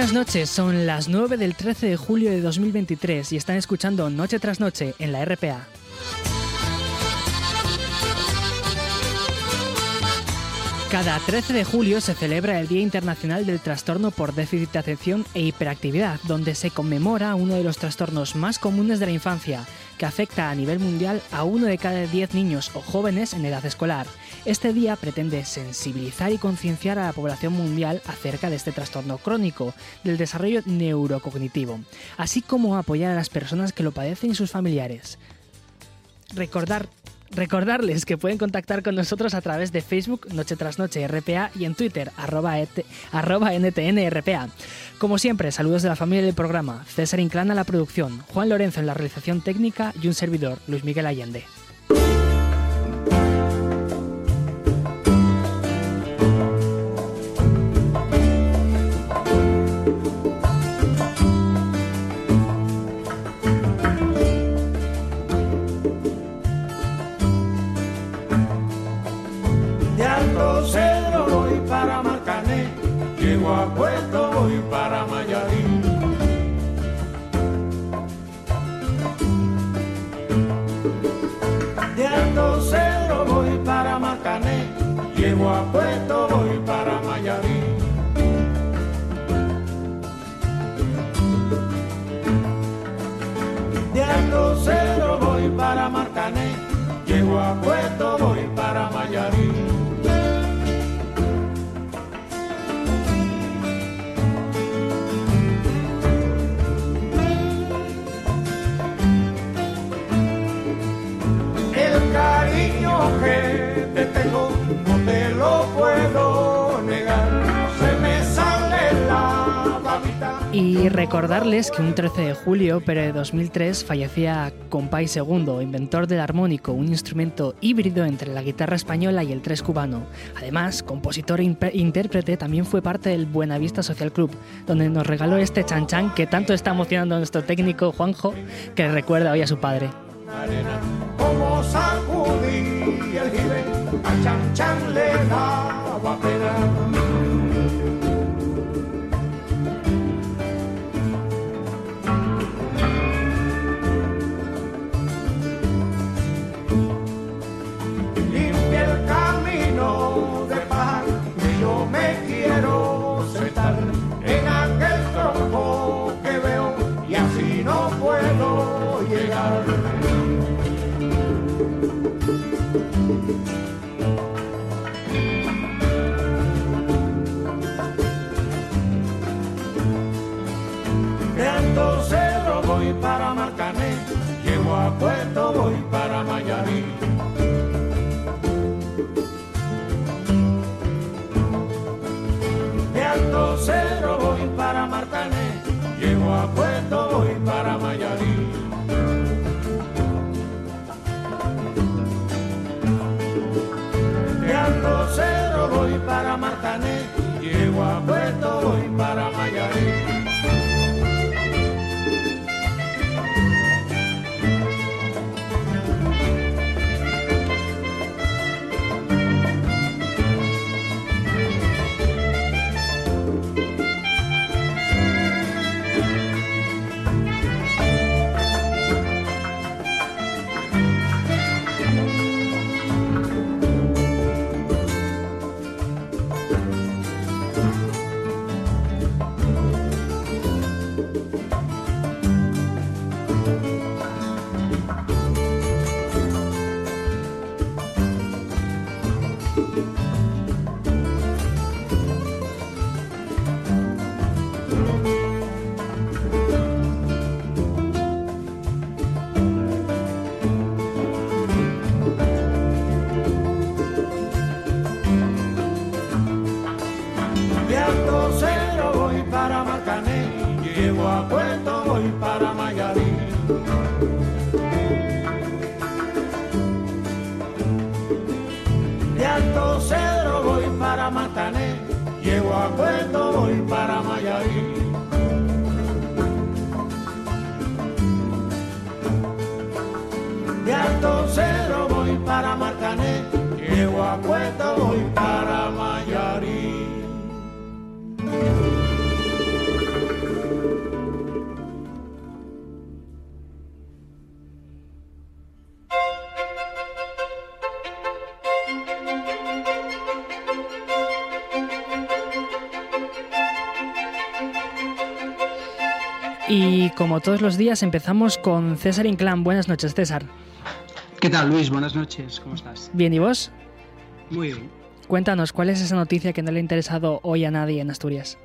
Buenas noches, son las 9 del 13 de julio de 2023 y están escuchando Noche tras Noche en la RPA. Cada 13 de julio se celebra el Día Internacional del Trastorno por Déficit de Atención e Hiperactividad, donde se conmemora uno de los trastornos más comunes de la infancia, que afecta a nivel mundial a uno de cada 10 niños o jóvenes en edad escolar. Este día pretende sensibilizar y concienciar a la población mundial acerca de este trastorno crónico, del desarrollo neurocognitivo, así como apoyar a las personas que lo padecen y sus familiares. Recordar Recordarles que pueden contactar con nosotros a través de Facebook Noche tras Noche RPA y en Twitter arroba, NTNRPA. Como siempre, saludos de la familia del programa, César Inclana la producción, Juan Lorenzo en la realización técnica y un servidor, Luis Miguel Allende. para voy para Mayarín. El cariño que te tengo no te lo puedo Y recordarles que un 13 de julio, pero de 2003, fallecía Compay II, inventor del armónico, un instrumento híbrido entre la guitarra española y el tres cubano. Además, compositor e intérprete, también fue parte del Buenavista Social Club, donde nos regaló este chan chan que tanto está emocionando a nuestro técnico Juanjo, que recuerda hoy a su padre. Arena, como. puesto voy para Miami. De alto cero todos los días empezamos con César Inclán. Buenas noches, César. ¿Qué tal, Luis? Buenas noches. ¿Cómo estás? Bien, ¿y vos? Muy bien. Cuéntanos, ¿cuál es esa noticia que no le ha interesado hoy a nadie en Asturias?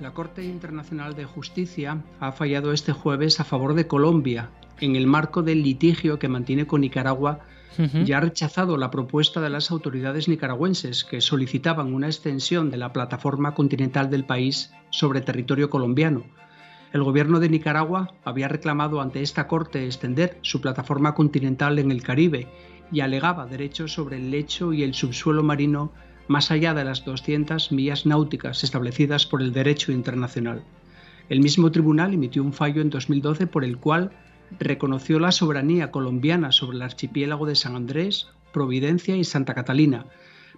La Corte Internacional de Justicia ha fallado este jueves a favor de Colombia en el marco del litigio que mantiene con Nicaragua y ha rechazado la propuesta de las autoridades nicaragüenses que solicitaban una extensión de la plataforma continental del país sobre territorio colombiano el gobierno de Nicaragua había reclamado ante esta Corte extender su plataforma continental en el Caribe y alegaba derechos sobre el lecho y el subsuelo marino más allá de las 200 millas náuticas establecidas por el derecho internacional. El mismo tribunal emitió un fallo en 2012 por el cual reconoció la soberanía colombiana sobre el archipiélago de San Andrés, Providencia y Santa Catalina,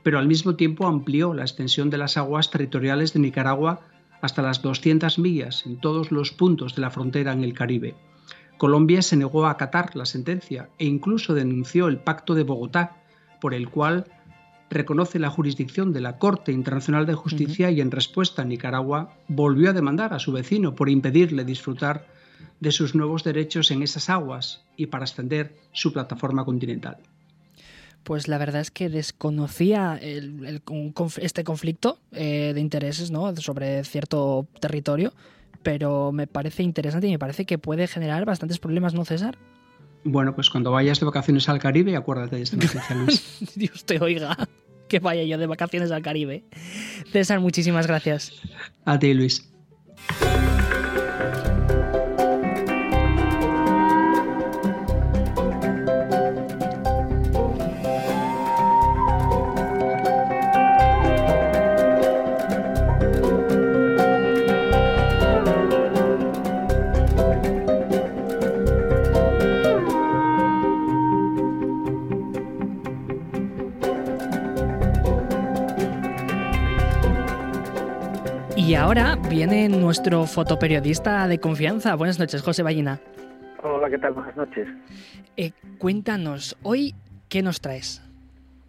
pero al mismo tiempo amplió la extensión de las aguas territoriales de Nicaragua hasta las 200 millas en todos los puntos de la frontera en el Caribe. Colombia se negó a acatar la sentencia e incluso denunció el Pacto de Bogotá, por el cual reconoce la jurisdicción de la Corte Internacional de Justicia y en respuesta Nicaragua volvió a demandar a su vecino por impedirle disfrutar de sus nuevos derechos en esas aguas y para extender su plataforma continental pues la verdad es que desconocía este conflicto eh, de intereses ¿no? sobre cierto territorio, pero me parece interesante y me parece que puede generar bastantes problemas, ¿no, César? Bueno, pues cuando vayas de vacaciones al Caribe, acuérdate de esta noticia, Luis. Dios te oiga que vaya yo de vacaciones al Caribe. César, muchísimas gracias. A ti, Luis. Viene nuestro fotoperiodista de confianza. Buenas noches, José Ballina. Hola, ¿qué tal? Buenas noches. Eh, cuéntanos, hoy, ¿qué nos traes?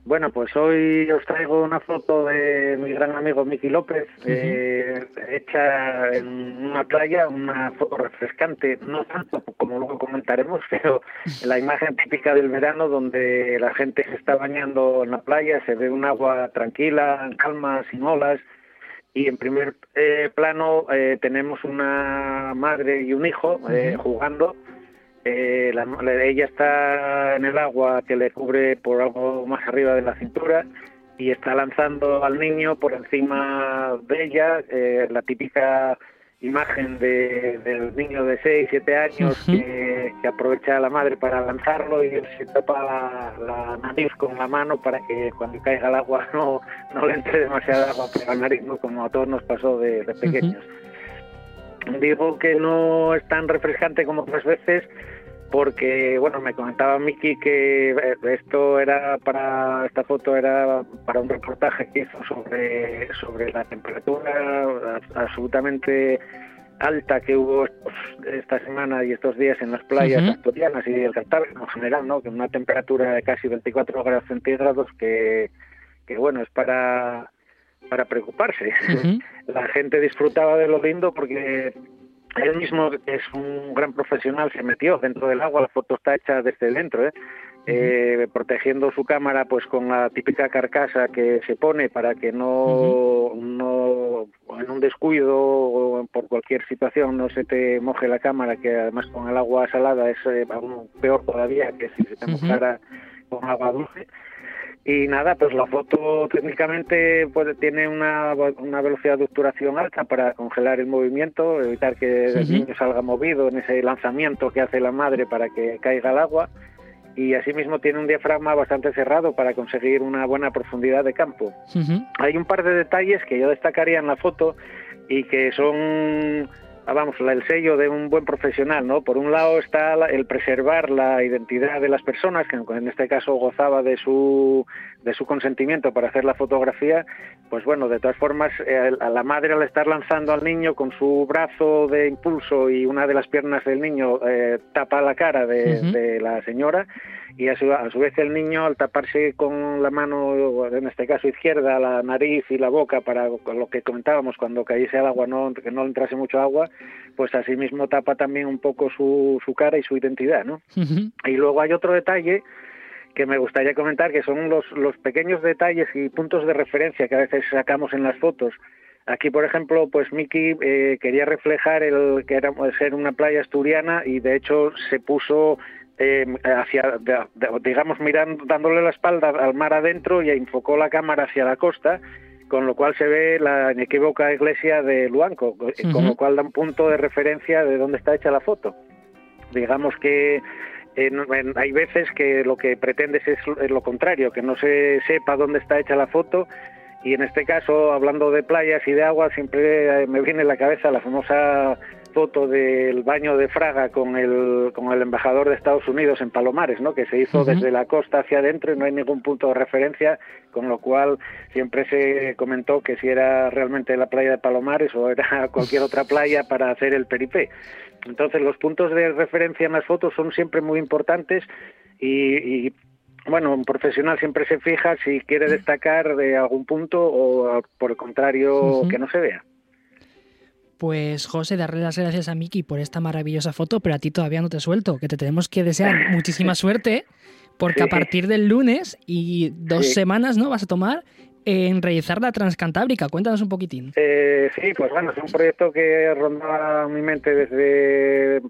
Bueno, pues hoy os traigo una foto de mi gran amigo Miki López, eh, hecha en una playa, una foto refrescante, no tanto como luego comentaremos, pero la imagen típica del verano donde la gente se está bañando en la playa, se ve un agua tranquila, calma, sin olas, y en primer eh, plano eh, tenemos una madre y un hijo eh, jugando. La, ella está en el agua que le cubre por algo más arriba de la cintura y está lanzando al niño por encima de ella, la típica imagen de, del niño de 6, 7 años que, aprovecha a la madre para lanzarlo y se tapa la, nariz con la mano para que cuando caiga el agua no, no le entre demasiada agua por la nariz, como a todos nos pasó de, pequeños. Digo que no es tan refrescante como otras veces porque bueno me comentaba Miki que eh, esto era para esta foto era para un reportaje que hizo sobre sobre la temperatura absolutamente alta que hubo esta semana y estos días en las playas asturianas y el Cantábrico en general, ¿no? Que una temperatura de casi 24 grados centígrados que, que bueno, es para para preocuparse. La gente disfrutaba de lo lindo porque él mismo es un gran profesional, se metió dentro del agua, la foto está hecha desde dentro, ¿eh? Eh, protegiendo su cámara pues con la típica carcasa que se pone para que no, no en un descuido o por cualquier situación no se te moje la cámara que además con el agua salada es eh, aún peor todavía que si se te mojara con agua dulce y nada, pues la foto técnicamente pues, tiene una, una velocidad de obturación alta para congelar el movimiento, evitar que el niño salga movido en ese lanzamiento que hace la madre para que caiga el agua. Y asimismo tiene un diafragma bastante cerrado para conseguir una buena profundidad de campo. Hay un par de detalles que yo destacaría en la foto y que son vamos, el sello de un buen profesional, ¿no? Por un lado está el preservar la identidad de las personas, que en este caso gozaba de su, de su consentimiento para hacer la fotografía, pues bueno, de todas formas, a la madre al estar lanzando al niño con su brazo de impulso y una de las piernas del niño eh, tapa la cara de, de la señora, y a su, a su, vez el niño al taparse con la mano, en este caso izquierda, la nariz y la boca para lo que comentábamos cuando cayese al agua, no, que no entrase mucho agua, pues así mismo tapa también un poco su, su cara y su identidad, ¿no? Y luego hay otro detalle que me gustaría comentar, que son los, los pequeños detalles y puntos de referencia que a veces sacamos en las fotos. Aquí, por ejemplo, pues Miki eh, quería reflejar el que era ser una playa asturiana y de hecho se puso eh, hacia, digamos, mirando, dándole la espalda al mar adentro y enfocó la cámara hacia la costa, con lo cual se ve la inequívoca iglesia de Luanco, con lo cual da un punto de referencia de dónde está hecha la foto. Digamos que hay veces que lo que pretendes es, lo contrario, que no se sepa dónde está hecha la foto y en este caso, hablando de playas y de agua, siempre me viene en la cabeza la famosa foto del baño de Fraga con el, con el embajador de Estados Unidos en Palomares, ¿no? que se hizo desde la costa hacia adentro y no hay ningún punto de referencia, con lo cual siempre se comentó que si era realmente la playa de Palomares o era cualquier otra playa para hacer el peripé. Entonces los puntos de referencia en las fotos son siempre muy importantes y, bueno, un profesional siempre se fija si quiere destacar de algún punto o por el contrario que no se vea. Pues José, darle las gracias a Miki por esta maravillosa foto, pero a ti todavía no te suelto, que te tenemos que desear muchísima suerte, porque a partir del lunes y dos semanas, ¿no? Vas a tomar en realizar la Transcantábrica. Cuéntanos un poquitín. Eh, sí, pues bueno, es un proyecto que rondaba mi mente desde,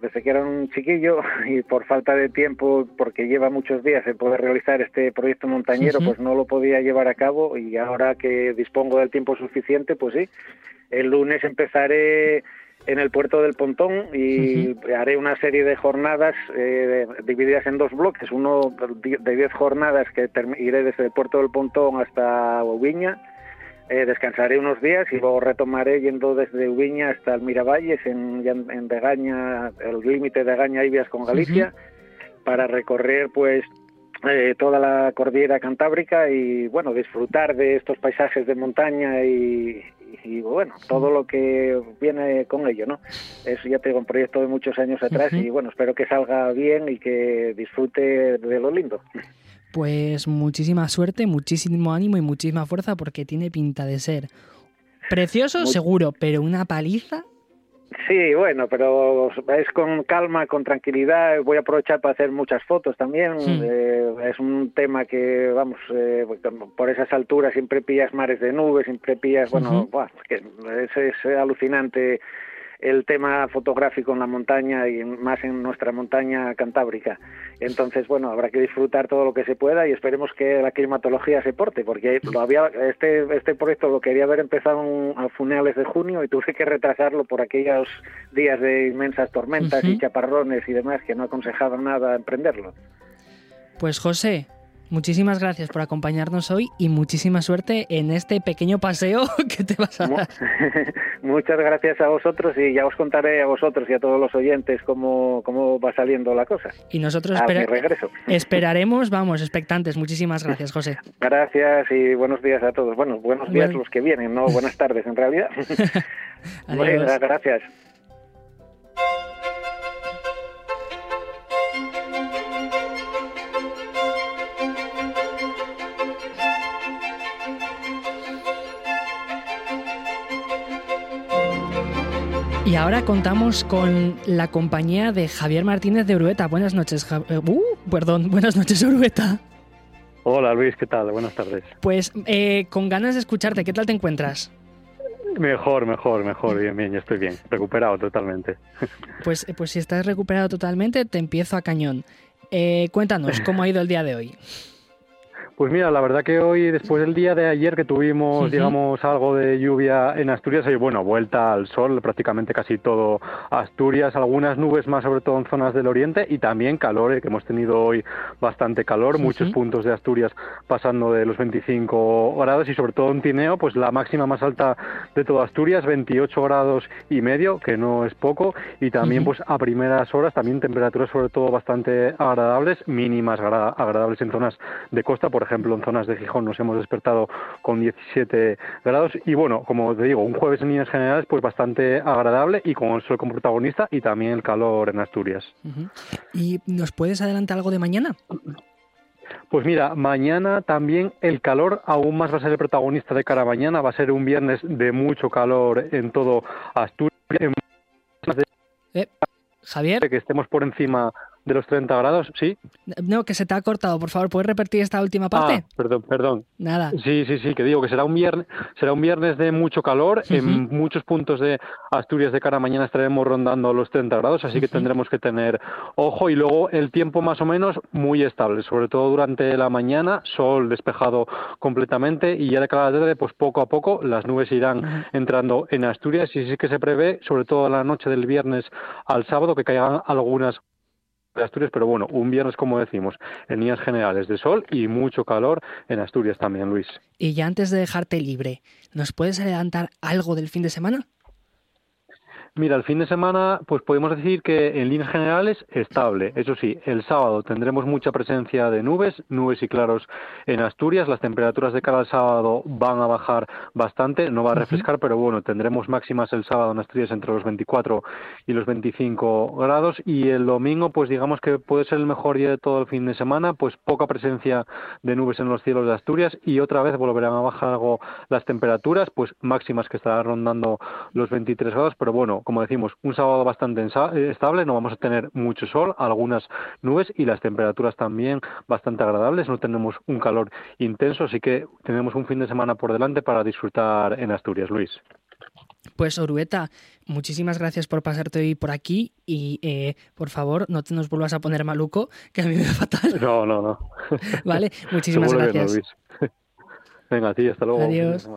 desde que era un chiquillo y por falta de tiempo, porque lleva muchos días en poder realizar este proyecto montañero, pues no lo podía llevar a cabo y ahora que dispongo del tiempo suficiente, pues sí, el lunes empezaré en el puerto del Pontón y haré una serie de jornadas eh, divididas en dos bloques, uno de 10 jornadas que iré desde el puerto del Pontón hasta Ubiña, eh, descansaré unos días y luego retomaré yendo desde Ubiña hasta el Miravalles, en, en Degaña, el límite de Degaña Ibias con Galicia, para recorrer pues eh, toda la cordillera cantábrica y bueno disfrutar de estos paisajes de montaña y, y bueno, todo lo que viene con ello, ¿no? Es, ya tengo un proyecto de muchos años atrás y bueno, espero que salga bien y que disfrute de lo lindo. Pues muchísima suerte, muchísimo ánimo y muchísima fuerza porque tiene pinta de ser precioso, seguro, pero una paliza Sí, bueno, pero es con calma, con tranquilidad. Voy a aprovechar para hacer muchas fotos también. Eh, es un tema que, vamos, eh, por esas alturas siempre pillas mares de nubes, siempre pillas, bueno, que es, es alucinante el tema fotográfico en la montaña y más en nuestra montaña cantábrica. Entonces, bueno, habrá que disfrutar todo lo que se pueda y esperemos que la climatología se porte, porque lo había, este, este proyecto lo quería haber empezado a finales de junio y tuve que retrasarlo por aquellos días de inmensas tormentas y chaparrones y demás que no aconsejaba nada emprenderlo. Pues José, Muchísimas gracias por acompañarnos hoy y muchísima suerte en este pequeño paseo que te vas a dar. Muchas gracias a vosotros y ya os contaré a vosotros y a todos los oyentes cómo, cómo va saliendo la cosa. Y nosotros esperaremos, vamos, expectantes. Muchísimas gracias, José. Gracias y buenos días a todos. Bueno, buenos días los que vienen, no buenas tardes en realidad. gracias. Y ahora contamos con la compañía de Javier Martínez de Urueta. Buenas noches, eh, uh, perdón, buenas noches, Urueta. Hola Luis, ¿qué tal? Buenas tardes. Pues eh, con ganas de escucharte, ¿qué tal te encuentras? Mejor, mejor, mejor, bien, bien, estoy bien, recuperado totalmente. Pues, pues si estás recuperado totalmente, te empiezo a cañón. Eh, cuéntanos, ¿cómo ha ido el día de hoy? Pues mira, la verdad que hoy, después del día de ayer que tuvimos, digamos, algo de lluvia en Asturias, y bueno, vuelta al sol, prácticamente casi todo Asturias, algunas nubes más, sobre todo en zonas del oriente, y también calor, eh, que hemos tenido hoy bastante calor, muchos puntos de Asturias pasando de los 25 grados, y sobre todo en Tineo, pues la máxima más alta de toda Asturias, 28 grados y medio, que no es poco, y también pues a primeras horas, también temperaturas sobre todo bastante agradables, mínimas agradables en zonas de costa, por ejemplo, en zonas de Gijón nos hemos despertado con 17 grados y bueno, como te digo, un jueves en líneas generales pues bastante agradable y con el sol como protagonista y también el calor en Asturias. ¿Y nos puedes adelantar algo de mañana? Pues mira, mañana también el calor aún más va a ser el protagonista de cara a mañana. Va a ser un viernes de mucho calor en todo Asturias. Eh, Javier. Que estemos por encima de los 30 grados, ¿sí? No, que se te ha cortado, por favor, ¿puedes repetir esta última parte? Ah, perdón, perdón. Nada. Sí, sí, sí, que digo que será un viernes, será un viernes de mucho calor, en muchos puntos de Asturias de cara a mañana estaremos rondando los 30 grados, así que tendremos que tener ojo y luego el tiempo más o menos muy estable, sobre todo durante la mañana, sol despejado completamente y ya de cara a la tarde, pues poco a poco las nubes irán entrando en Asturias y sí que se prevé, sobre todo la noche del viernes al sábado, que caigan algunas de Asturias, pero bueno, un viernes, como decimos, en líneas generales de sol y mucho calor en Asturias también, Luis. Y ya antes de dejarte libre, ¿nos puedes adelantar algo del fin de semana? Mira, el fin de semana, pues podemos decir que en líneas generales estable. Eso sí, el sábado tendremos mucha presencia de nubes, nubes y claros en Asturias. Las temperaturas de cara al sábado van a bajar bastante, no va a refrescar, pero bueno, tendremos máximas el sábado en Asturias entre los 24 y los 25 grados. Y el domingo, pues digamos que puede ser el mejor día de todo el fin de semana, pues poca presencia de nubes en los cielos de Asturias y otra vez volverán a bajar algo las temperaturas, pues máximas que estarán rondando los 23 grados, pero bueno, como decimos, un sábado bastante eh, estable, no vamos a tener mucho sol, algunas nubes y las temperaturas también bastante agradables, no tenemos un calor intenso, así que tenemos un fin de semana por delante para disfrutar en Asturias, Luis. Pues Orueta, muchísimas gracias por pasarte hoy por aquí y eh, por favor no te nos vuelvas a poner maluco, que a mí me da fatal. No, no, no. Vale, muchísimas gracias. Venga, a ti, hasta luego. Adiós.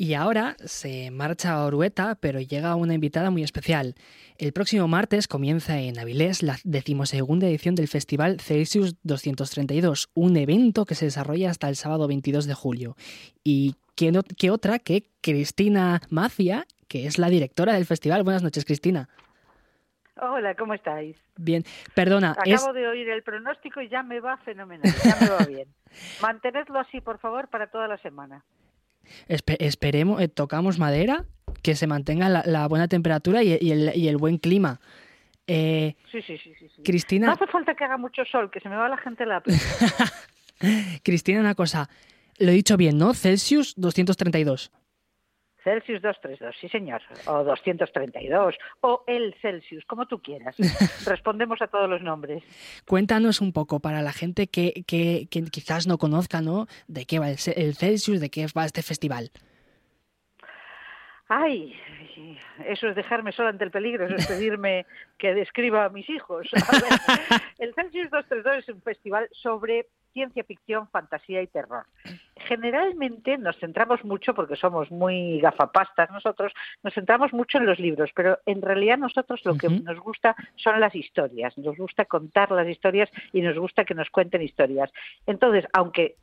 Y ahora se marcha a Orueta, pero llega una invitada muy especial. El próximo martes comienza en Avilés la decimosegunda edición del Festival Celsius 232, un evento que se desarrolla hasta el sábado 22 de julio. ¿Y qué, otra que Cristina Macia, que es la directora del festival? Buenas noches, Cristina. Hola, ¿cómo estáis? Bien, perdona. Acabo de oír el pronóstico y ya me va fenomenal, ya me va bien. Mantenedlo así, por favor, para toda la semana esperemos, eh, tocamos madera, que se mantenga la, buena temperatura y, el, buen clima. Eh, sí, sí, sí, sí, Cristina. No hace falta que haga mucho sol, que se me va la gente la Cristina, una cosa. Lo he dicho bien, ¿no? Celsius 232. Celsius 232, sí señor, o 232, o el Celsius, como tú quieras. Respondemos a todos los nombres. Cuéntanos un poco para la gente que, que, quizás no conozca, ¿no? De qué va el, Celsius, de qué va este festival. Ay, eso es dejarme sola ante el peligro, eso es pedirme que describa a mis hijos. el Celsius 232 es un festival sobre ciencia ficción, fantasía y terror. Generalmente nos centramos mucho, porque somos muy gafapastas nosotros, nos centramos mucho en los libros, pero en realidad nosotros lo que nos gusta son las historias, nos gusta contar las historias y nos gusta que nos cuenten historias. Entonces, aunque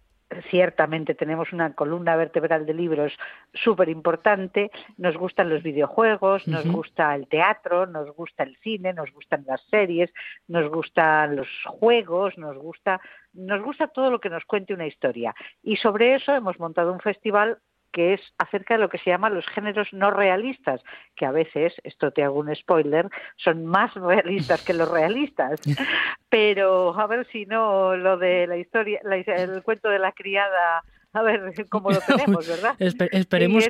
ciertamente tenemos una columna vertebral de libros súper importante, nos gustan los videojuegos, nos gusta el teatro, nos gusta el cine, nos gustan las series, nos gustan los juegos, nos gusta, nos gusta todo lo que nos cuente una historia. Y sobre eso hemos montado un festival que es acerca de lo que se llama los géneros no realistas, que a veces, esto te hago un spoiler, son más realistas que los realistas. Pero a ver si no lo de la historia, el cuento de la criada, a ver cómo lo tenemos, ¿verdad? esperemos,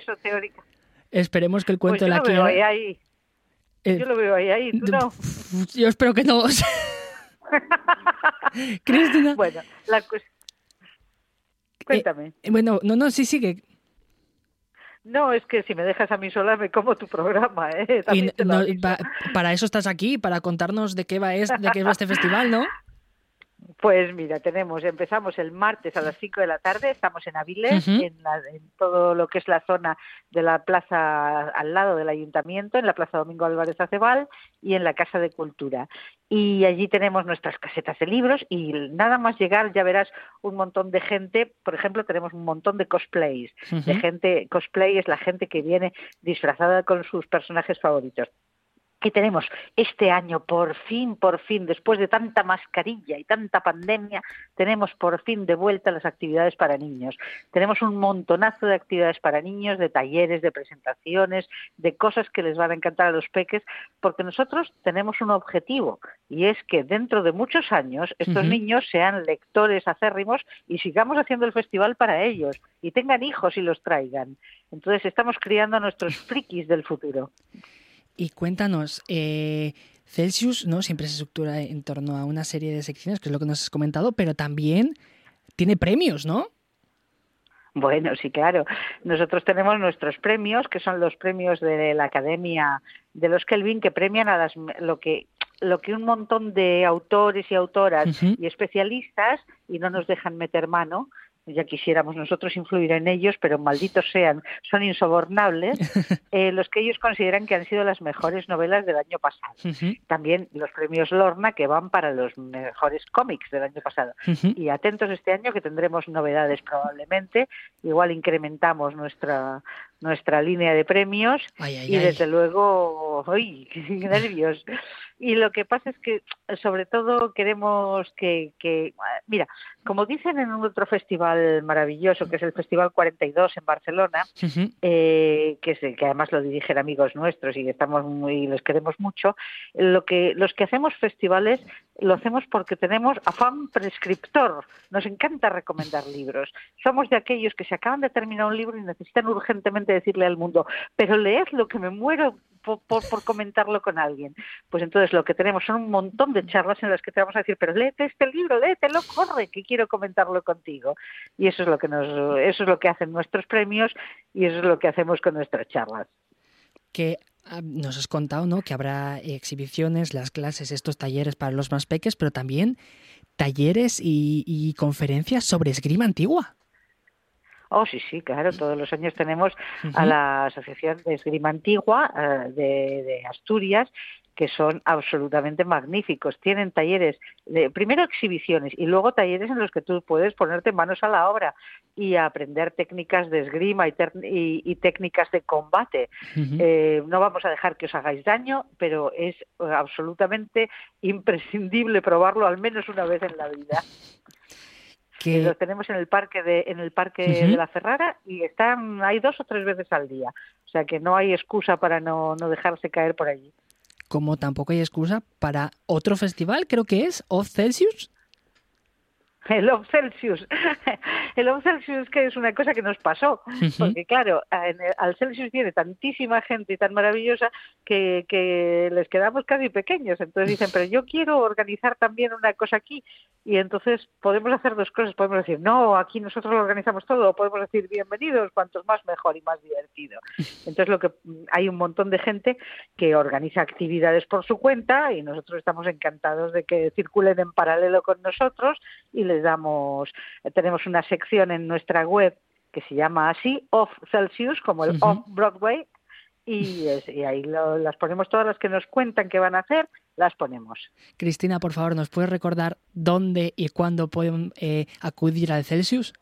esperemos que el cuento pues de la criada... Ahí. Eh, yo lo veo ahí, ahí, ¿tú no? Yo espero que no. Cristina. Bueno, la cuestión... Cuéntame. Eh, bueno, no, no, sí, sigue. No, es que si me dejas a mí sola me como tu programa, ¿eh? para eso estás aquí, para contarnos de qué va, es, de qué va este festival, ¿no? Pues mira, tenemos, empezamos el martes a las 5 de la tarde, estamos en Avilés, en, todo lo que es la zona de la plaza al lado del ayuntamiento, en la Plaza Domingo Álvarez Acebal y en la Casa de Cultura. Y allí tenemos nuestras casetas de libros y nada más llegar ya verás un montón de gente, por ejemplo, tenemos un montón de cosplays, de gente, cosplay es la gente que viene disfrazada con sus personajes favoritos y tenemos este año, por fin, por fin, después de tanta mascarilla y tanta pandemia, tenemos por fin de vuelta las actividades para niños. Tenemos un montonazo de actividades para niños, de talleres, de presentaciones, de cosas que les van a encantar a los peques, porque nosotros tenemos un objetivo y es que dentro de muchos años estos niños sean lectores acérrimos y sigamos haciendo el festival para ellos y tengan hijos y los traigan. Entonces estamos criando a nuestros frikis del futuro. Y cuéntanos, eh, Celsius no siempre se estructura en torno a una serie de secciones, que es lo que nos has comentado, pero también tiene premios, ¿no? Bueno, sí, claro. Nosotros tenemos nuestros premios, que son los premios de la Academia de los Kelvin, que premian a las, lo que lo que un montón de autores y autoras y especialistas y no nos dejan meter mano ya quisiéramos nosotros influir en ellos, pero malditos sean, son insobornables, eh, los que ellos consideran que han sido las mejores novelas del año pasado. También los premios Lorna, que van para los mejores cómics del año pasado. Y atentos este año que tendremos novedades probablemente, igual incrementamos nuestra nuestra línea de premios y desde luego, ¡ay, qué nervios! Y lo que pasa es que sobre todo queremos que, que, mira, como dicen en un otro festival maravilloso, que es el Festival 42 en Barcelona, eh, que, es, que además lo dirigen amigos nuestros y estamos muy, les queremos mucho, lo que, los que hacemos festivales lo hacemos porque tenemos afán prescriptor. Nos encanta recomendar libros. Somos de aquellos que se acaban de terminar un libro y necesitan urgentemente decirle al mundo, pero leedlo que me muero por, comentarlo con alguien. Pues entonces lo que tenemos son un montón de charlas en las que te vamos a decir, pero léete este libro, léetelo, corre, que quiero comentarlo contigo. Y eso es lo que nos, eso es lo que hacen nuestros premios y eso es lo que hacemos con nuestras charlas. Que Ah, nos has contado ¿no? que habrá exhibiciones, las clases, estos talleres para los más peques, pero también talleres y, conferencias sobre esgrima antigua. Oh, sí, sí, claro. Todos los años tenemos a la Asociación de Esgrima Antigua eh, de, Asturias que son absolutamente magníficos. Tienen talleres, de, primero exhibiciones y luego talleres en los que tú puedes ponerte manos a la obra y aprender técnicas de esgrima y, técnicas de combate. Eh, no vamos a dejar que os hagáis daño, pero es absolutamente imprescindible probarlo al menos una vez en la vida. Que... Lo tenemos en el parque de en el parque de la Ferrara y están hay dos o tres veces al día, o sea que no hay excusa para no, no dejarse caer por allí como tampoco hay excusa para otro festival, creo que es Off Celsius. El Off Celsius. El Off Celsius que es una cosa que nos pasó, porque claro, al Celsius viene tantísima gente y tan maravillosa que, que, les quedamos casi pequeños. Entonces dicen, pero yo quiero organizar también una cosa aquí. Y entonces podemos hacer dos cosas. Podemos decir, no, aquí nosotros lo organizamos todo. O podemos decir, bienvenidos, cuantos más mejor y más divertido. Entonces lo que hay un montón de gente que organiza actividades por su cuenta y nosotros estamos encantados de que circulen en paralelo con nosotros y les damos, eh, tenemos una sección en nuestra web que se llama así, Off Celsius, como el Off Broadway, y, ahí las ponemos todas las que nos cuentan que van a hacer, las ponemos. Cristina, por favor, ¿nos puedes recordar dónde y cuándo pueden eh, acudir al Celsius?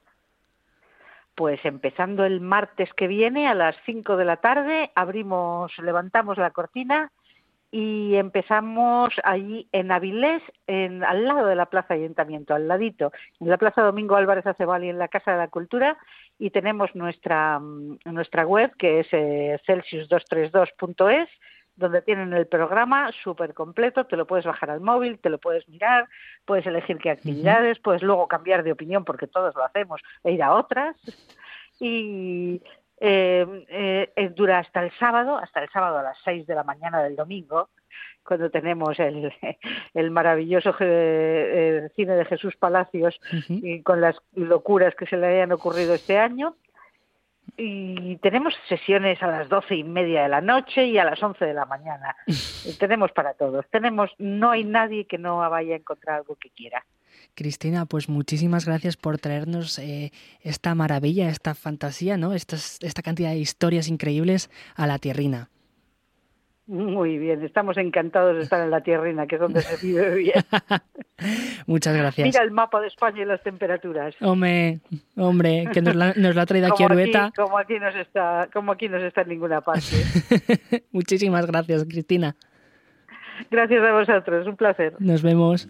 Pues empezando el martes que viene a las 5 de la tarde, abrimos, levantamos la cortina y empezamos allí en Avilés, en, al lado de la Plaza Ayuntamiento, al ladito, en la Plaza Domingo Álvarez Acebal y en la Casa de la Cultura, y tenemos nuestra, mm, nuestra web que es eh, celsius232.es, donde tienen el programa súper completo, te lo puedes bajar al móvil, te lo puedes mirar, puedes elegir qué actividades, puedes luego cambiar de opinión porque todos lo hacemos e ir a otras. Y, eh, eh, dura hasta el sábado, hasta el sábado a las 6 de la mañana del domingo, cuando tenemos el, el maravilloso eh, cine de Jesús Palacios y con las locuras que se le hayan ocurrido este año. Y tenemos sesiones a las doce y media de la noche y a las once de la mañana. tenemos para todos. Tenemos, no hay nadie que no vaya a encontrar algo que quiera. Cristina, pues muchísimas gracias por traernos eh, esta maravilla, esta fantasía, ¿no? Esta, esta cantidad de historias increíbles a la tierrina. Muy bien, estamos encantados de estar en la tierrina, que es donde se vive bien. Muchas gracias. Mira el mapa de España y las temperaturas. Hombre, hombre, que nos la, nos ha traído aquí Arueta. Aquí, como aquí nos está, como aquí nos está en ninguna parte. Muchísimas gracias, Cristina. Gracias a vosotros, un placer. Nos vemos.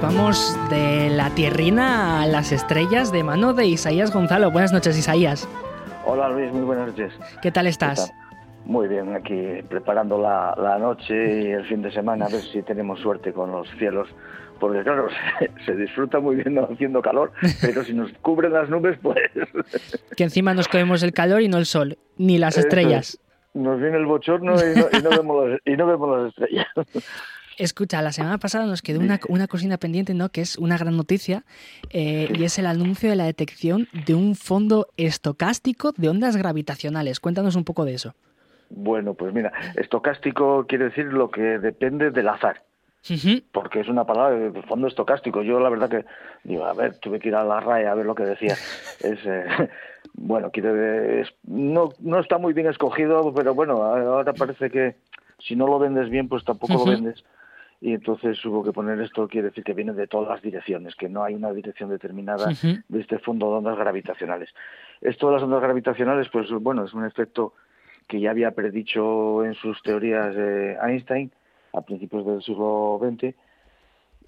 Nos vamos de la tierrina a las estrellas de mano de Isaías Gonzalo. Buenas noches, Isaías. Hola Luis, muy buenas noches. ¿Qué tal estás? Muy bien, aquí preparando la, la, noche y el fin de semana, a ver si tenemos suerte con los cielos, porque claro, se, se disfruta muy bien haciendo calor, pero si nos cubren las nubes, pues... Que encima nos comemos el calor y no el sol, ni las estrellas. Nos viene el bochorno y no, y no vemos, las, y no vemos las estrellas. Escucha, la semana pasada nos quedó una, una cocina pendiente, ¿no? Que es una gran noticia, eh, y es el anuncio de la detección de un fondo estocástico de ondas gravitacionales. Cuéntanos un poco de eso. Bueno, pues mira, estocástico quiere decir lo que depende del azar. Uh -huh. Porque es una palabra de fondo estocástico. Yo la verdad que digo, a ver, tuve que ir a la raya a ver lo que decía. es eh, bueno, quiere es, no no está muy bien escogido, pero bueno, ahora parece que si no lo vendes bien, pues tampoco uh -huh. lo vendes y entonces hubo que poner esto, quiere decir que viene de todas las direcciones, que no hay una dirección determinada de este fondo de ondas gravitacionales. Esto de las ondas gravitacionales, pues bueno, es un efecto que ya había predicho en sus teorías eh, Einstein a principios del siglo XX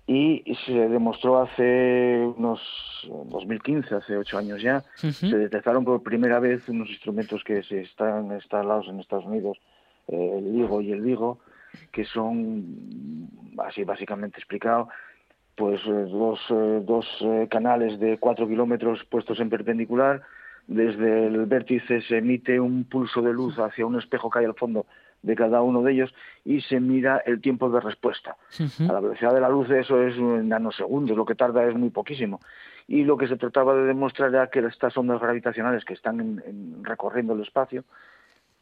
y se demostró hace unos 2015, hace ocho años ya, se detectaron por primera vez unos instrumentos que se están instalados en Estados Unidos, eh, el LIGO y el LIGO, que son, así básicamente explicado, pues eh, dos, eh, dos eh, canales de cuatro kilómetros puestos en perpendicular. Desde el vértice se emite un pulso de luz hacia un espejo que hay al fondo de cada uno de ellos y se mira el tiempo de respuesta. Uh -huh. A la velocidad de la luz eso es un nanosegundos, lo que tarda es muy poquísimo. Y lo que se trataba de demostrar era que estas ondas gravitacionales que están en, en, recorriendo el espacio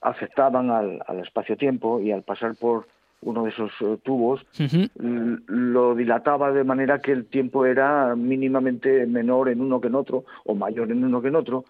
afectaban al, al espacio-tiempo y al pasar por uno de esos uh, tubos, uh -huh. lo dilataba de manera que el tiempo era mínimamente menor en uno que en otro, o mayor en uno que en otro,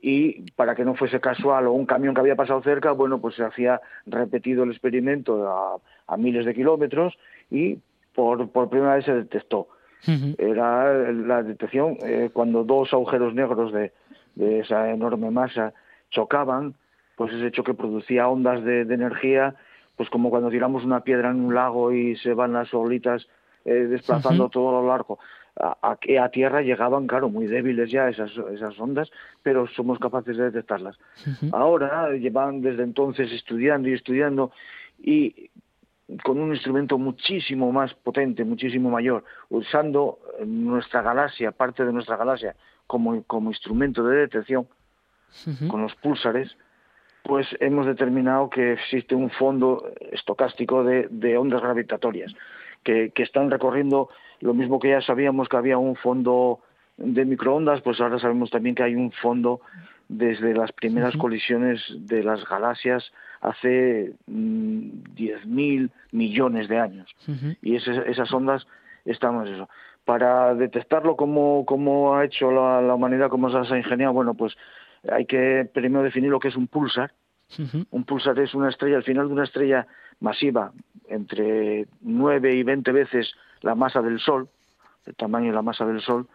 y para que no fuese casual o un camión que había pasado cerca, bueno, pues se hacía repetido el experimento a, a miles de kilómetros y por, por primera vez se detectó. Uh -huh. Era la detección eh, cuando dos agujeros negros de, de esa enorme masa chocaban, pues ese choque producía ondas de, de energía pues como cuando tiramos una piedra en un lago y se van las olitas eh, desplazando uh -huh. todo lo largo. A, a, a, tierra llegaban, claro, muy débiles ya esas, esas ondas, pero somos capaces de detectarlas. Uh -huh. Ahora llevan desde entonces estudiando y estudiando y con un instrumento muchísimo más potente, muchísimo mayor, usando nuestra galaxia, parte de nuestra galaxia, como, como instrumento de detección, uh -huh. con los púlsares, pues hemos determinado que existe un fondo estocástico de, de ondas gravitatorias que, que, están recorriendo lo mismo que ya sabíamos que había un fondo de microondas, pues ahora sabemos también que hay un fondo desde las primeras uh -huh. colisiones de las galaxias hace mmm, 10.000 millones de años. Uh -huh. Y esas ondas están eso. Para detectarlo como, como ha hecho la, la humanidad, como se ha ingeniado, bueno, pues hay que primero definir lo que es un pulsar. Uh -huh. Un pulsar es una estrella, al final de una estrella masiva, entre 9 y 20 veces la masa del Sol, el tamaño de la masa del Sol,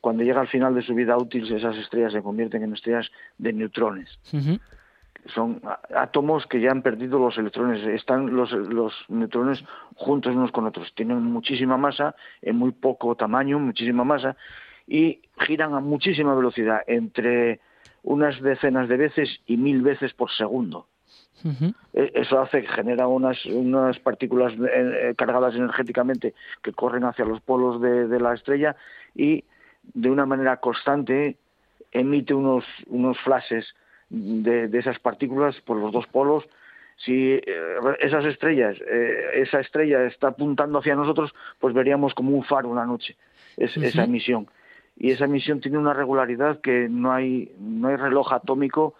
cuando llega al final de su vida útil, esas estrellas se convierten en estrellas de neutrones. Uh -huh. Son átomos que ya han perdido los electrones, están los, los neutrones juntos unos con otros, tienen muchísima masa, en muy poco tamaño, muchísima masa, y giran a muchísima velocidad, entre unas decenas de veces y mil veces por segundo. Uh -huh. Eso hace que genera unas, unas partículas eh, cargadas energéticamente que corren hacia los polos de, de, la estrella y de una manera constante emite unos, unos flashes de, de esas partículas por los dos polos. Si eh, esas estrellas, eh, esa estrella está apuntando hacia nosotros, pues veríamos como un faro una noche es, uh -huh. esa emisión y esa emisión tiene una regularidad que no hay no hay reloj atómico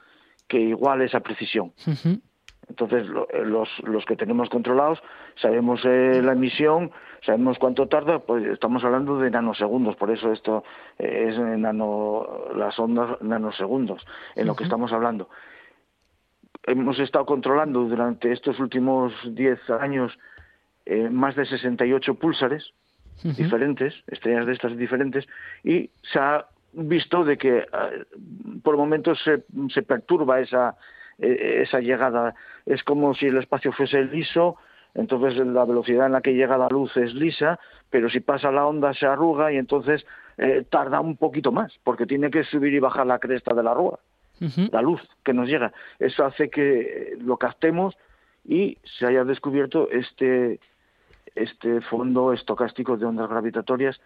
que iguale esa precisión. Uh -huh. Entonces, los, los que tenemos controlados, sabemos la emisión, sabemos cuánto tarda, pues estamos hablando de nanosegundos, por eso esto es nano, las ondas nanosegundos, en lo que estamos hablando. Hemos estado controlando durante estos últimos 10 años eh, más de 68 púlsares diferentes, estrellas de estas diferentes, y se ha visto de que eh, por momentos se, se perturba esa, eh, esa llegada. Es como si el espacio fuese liso, entonces la velocidad en la que llega la luz es lisa, pero si pasa la onda se arruga y entonces tarda un poquito más, porque tiene que subir y bajar la cresta de la arruga, la luz que nos llega. Eso hace que lo captemos y se haya descubierto este este fondo estocástico de ondas gravitatorias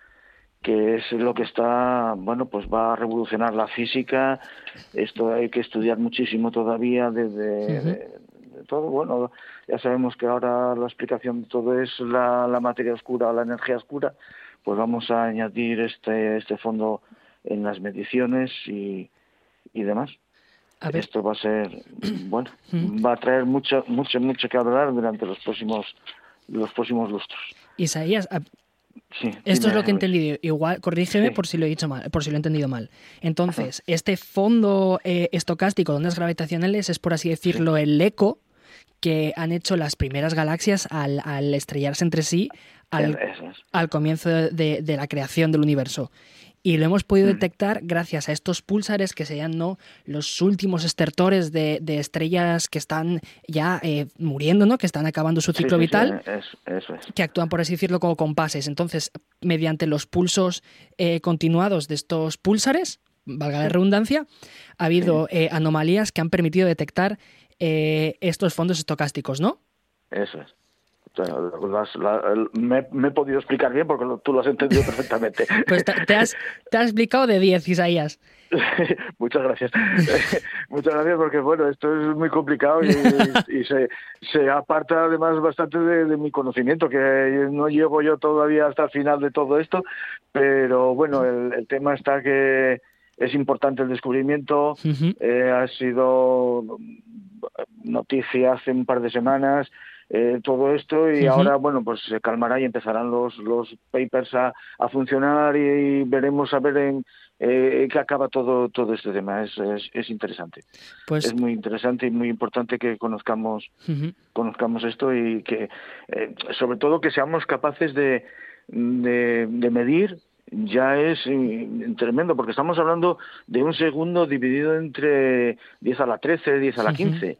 que es lo que está, bueno, pues va a revolucionar la física. Esto hay que estudiar muchísimo todavía desde todo. Bueno, ya sabemos que ahora la explicación de todo es la, la materia oscura o la energía oscura. Pues vamos a añadir este, este fondo en las mediciones y, y demás. Esto va a ser, bueno, va a traer mucho, mucho, mucho que hablar durante los próximos los próximos lustros. Isaías, esto es lo que he entendido. Igual, corrígeme por si lo he dicho mal, por si lo he entendido mal. Entonces, este fondo eh, estocástico de ondas gravitacionales es, por así decirlo, el eco que han hecho las primeras galaxias al, estrellarse entre sí al, al comienzo de, la creación del universo y lo hemos podido mm. detectar gracias a estos pulsares que serían ¿no? los últimos estertores de, estrellas que están ya eh, muriendo, ¿no? que están acabando su ciclo vital, que actúan, por así decirlo, como compases. Entonces, mediante los pulsos eh, continuados de estos pulsares, valga la redundancia, ha habido eh, anomalías que han permitido detectar estos fondos estocásticos, ¿no? Eso es me, he podido explicar bien porque tú lo has entendido perfectamente. Pues te, has, te has explicado de 10, Isaías. Muchas gracias. Muchas gracias porque, bueno, esto es muy complicado y, se, se, aparta además bastante de, mi conocimiento, que no llego yo todavía hasta el final de todo esto, pero bueno, el, tema está que es importante el descubrimiento, eh, ha sido noticia hace un par de semanas, eh, todo esto y ahora, bueno, pues se calmará y empezarán los, los papers a, a funcionar y, veremos a ver en eh, qué acaba todo, todo este tema. Es, es, interesante. Pues... Es muy interesante y muy importante que conozcamos, conozcamos esto y que, eh, sobre todo, que seamos capaces de, de, medir ya es tremendo, porque estamos hablando de un segundo dividido entre 10 a la 13, 10 a la 15.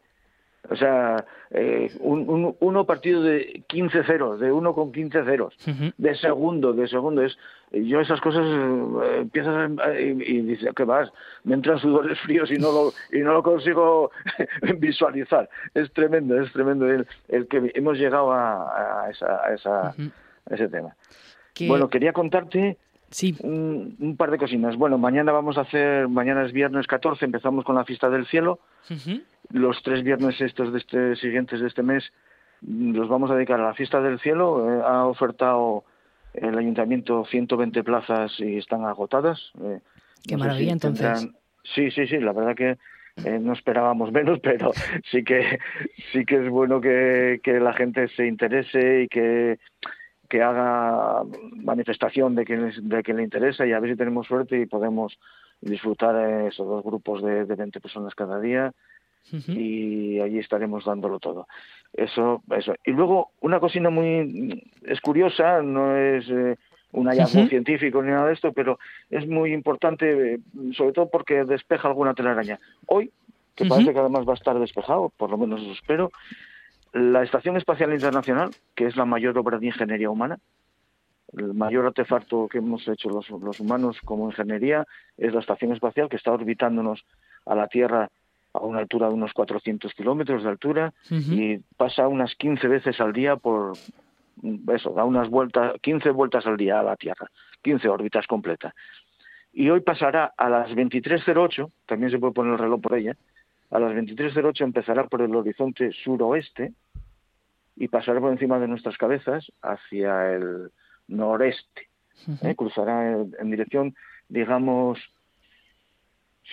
O sea, eh, un, uno partido de 15 ceros, de uno con 15 ceros, de segundo, de segundo. Es, yo esas cosas eh, empiezas y, y dices, ¿qué vas? Me entran sudores fríos y no lo, y no lo consigo visualizar. Es tremendo, es tremendo el, el que hemos llegado a, a, esa, a, esa, ese tema. Bueno, quería contarte Sí. Un, par de cocinas. Bueno, mañana vamos a hacer, mañana es viernes 14, empezamos con la fiesta del cielo. Los tres viernes estos de este, siguientes de este mes los vamos a dedicar a la fiesta del cielo. Eh, ha ofertado el ayuntamiento 120 plazas y están agotadas. Eh, Qué maravilla, entonces. Sí, sí, sí, la verdad que eh, no esperábamos menos, pero sí que sí que es bueno que, que la gente se interese y que que haga manifestación de que, de que le interesa y a ver si tenemos suerte y podemos disfrutar esos dos grupos de, de 20 personas cada día y allí estaremos dándolo todo. Eso, eso. Y luego, una cocina muy, es curiosa, no es eh, un hallazgo científico ni nada de esto, pero es muy importante, eh, sobre todo porque despeja alguna telaraña. Hoy, que parece que además va a estar despejado, por lo menos eso espero, la Estación Espacial Internacional, que es la mayor obra de ingeniería humana, el mayor artefacto que hemos hecho los, humanos como ingeniería es la Estación Espacial que está orbitándonos a la Tierra a una altura de unos 400 kilómetros de altura y pasa unas 15 veces al día por eso, da unas vueltas, 15 vueltas al día a la Tierra, 15 órbitas completas. Y hoy pasará a las 23.08, también se puede poner el reloj por ella, a las 23.08 empezará por el horizonte suroeste y pasará por encima de nuestras cabezas hacia el noreste. ¿eh? Cruzará en, dirección, digamos,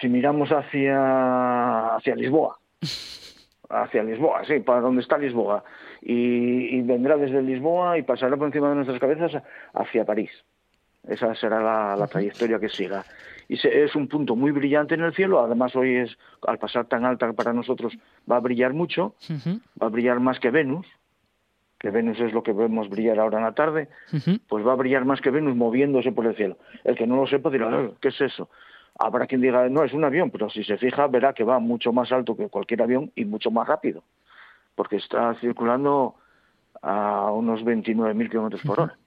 si miramos hacia, hacia Lisboa. hacia Lisboa, sí, para donde está Lisboa. Y, vendrá desde Lisboa y pasará por encima de nuestras cabezas hacia París. Esa será la, trayectoria que siga. Y es un punto muy brillante en el cielo. Además, hoy es, al pasar tan alta para nosotros, va a brillar mucho. Va a brillar más que Venus, que Venus es lo que vemos brillar ahora en la tarde. Pues va a brillar más que Venus moviéndose por el cielo. El que no lo sepa dirá, ¿qué es eso? Habrá quien diga, no, es un avión, pero si se fija verá que va mucho más alto que cualquier avión y mucho más rápido, porque está circulando a unos 29.000 kilómetros por hora.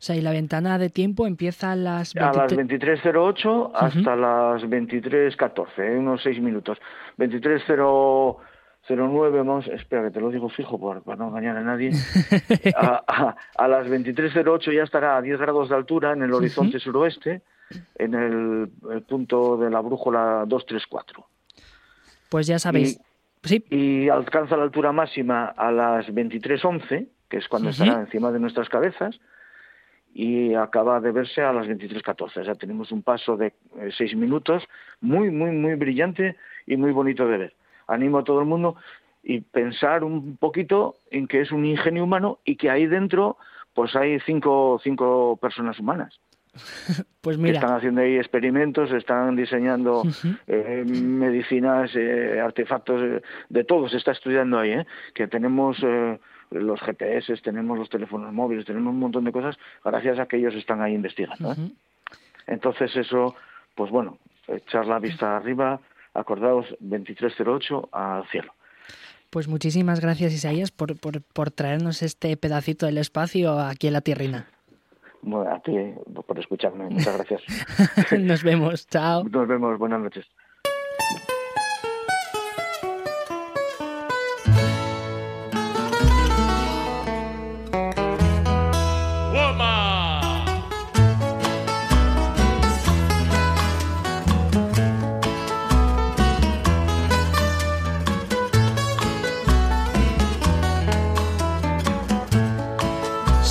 O sea, y la ventana de tiempo empieza a las... A las 23.08 hasta las 23.14, ¿eh? unos 6 minutos. 23.09, vamos, espera que te lo digo fijo por, para no engañar a nadie. a, a, las 23.08 ya estará a 10 grados de altura en el horizonte suroeste en el, punto de la brújula 234. Pues ya sabéis. Y, y alcanza la altura máxima a las 23.11, que es cuando estará encima de nuestras cabezas, y acaba de verse a las 23.14. O sea, tenemos un paso de eh, seis minutos muy, muy, muy brillante y muy bonito de ver. Animo a todo el mundo y pensar un poquito en que es un ingenio humano y que ahí dentro pues hay cinco, cinco personas humanas. Pues mira. Están haciendo ahí experimentos, están diseñando eh, medicinas, eh, artefactos, eh, de todo se está estudiando ahí, que tenemos los GPS, tenemos los teléfonos móviles, tenemos un montón de cosas gracias a que ellos están ahí investigando. Entonces eso, pues bueno, echar la vista arriba, acordaos 2308 al cielo. Pues muchísimas gracias Isaías por, por, por traernos este pedacito del espacio aquí en la tierrina. Bueno, a ti por escucharme. Muchas gracias. Nos vemos. Chao. Nos vemos. Buenas noches.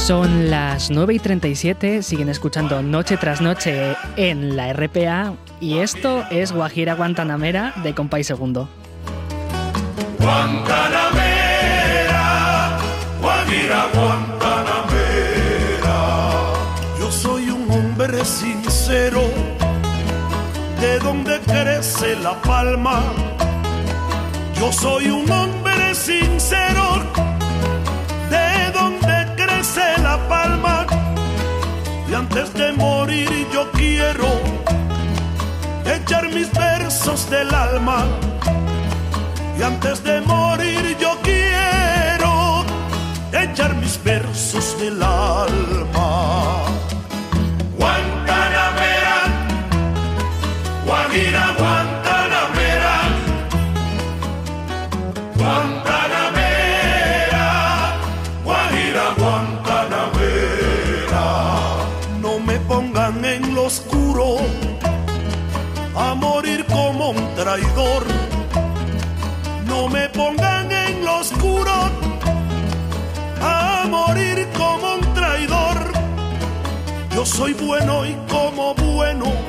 Son las 9 y 37, siguen escuchando noche tras noche en la RPA y esto es Guajira Guantanamera de Compay Segundo. Guantanamera, Guajira Guantanamera. Yo soy un hombre sincero, de donde crece la palma. Yo soy un hombre sincero antes de morir yo quiero echar mis versos del alma y antes de morir yo quiero echar mis versos del alma. Guantanamera, Guajira, Guantanamera, soy bueno y como bueno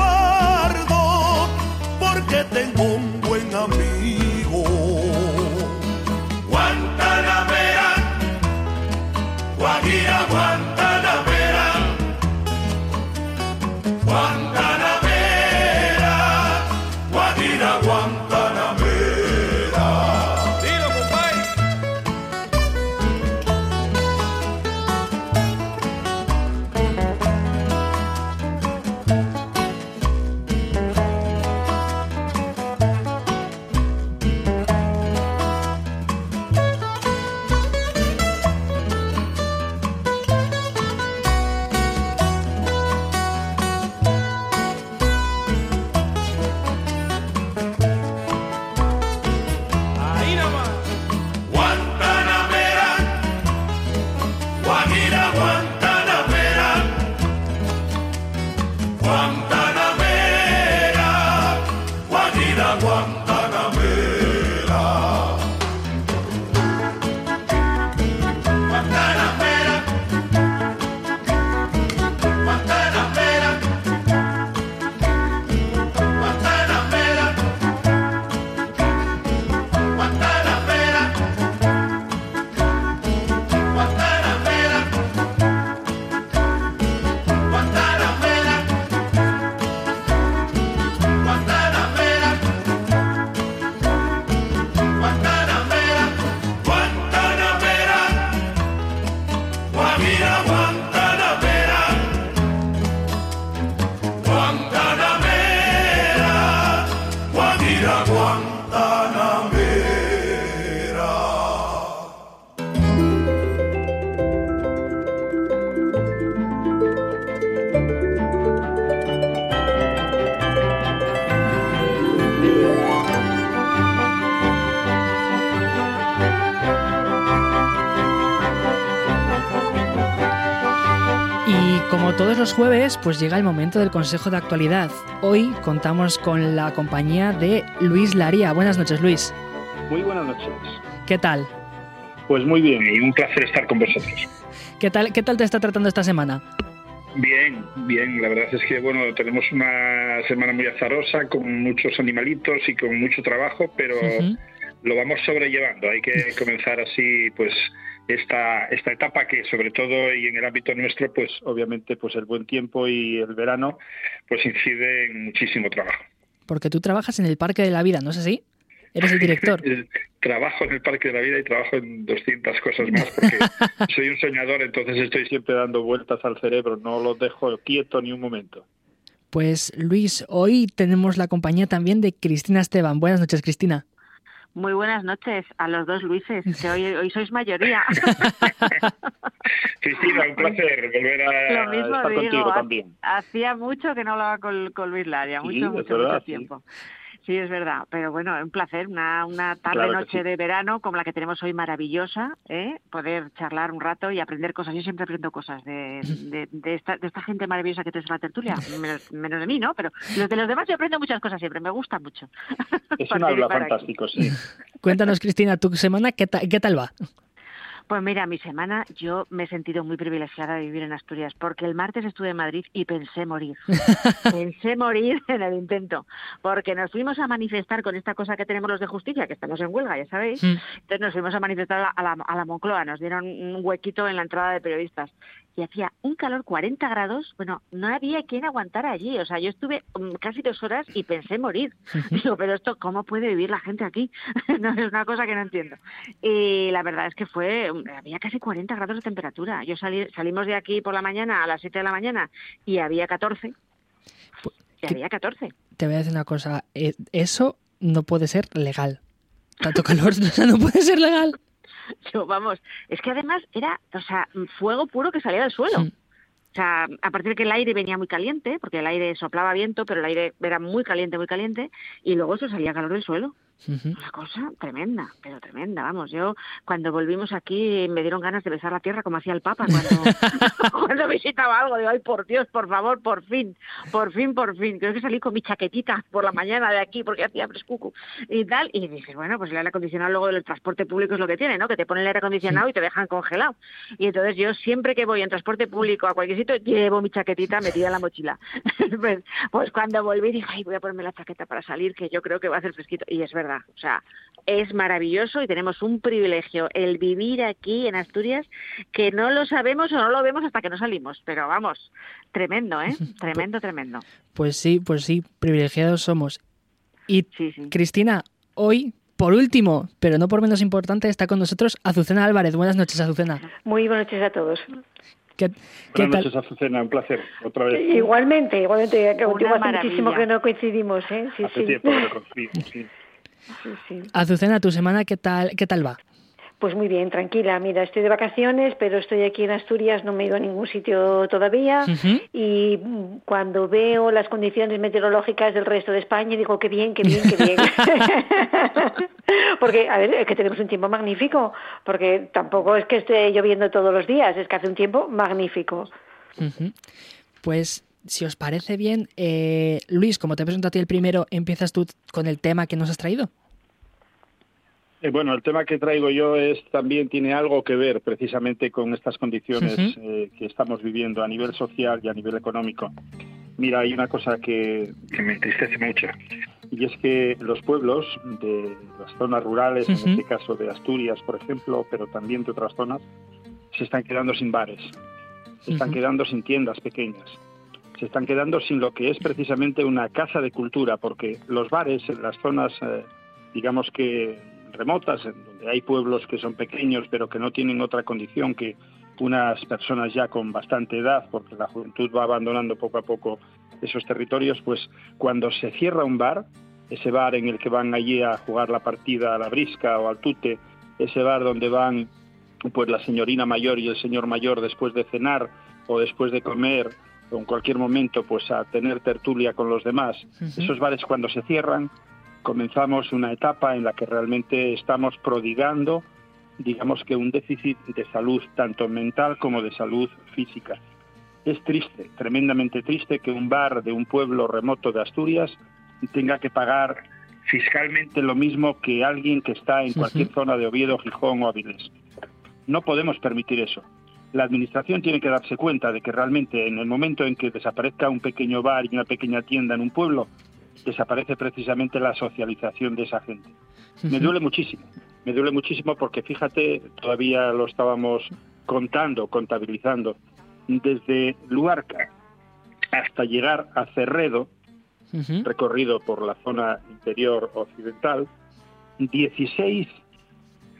porque tengo un buen amigo. Guantanamera, Guajira, Guantanamera, pues llega el momento del Consejo de Actualidad. Hoy contamos con la compañía de Luis Laría. Buenas noches, Luis. Muy buenas noches. ¿Qué tal? Pues muy bien y un placer estar con vosotros. ¿Qué tal, qué tal te está tratando esta semana? Bien, bien. La verdad es que bueno tenemos una semana muy azarosa con muchos animalitos y con mucho trabajo, pero lo vamos sobrellevando. Hay que comenzar así, pues esta esta etapa que sobre todo y en el ámbito nuestro, pues obviamente pues el buen tiempo y el verano, pues incide en muchísimo trabajo. Porque tú trabajas en el Parque de la Vida, ¿no es así? Eres el director. Trabajo en el Parque de la Vida y trabajo en 200 cosas más porque soy un soñador, entonces estoy siempre dando vueltas al cerebro, no lo dejo quieto ni un momento. Pues Luis, hoy tenemos la compañía también de Cristina Esteban. Buenas noches, Cristina. Muy buenas noches a los dos Luises, que hoy, hoy sois mayoría. Cristina, un placer volver a Lo mismo estar digo, contigo también. hacía mucho que no hablaba con, con Luis Laria, mucho, mucho, verdad, mucho tiempo. Sí, es verdad, pero bueno, un placer, una, una Claro tarde-noche sí. de verano como la que tenemos hoy maravillosa, ¿eh? poder charlar un rato y aprender cosas. Yo siempre aprendo cosas de, de, de esta, de esta gente maravillosa que tienes en la tertulia, menos, menos de mí, ¿no? Pero los de los demás yo aprendo muchas cosas siempre, me gusta mucho. Es un aula aquí. fantástico, sí. Cuéntanos, Cristina, tu semana, ¿qué, ta- qué tal va? Pues mira, mi semana yo me he sentido muy privilegiada de vivir en Asturias porque el martes estuve en Madrid y pensé morir. pensé morir en el intento porque nos fuimos a manifestar con esta cosa que tenemos los de justicia, que estamos en huelga, ya sabéis. Mm. Entonces nos fuimos a manifestar a la, a la, a la Moncloa, nos dieron un huequito en la entrada de periodistas y hacía un calor 40 grados, bueno, no había quien aguantara allí, o sea, yo estuve mm, casi dos horas y pensé morir. Digo, pero esto, ¿cómo puede vivir la gente aquí? no es una cosa que no entiendo. Y la verdad es que fue, había casi 40 grados de temperatura. Yo salí, salimos de aquí por la mañana a las 7 de la mañana y había 14. Y ¿qué- había 14. Te voy a decir una cosa, eh, eso no puede ser legal. Tanto calor, no puede ser legal. Yo, vamos, es que además era, o sea, fuego puro que salía del suelo. Mm. O sea, a partir de que el aire venía muy caliente, porque el aire soplaba viento, pero el aire era muy caliente, muy caliente, y luego eso salía calor del suelo. Una cosa tremenda, pero tremenda, vamos. Yo cuando volvimos aquí me dieron ganas de besar la tierra como hacía el Papa cuando, cuando visitaba algo. Digo, ay, por Dios, por favor, por fin, por fin, por fin. Creo que salí con mi chaquetita por la mañana de aquí porque hacía frescuco y tal. Y dije, bueno, pues el aire acondicionado luego del transporte público es lo que tiene, ¿no? Que te ponen el aire acondicionado y te dejan congelado. Y entonces yo siempre que voy en transporte público a cualquier sitio llevo mi chaquetita metida en la mochila. pues, pues, cuando volví dije, ay, voy a ponerme la chaqueta para salir, que yo creo que va a hacer fresquito. Y es verdad o sea, es maravilloso y tenemos un privilegio, el vivir aquí en Asturias, que no lo sabemos o no lo vemos hasta que no salimos. Pero vamos, tremendo, ¿eh? Tremendo, tremendo. Pues sí, pues sí, privilegiados somos. Y Cristina, hoy por último, pero no por menos importante, está con nosotros Azucena Álvarez. Buenas noches, Azucena. Muy buenas noches a todos. ¿Qué, buenas noches, Azucena. Un placer. Otra vez. Igualmente, igualmente. Hace muchísimo que no coincidimos. ¿eh? Sí, hace tiempo que no coincidimos, sí. Azucena, ¿tu semana qué tal, qué tal va? Pues muy bien, tranquila. Mira, estoy de vacaciones, pero estoy aquí en Asturias, no me he ido a ningún sitio todavía. Y cuando veo las condiciones meteorológicas del resto de España, digo, qué bien, qué bien, qué bien. porque, a ver, es que tenemos un tiempo magnífico, porque tampoco es que esté lloviendo todos los días, es que hace un tiempo magnífico. Pues si os parece bien, eh, Luis, como te presento a ti el primero, empiezas tú con el tema que nos has traído. Eh, bueno, el tema que traigo yo es también tiene algo que ver precisamente con estas condiciones eh, que estamos viviendo a nivel social y a nivel económico. Mira, hay una cosa que, me entristece mucho y es que los pueblos de las zonas rurales, en este caso de Asturias, por ejemplo, pero también de otras zonas, se están quedando sin bares, se están quedando sin tiendas pequeñas se están quedando sin lo que es precisamente una casa de cultura, porque los bares en las zonas, eh, digamos que remotas, en donde hay pueblos que son pequeños pero que no tienen otra condición que unas personas ya con bastante edad, porque la juventud va abandonando poco a poco esos territorios, pues cuando se cierra un bar, ese bar en el que van allí a jugar la partida a la brisca o al tute, ese bar donde van pues la señorina mayor y el señor mayor después de cenar o después de comer en cualquier momento pues a tener tertulia con los demás. Esos bares cuando se cierran, comenzamos una etapa en la que realmente estamos prodigando, digamos que un déficit de salud tanto mental como de salud física. Es triste, tremendamente triste que un bar de un pueblo remoto de Asturias tenga que pagar fiscalmente lo mismo que alguien que está en cualquier zona de Oviedo, Gijón o Avilés. No podemos permitir eso la administración tiene que darse cuenta de que realmente en el momento en que desaparezca un pequeño bar y una pequeña tienda en un pueblo, desaparece precisamente la socialización de esa gente. Me duele muchísimo, me duele muchísimo porque fíjate, todavía lo estábamos contando, contabilizando, desde Luarca hasta llegar a Cerredo, recorrido por la zona interior occidental, 16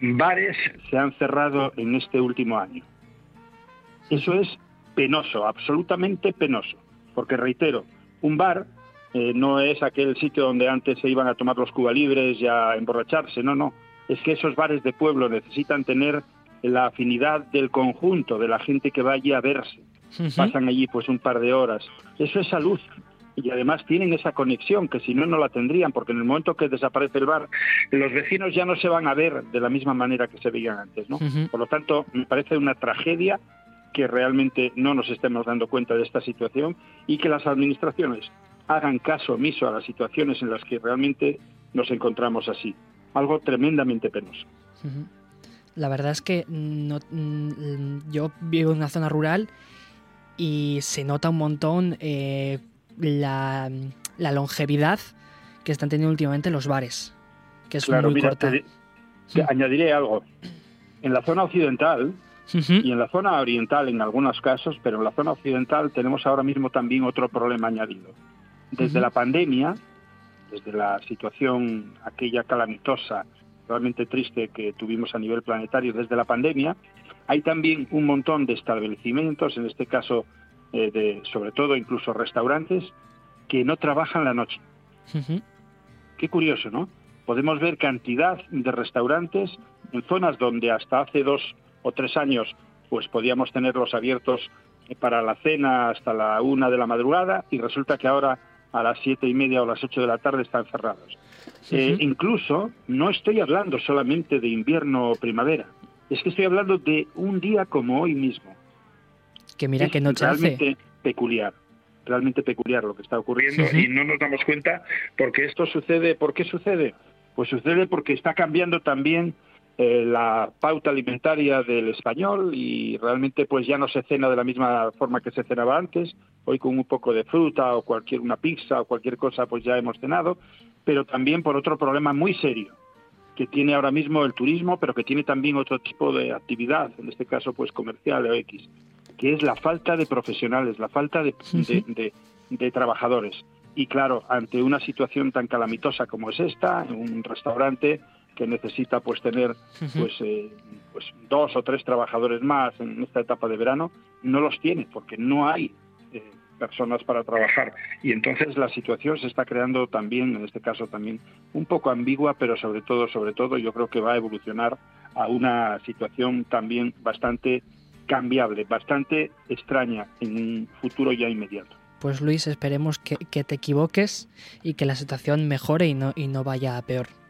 bares se han cerrado en este último año. Eso es penoso, absolutamente penoso, porque reitero, un bar eh, no es aquel sitio donde antes se iban a tomar los cubalibres y a emborracharse, no, no, es que esos bares de pueblo necesitan tener la afinidad del conjunto, de la gente que vaya a verse. Pasan allí pues un par de horas. Eso es salud. Y además tienen esa conexión que si no, no la tendrían, porque en el momento que desaparece el bar, los vecinos ya no se van a ver de la misma manera que se veían antes. ¿no? Por lo tanto, me parece una tragedia que realmente no nos estemos dando cuenta de esta situación y que las administraciones hagan caso omiso a las situaciones en las que realmente nos encontramos así. Algo tremendamente penoso. La verdad es que no, mm, yo vivo en una zona rural y se nota un montón eh, la, longevidad que están teniendo últimamente los bares, que es muy corta. añadiré algo. En la zona occidental, y en la zona oriental en algunos casos, pero en la zona occidental tenemos ahora mismo también otro problema añadido. Desde la pandemia, desde la situación aquella calamitosa, realmente triste que tuvimos a nivel planetario desde la pandemia, hay también un montón de establecimientos, en este caso eh, de, sobre todo incluso restaurantes, que no trabajan la noche. Qué curioso, ¿no? Podemos ver cantidad de restaurantes en zonas donde hasta hace dos o tres años, pues podíamos tenerlos abiertos para la cena hasta la una de la madrugada y resulta que ahora a las siete y media o las ocho de la tarde están cerrados. Eh, incluso no estoy hablando solamente de invierno o primavera, es que estoy hablando de un día como hoy mismo. Que mira que noche realmente peculiar, realmente peculiar lo que está ocurriendo y no nos damos cuenta porque esto sucede. ¿Por qué sucede? Pues sucede porque está cambiando también eh, la pauta alimentaria del español y realmente pues ya no se cena de la misma forma que se cenaba antes. Hoy con un poco de fruta o cualquier una pizza o cualquier cosa pues ya hemos cenado, pero también por otro problema muy serio que tiene ahora mismo el turismo, pero que tiene también otro tipo de actividad, en este caso pues comercial o X, que es la falta de profesionales, la falta de, de, trabajadores. Y claro, ante una situación tan calamitosa como es esta, en un restaurante que necesita pues tener pues, eh, pues dos o tres trabajadores más en esta etapa de verano, no los tiene porque no hay eh, personas para trabajar. Y entonces la situación se está creando también, en este caso también, un poco ambigua, pero sobre todo, sobre todo, yo creo que va a evolucionar a una situación también bastante cambiable, bastante extraña en un futuro ya inmediato. Pues Luis, esperemos que, te equivoques y que la situación mejore y no, y no vaya a peor.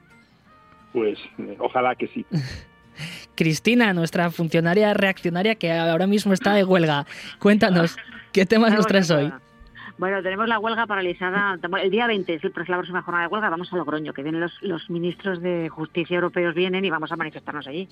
Pues eh, ojalá que sí. Cristina, nuestra funcionaria reaccionaria que ahora mismo está de huelga. Cuéntanos, ¿Qué temas nos traes hoy? Bueno, tenemos la huelga paralizada. El día 20 es la próxima jornada de huelga. Vamos a Logroño, que vienen los, ministros de justicia europeos, vienen y vamos a manifestarnos allí.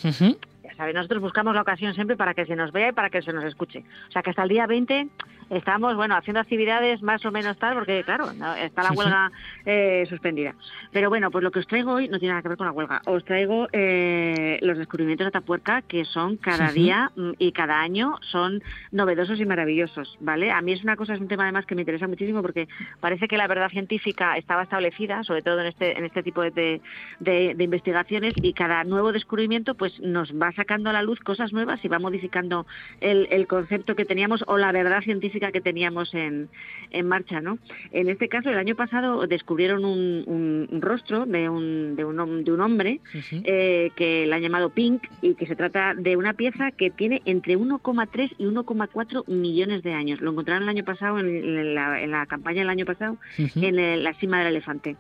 Ya saben, nosotros buscamos la ocasión siempre para que se nos vea y para que se nos escuche. O sea, que hasta el día 20 estamos, bueno, haciendo actividades más o menos tal, porque claro, está la huelga eh, suspendida. Pero bueno, pues lo que os traigo hoy no tiene nada que ver con la huelga. Os traigo eh, los descubrimientos de Atapuerca, que son cada día mm, y cada año son novedosos y maravillosos, ¿vale? A mí es una cosa, es un tema además que me interesa muchísimo porque parece que la verdad científica estaba establecida, sobre todo en este, en este tipo de, de, investigaciones, y cada nuevo descubrimiento pues nos va sacando a la luz cosas nuevas y va modificando el, el concepto que teníamos o la verdad científica que teníamos en, en marcha. ¿no? En este caso, el año pasado descubrieron un, rostro de un, de un, de un hombre eh, que la han llamado Pink y que se trata de una pieza que tiene entre 1,3 y 1,4 millones de años. Lo encontraron el año pasado, en, la, en la, campaña del año pasado, en la cima del elefante.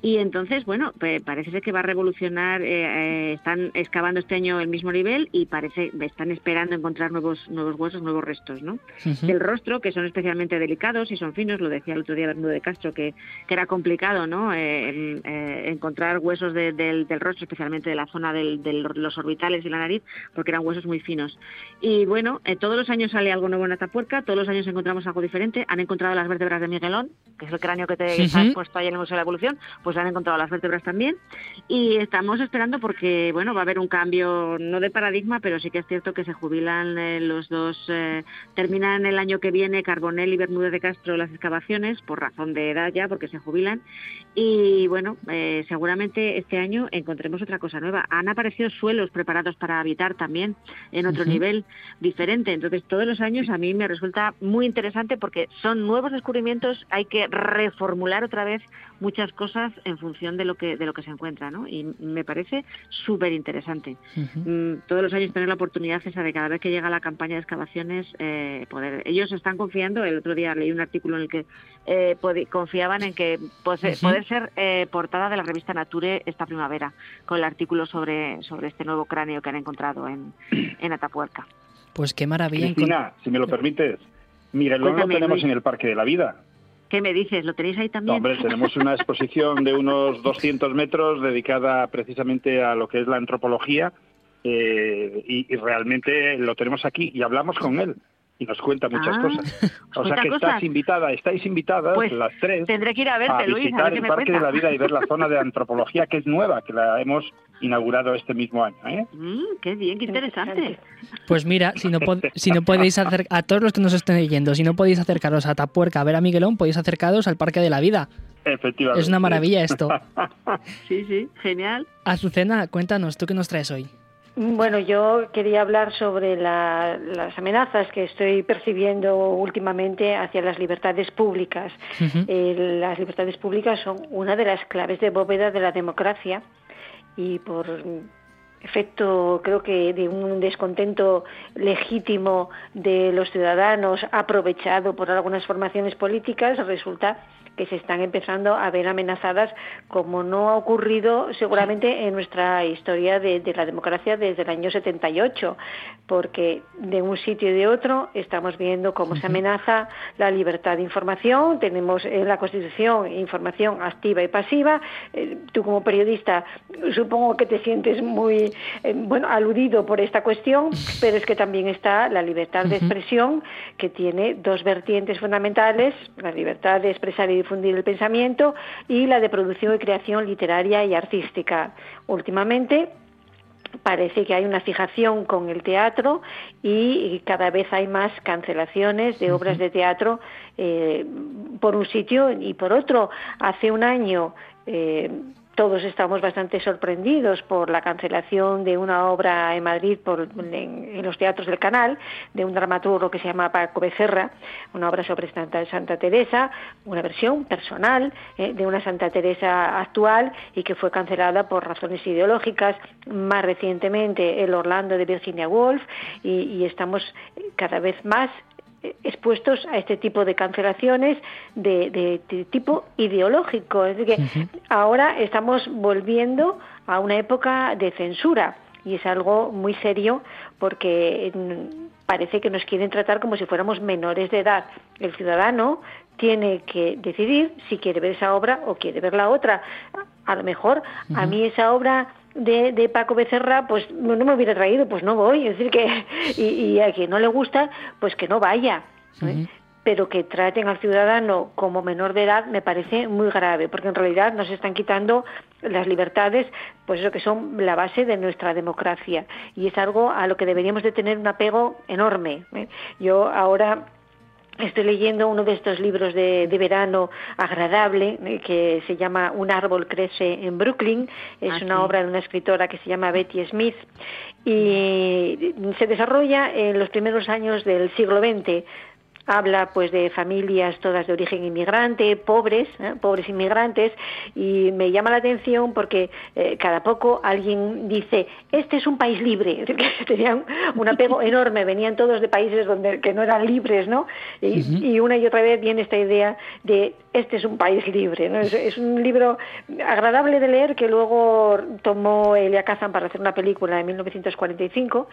Y entonces, bueno, parece ser que va a revolucionar, eh, eh, están excavando este año el mismo nivel y parece están esperando encontrar nuevos nuevos huesos, nuevos restos, ¿no? Del rostro, que son especialmente delicados y son finos, lo decía el otro día Bernardo de Castro, que, que era complicado, ¿no? Eh, encontrar huesos del, rostro, especialmente de la zona de los orbitales y la nariz, porque eran huesos muy finos. Y bueno, todos los años sale algo nuevo en Atapuerca, todos los años encontramos algo diferente. Han encontrado las vértebras de Miguelón, que es el cráneo que te has puesto ahí en el Museo de la Evolución, pues han encontrado las vértebras también. Y estamos esperando porque, bueno, va a haber un cambio, no de paradigma, pero sí que es cierto que se jubilan eh, los dos, eh, terminan el año que viene Carbonell y Bermúdez de Castro las excavaciones, por razón de edad ya, porque se jubilan. Y bueno, eh, seguramente este año encontremos otra cosa nueva. Han aparecido suelos preparados para habitar también en otro nivel diferente. Entonces, todos los años a mí me resulta muy interesante porque son nuevos descubrimientos, hay que reformular otra vez muchas cosas en función de lo que de lo que se encuentra, ¿no? Y me parece súper interesante. Mm, todos los años tener la oportunidad esa de cada vez que llega la campaña de excavaciones eh, poder. Ellos están confiando. El otro día leí un artículo en el que eh, confiaban en que poder ser eh, portada de la revista Nature esta primavera con el artículo sobre sobre este nuevo cráneo que han encontrado en, en Atapuerca. Pues qué maravilla. Cristina, si me lo permites, mira, lo tenemos en el Parque de la Vida. ¿Qué me dices? ¿Lo tenéis ahí también? hombre, tenemos una exposición de unos 200 metros dedicada precisamente a lo que es la antropología eh, y, realmente lo tenemos aquí y hablamos con él y nos cuenta muchas ah, cosas. O sea que estás invitada, estáis invitadas pues las tres tendré que ir a, verte, visitar el Parque de la Vida y ver la zona de antropología que es nueva, que la hemos inaugurado este mismo año. ¿eh? Mm, qué bien, qué interesante. Pues mira, si no, si no podéis hacer a todos los que nos estén leyendo, si no podéis acercaros a Tapuerca a ver a Miguelón, podéis acercaros al Parque de la Vida. Efectivamente. Es una maravilla esto. sí, sí, genial. Azucena, cuéntanos, ¿tú qué nos traes hoy? Bueno, yo quería hablar sobre las amenazas que estoy percibiendo últimamente hacia las libertades públicas. Eh, las libertades públicas son una de las claves de bóveda de la democracia y por efecto creo que de un descontento legítimo de los ciudadanos aprovechado por algunas formaciones políticas resulta que se están empezando a ver amenazadas como no ha ocurrido seguramente en nuestra historia de, la democracia desde el año 78, porque de un sitio y de otro estamos viendo cómo se amenaza la libertad de información, tenemos en la Constitución información activa y pasiva, eh, tú como periodista supongo que te sientes muy eh, bueno aludido por esta cuestión, pero es que también está la libertad de expresión que tiene dos vertientes fundamentales, la libertad de expresar y difundir el pensamiento y la de producción y creación literaria y artística. Últimamente, parece que hay una fijación con el teatro y cada vez hay más cancelaciones de obras de teatro eh, por un sitio y por otro. Hace un año eh, todos estamos bastante sorprendidos por la cancelación de una obra en Madrid por, en, los teatros del canal, de un dramaturgo que se llama Paco Becerra, una obra sobre Santa, Santa Teresa, una versión personal eh, de una Santa Teresa actual y que fue cancelada por razones ideológicas. Más recientemente el Orlando de Virginia Woolf y, y estamos cada vez más expuestos a este tipo de cancelaciones de, tipo ideológico. Es decir, que ahora estamos volviendo a una época de censura y es algo muy serio porque mm, parece que nos quieren tratar como si fuéramos menores de edad. El ciudadano tiene que decidir si quiere ver esa obra o quiere ver la otra. A lo mejor a mí esa obra de, de, Paco Becerra, pues no, me hubiera traído, pues no voy. Es decir, que y, a quien no le gusta, pues que no vaya. ¿eh? Pero que traten al ciudadano como menor de edad me parece muy grave, porque en realidad nos están quitando las libertades, pues eso que son la base de nuestra democracia. Y es algo a lo que deberíamos de tener un apego enorme. ¿eh? Yo ahora Estoy leyendo uno de estos libros de, verano agradable eh, que se llama Un árbol crece en Brooklyn. Es ah, una obra de una escritora que se llama Betty Smith. Y se desarrolla en los primeros años del siglo XX habla pues de familias todas de origen inmigrante, pobres, ¿eh? pobres inmigrantes, y me llama la atención porque eh, cada poco alguien dice, este es un país libre, tenían un apego enorme, venían todos de países donde que no eran libres, ¿no? Y, una y otra vez viene esta idea de este es un país libre, ¿no? Es, un libro agradable de leer que luego tomó Elia Kazan para hacer una película en 1945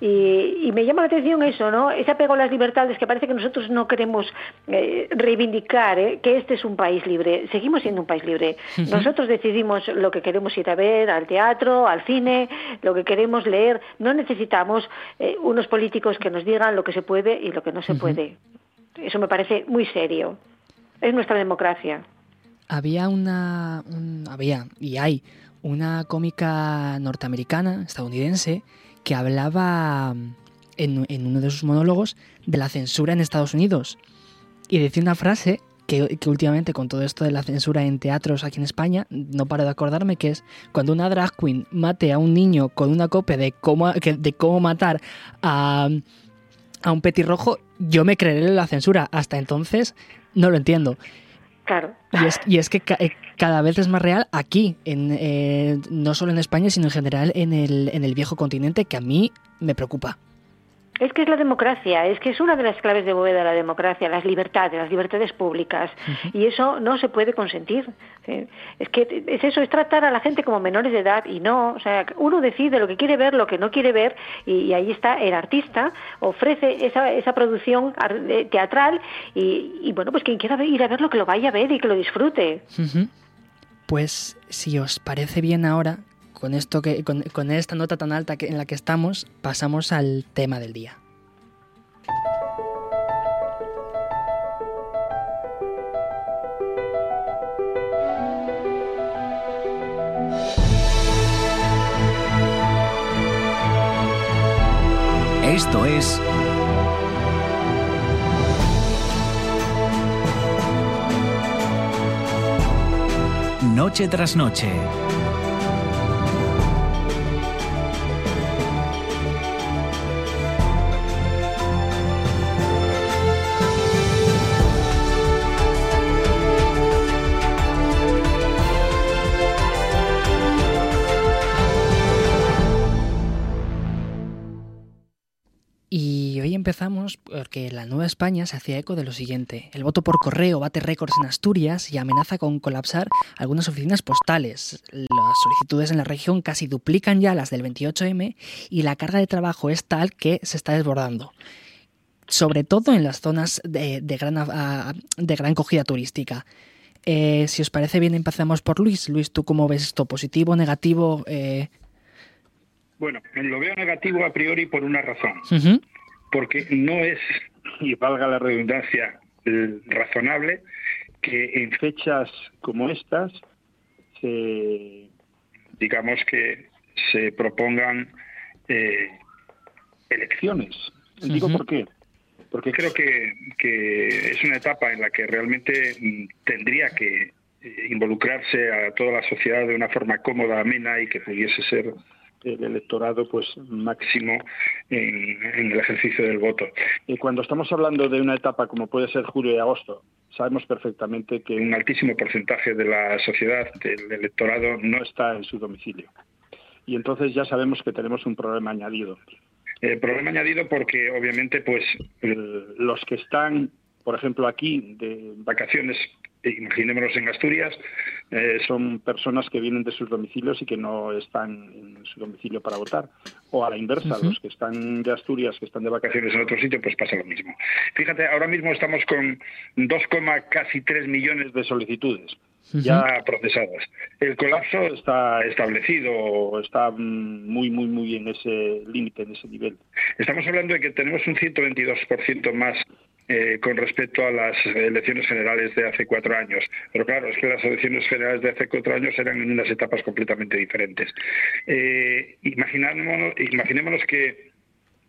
y, y me llama la atención eso, ¿no? Ese apego a las libertades que parece que nosotros no queremos eh, reivindicar eh, que este es un país libre. Seguimos siendo un país libre. Nosotros decidimos lo que queremos ir a ver, al teatro, al cine, lo que queremos leer. No necesitamos eh, unos políticos que nos digan lo que se puede y lo que no se puede. Eso me parece muy serio. Es nuestra democracia. Había una. había y hay una cómica norteamericana, estadounidense, que hablaba en, uno de sus monólogos de la censura en Estados Unidos. Y decía una frase que, últimamente con todo esto de la censura en teatros aquí en España, no paro de acordarme que es cuando una drag queen mate a un niño con una copia de cómo, de cómo matar a, a un petirrojo, yo me creeré la censura. Hasta entonces no lo entiendo. Claro. Y es, y es que eh, cada vez es más real aquí, en, eh, no solo en España, sino en general en el, en el viejo continente, que a mí me preocupa. Es que es la democracia, es que es una de las claves de bóveda de la democracia, las libertades, las libertades públicas. Y eso no se puede consentir. Es que es eso, es tratar a la gente como menores de edad y no, o sea, uno decide lo que quiere ver, lo que no quiere ver, y, ahí está el artista, ofrece esa, esa producción eh, teatral y, bueno, pues quien quiera ir a verlo, que lo vaya a ver y que lo disfrute. Pues si os parece bien ahora, con, esto que, con, esta nota tan alta que, en la que estamos, pasamos al tema del día. Esto es Noche tras Noche. Empezamos porque la Nueva España se hacía eco de lo siguiente. El voto por correo bate récords en Asturias y amenaza con colapsar algunas oficinas postales. Las solicitudes en la región casi duplican ya las del 28M y la carga de trabajo es tal que se está desbordando. Sobre todo en las zonas de, gran, de gran cogida turística. Eh, si os parece bien, empezamos por Luis. Luis, ¿tú cómo ves esto? ¿Positivo, negativo? Eh, bueno, lo veo negativo a priori por una razón. Porque no es, y valga la redundancia, razonable que en fechas como estas se, digamos que se propongan eh, elecciones. Digo por qué. Porque creo que, que es una etapa en la que realmente mm, tendría que eh, involucrarse a toda la sociedad de una forma cómoda, amena y que pudiese ser el electorado pues máximo en, el ejercicio del voto. Y cuando estamos hablando de una etapa como puede ser julio y agosto, sabemos perfectamente que un altísimo porcentaje de la sociedad, del electorado, no está en su domicilio. Y entonces ya sabemos que tenemos un problema añadido. El problema añadido porque obviamente pues los que están, por ejemplo, aquí de vacaciones imaginémonos en Asturias, eh, son personas que vienen de sus domicilios y que no están en su domicilio para votar. O a la inversa, los que están de Asturias, que están de vacaciones en otro sitio, pues pasa lo mismo. Fíjate, ahora mismo estamos con 2, casi 3 millones de solicitudes ya procesadas. El colapso está establecido, está muy, muy, muy en ese límite, en ese nivel. Estamos hablando de que tenemos un 122% más eh, con respecto a las elecciones generales de hace cuatro años. Pero claro, es que las elecciones generales de hace cuatro años eran en unas etapas completamente diferentes. Eh, imaginémonos, imaginémonos que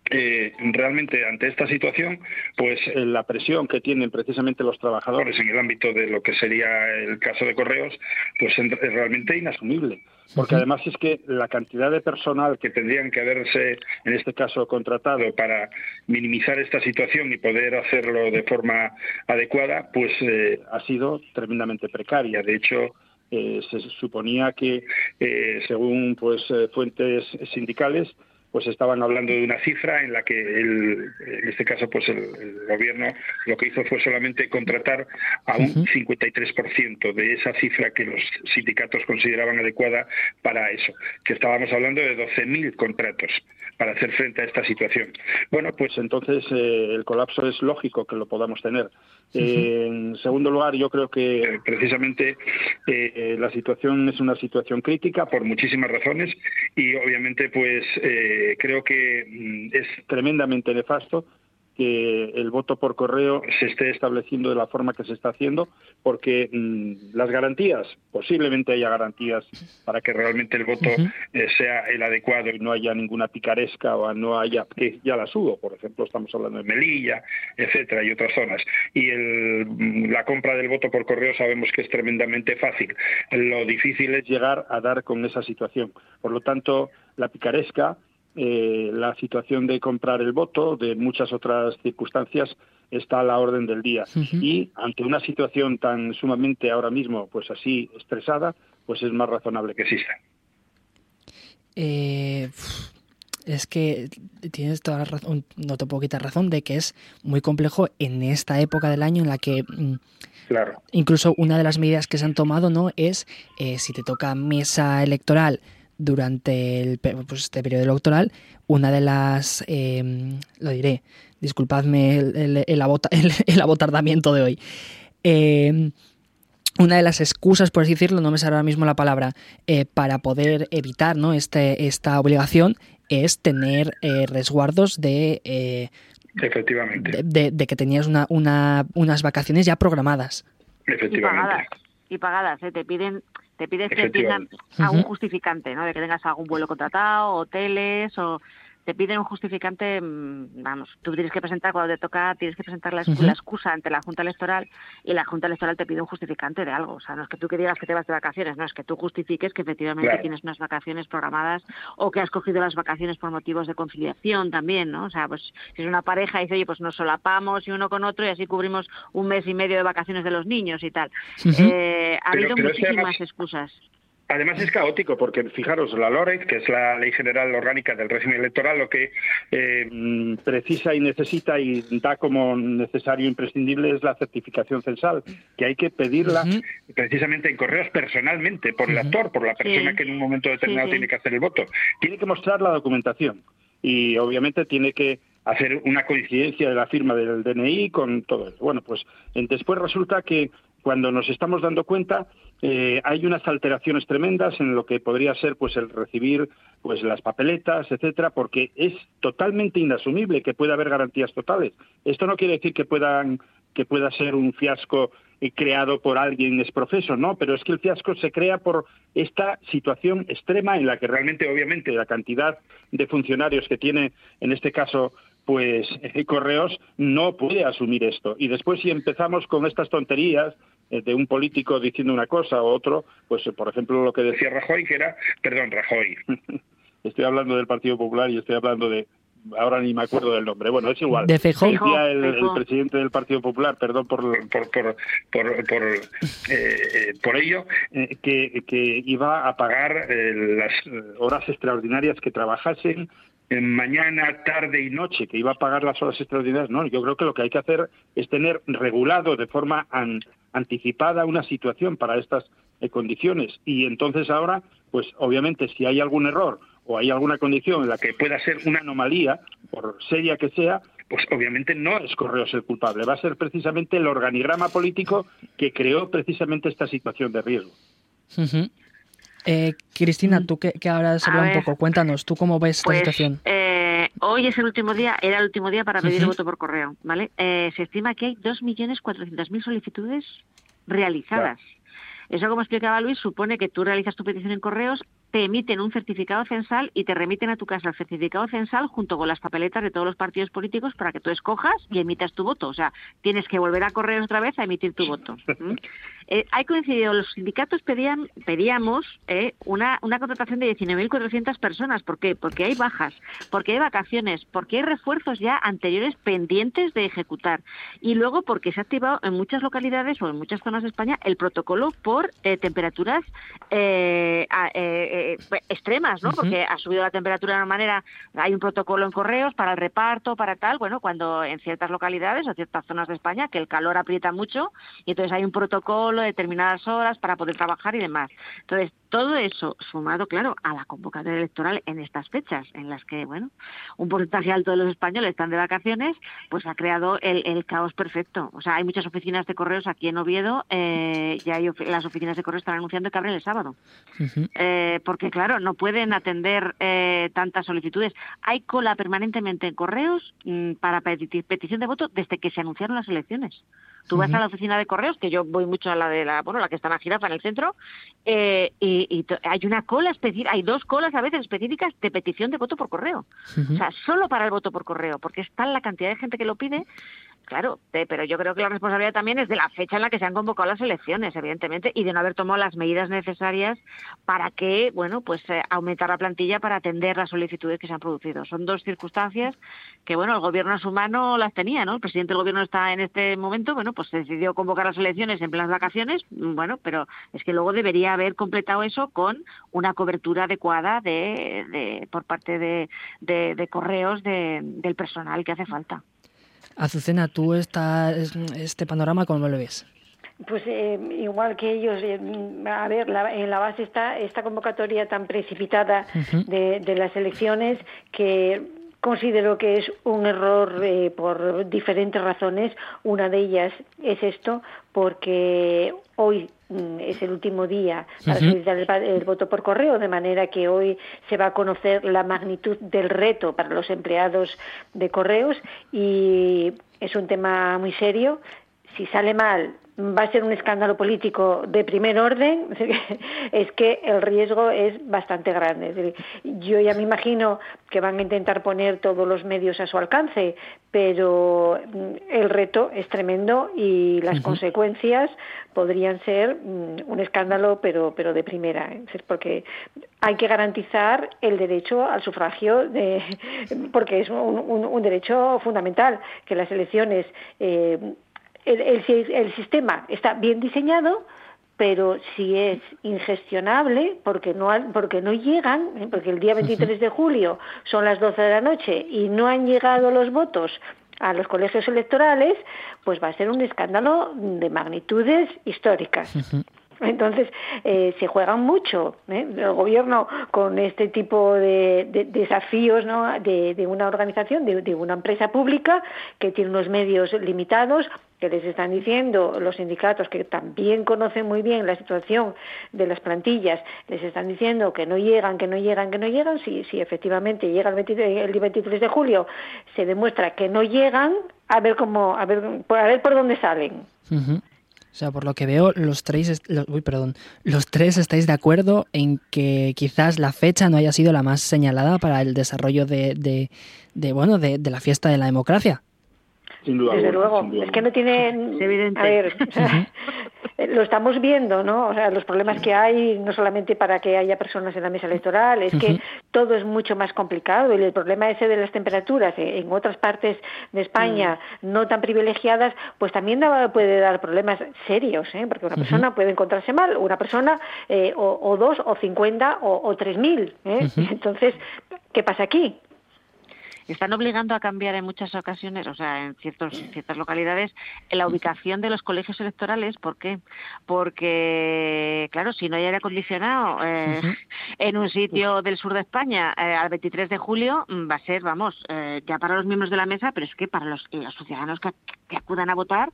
eh, realmente ante esta situación, pues eh, la presión que tienen precisamente los trabajadores en el ámbito de lo que sería el caso de correos, pues es realmente inasumible. Porque además es que la cantidad de personal que tendrían que haberse, en este caso, contratado para minimizar esta situación y poder hacerlo de forma adecuada, pues eh, ha sido tremendamente precaria. De hecho, se suponía que, según pues fuentes sindicales, pues estaban hablando de una cifra en la que el, en este caso pues el, gobierno lo que hizo fue solamente contratar a un 53% de esa cifra que los sindicatos consideraban adecuada para eso, que estábamos hablando de 12.000 contratos para hacer frente a esta situación. Bueno, pues entonces eh, el colapso es lógico que lo podamos tener. en segundo lugar, yo creo que precisamente eh, la situación es una situación crítica por muchísimas razones y obviamente pues eh, creo que mm, es tremendamente nefasto que el voto por correo se esté estableciendo de la forma que se está haciendo, porque mm, las garantías, posiblemente haya garantías para que realmente el voto eh, sea el adecuado y no haya ninguna picaresca o no haya, que ya las hubo, por ejemplo, estamos hablando de Melilla, etcétera, y otras zonas. Y el, mm, la compra del voto por correo sabemos que es tremendamente fácil. Lo difícil es llegar a dar con esa situación. Por lo tanto, la picaresca eh, la situación de comprar el voto, de muchas otras circunstancias, está a la orden del día. Y ante una situación tan sumamente ahora mismo, pues así estresada, pues es más razonable que exista. Eh, es que tienes toda la razón, no te puedo quitar razón de que es muy complejo en esta época del año en la que mm, claro. incluso una de las medidas que se han tomado no es eh, si te toca mesa electoral durante el, pues, este periodo electoral, una de las, em, lo diré, disculpadme el, el, abotardamiento de hoy, em, una de las excusas, por así decirlo, no me sale ahora mismo la palabra, eh, para poder evitar ¿no? este, esta obligación es tener eh, resguardos de... Eh, Efectivamente. De, que tenías una, una, unas vacaciones ya programadas. Efectivamente. Y pagadas, y pagadas te piden te pides que tengas algún justificante, ¿no? De que tengas algún vuelo contratado, hoteles o te piden un justificante, mm, vamos, tú tienes que presentar cuando te toca, tienes que presentar la, excusa ante la Junta Electoral y la Junta Electoral te pide un justificante de algo. O sea, no es que tú que digas que te vas de vacaciones, no, es que tú justifiques que efectivamente tienes unas vacaciones programadas o que has cogido las vacaciones por motivos de conciliación también, ¿no? O sea, pues si es una pareja y dice, oye, pues nos solapamos y uno con otro y así cubrimos un mes y medio de vacaciones de los niños y tal. Eh, ha habido muchísimas excusas. Además es caótico porque, fijaros, la LOREC, que es la Ley General Orgánica del Régimen Electoral, lo que eh, precisa y necesita y da como necesario e imprescindible es la certificación censal, que hay que pedirla precisamente en correos personalmente por el actor, por la persona que en un momento determinado tiene que hacer el voto. Tiene que mostrar la documentación y obviamente tiene que hacer una coincidencia de la firma del DNI con todo eso. Bueno, pues después resulta que cuando nos estamos dando cuenta eh, hay unas alteraciones tremendas en lo que podría ser pues el recibir pues las papeletas etcétera porque es totalmente inasumible que pueda haber garantías totales esto no quiere decir que puedan que pueda ser un fiasco eh, creado por alguien profeso, no pero es que el fiasco se crea por esta situación extrema en la que realmente obviamente la cantidad de funcionarios que tiene en este caso pues Correos no puede asumir esto. Y después si empezamos con estas tonterías de un político diciendo una cosa o otro, pues eh, por ejemplo lo que decía Rajoy, que era, perdón, Rajoy, estoy hablando del Partido Popular y estoy hablando de, ahora ni me acuerdo del nombre, bueno, es igual. De Decía el, presidente del Partido Popular, perdón por, por, por, por, por, eh, por ello, que, que iba a pagar las horas extraordinarias que trabajasen en mañana, tarde y noche, que iba a pagar las horas extraordinarias. No, yo creo que lo que hay que hacer es tener regulado de forma anticipada una situación para estas eh, condiciones. Y entonces ahora, pues obviamente si hay algún error o hay alguna condición en la que pueda ser una anomalía, por seria que sea, pues obviamente no es Correos el culpable, va a ser precisamente el organigrama político que creó precisamente esta situación de riesgo. Eh, Cristina, tú que, que ahora se un poco, cuéntanos, ¿tú cómo ves esta pues, situación? Eh, hoy es el último día, era el último día para pedir el voto por correo, ¿vale? Eh, se estima que hay 2.400.000 solicitudes realizadas. Eso, como explicaba Luis, supone que tú realizas tu petición en correos, te emiten un certificado censal y te remiten a tu casa el certificado censal junto con las papeletas de todos los partidos políticos para que tú escojas y emitas tu voto. O sea, tienes que volver a correos otra vez a emitir tu voto. Eh, hay coincidido, los sindicatos pedían, pedíamos eh, una, una contratación de 19.400 personas. ¿Por qué? Porque hay bajas, porque hay vacaciones, porque hay refuerzos ya anteriores pendientes de ejecutar. Y luego porque se ha activado en muchas localidades o en muchas zonas de España el protocolo por eh, temperaturas extremas, ¿no? Porque ha subido la temperatura de una manera, hay un protocolo en correos para el reparto, para tal, bueno, cuando en ciertas localidades o ciertas zonas de España que el calor aprieta mucho y entonces hay un protocolo determinadas horas para poder trabajar y demás. Entonces, todo eso sumado, claro, a la convocatoria electoral en estas fechas, en las que, bueno, un porcentaje alto de los españoles están de vacaciones, pues ha creado el, caos perfecto. O sea, hay muchas oficinas de correos aquí en Oviedo, eh, ya hay las oficinas de correos están anunciando que abren el sábado. Eh, porque, claro, no pueden atender eh, tantas solicitudes. Hay cola permanentemente en correos mm, para petición de voto desde que se anunciaron las elecciones. Tú vas a la oficina de correos, que yo voy mucho a la de la, bueno, la que está en la jirafa en el centro, eh, y, hay una cola específica, hay dos colas a veces específicas de petición de voto por correo. O sea, solo para el voto por correo, porque es tal la cantidad de gente que lo pide Claro, pero yo creo que la responsabilidad también es de la fecha en la que se han convocado las elecciones, evidentemente, y de no haber tomado las medidas necesarias para que, bueno, pues eh, aumentar la plantilla para atender las solicitudes que se han producido. Son dos circunstancias que, bueno, el gobierno a su mano las tenía, ¿no? El presidente del gobierno está en este momento, bueno, pues decidió convocar las elecciones en plenas vacaciones, bueno, pero es que luego debería haber completado eso con una cobertura adecuada de, por parte de, de correos del personal que hace falta. Azucena, ¿tú esta, este panorama cómo lo ves? Pues eh, igual que ellos, eh, a ver, en la base está esta convocatoria tan precipitada de, de, las elecciones que considero que es un error eh, por diferentes razones. Una de ellas es esto, porque hoy mm, es el último día para solicitar el, voto por correo, de manera que hoy se va a conocer la magnitud del reto para los empleados de correos y es un tema muy serio. Si sale mal, va a ser un escándalo político de primer orden, es que el riesgo es bastante grande. Yo ya me imagino que van a intentar poner todos los medios a su alcance, pero mm, el reto es tremendo y las consecuencias podrían ser mm, un escándalo, pero, pero de primera, porque hay que garantizar el derecho al sufragio, de, porque es un, derecho fundamental, que las elecciones eh, el, el, sistema está bien diseñado, pero si es ingestionable, porque no, porque no llegan, ¿eh? porque el día 23 de julio son las 12 de la noche y no han llegado los votos a los colegios electorales, pues va a ser un escándalo de magnitudes históricas. Entonces, eh, se juegan mucho ¿eh? el gobierno con este tipo de, desafíos ¿no? de, una organización, de, una empresa pública que tiene unos medios limitados, que les están diciendo los sindicatos que también conocen muy bien la situación de las plantillas, les están diciendo que no llegan, que no llegan, que no llegan. Si, si efectivamente llega el 23, el 23 de julio, se demuestra que no llegan, a ver cómo, a ver, a ver por dónde salen. O sea, por lo que veo, los tres, uy, perdón, los tres estáis de acuerdo en que quizás la fecha no haya sido la más señalada para el desarrollo de, de, bueno, de, de la fiesta de la democracia. Sin duda. Desde luego, es que no tiene... evidente. A ver, lo estamos viendo, ¿no? O sea, los problemas que hay, no solamente para que haya personas en la mesa electoral, es que todo es mucho más complicado y el problema ese de las temperaturas en otras partes de España mm. no tan privilegiadas, pues también puede dar problemas serios, ¿eh? Porque una persona puede encontrarse mal, una persona eh, o, dos o cincuenta o, tres mil, ¿eh? Entonces, ¿qué pasa aquí? Están obligando a cambiar en muchas ocasiones, o sea, en ciertos, ciertas localidades, la ubicación de los colegios electorales. ¿Por qué? Porque, claro, si no hay aire acondicionado eh, en un sitio del sur de España eh, al 23 de julio, mm, va a ser, vamos, eh, ya para los miembros de la mesa, pero es que para los, los ciudadanos que, que acudan a votar,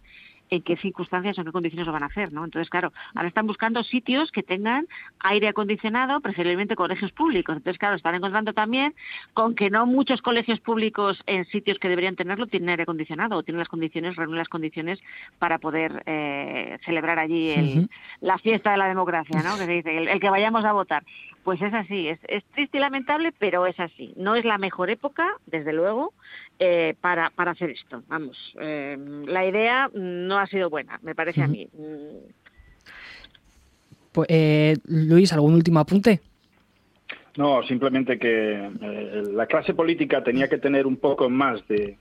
en qué circunstancias o en qué condiciones lo van a hacer, ¿no? Entonces, claro, ahora están buscando sitios que tengan aire acondicionado, preferiblemente colegios públicos. Entonces, claro, están encontrando también con que no muchos colegios públicos en sitios que deberían tenerlo tienen aire acondicionado o tienen las condiciones, reúnen las condiciones para poder eh, celebrar allí la fiesta de la democracia, ¿no? Que se dice, el, que vayamos a votar. Pues es así, es, es triste y lamentable, pero es así. No es la mejor época, desde luego, eh, para, para hacer esto. Vamos, eh, la idea no ha sido buena, me parece a mí. Pues, eh, Luis, ¿algún último apunte? No, simplemente que la clase política tenía que tener un poco más de,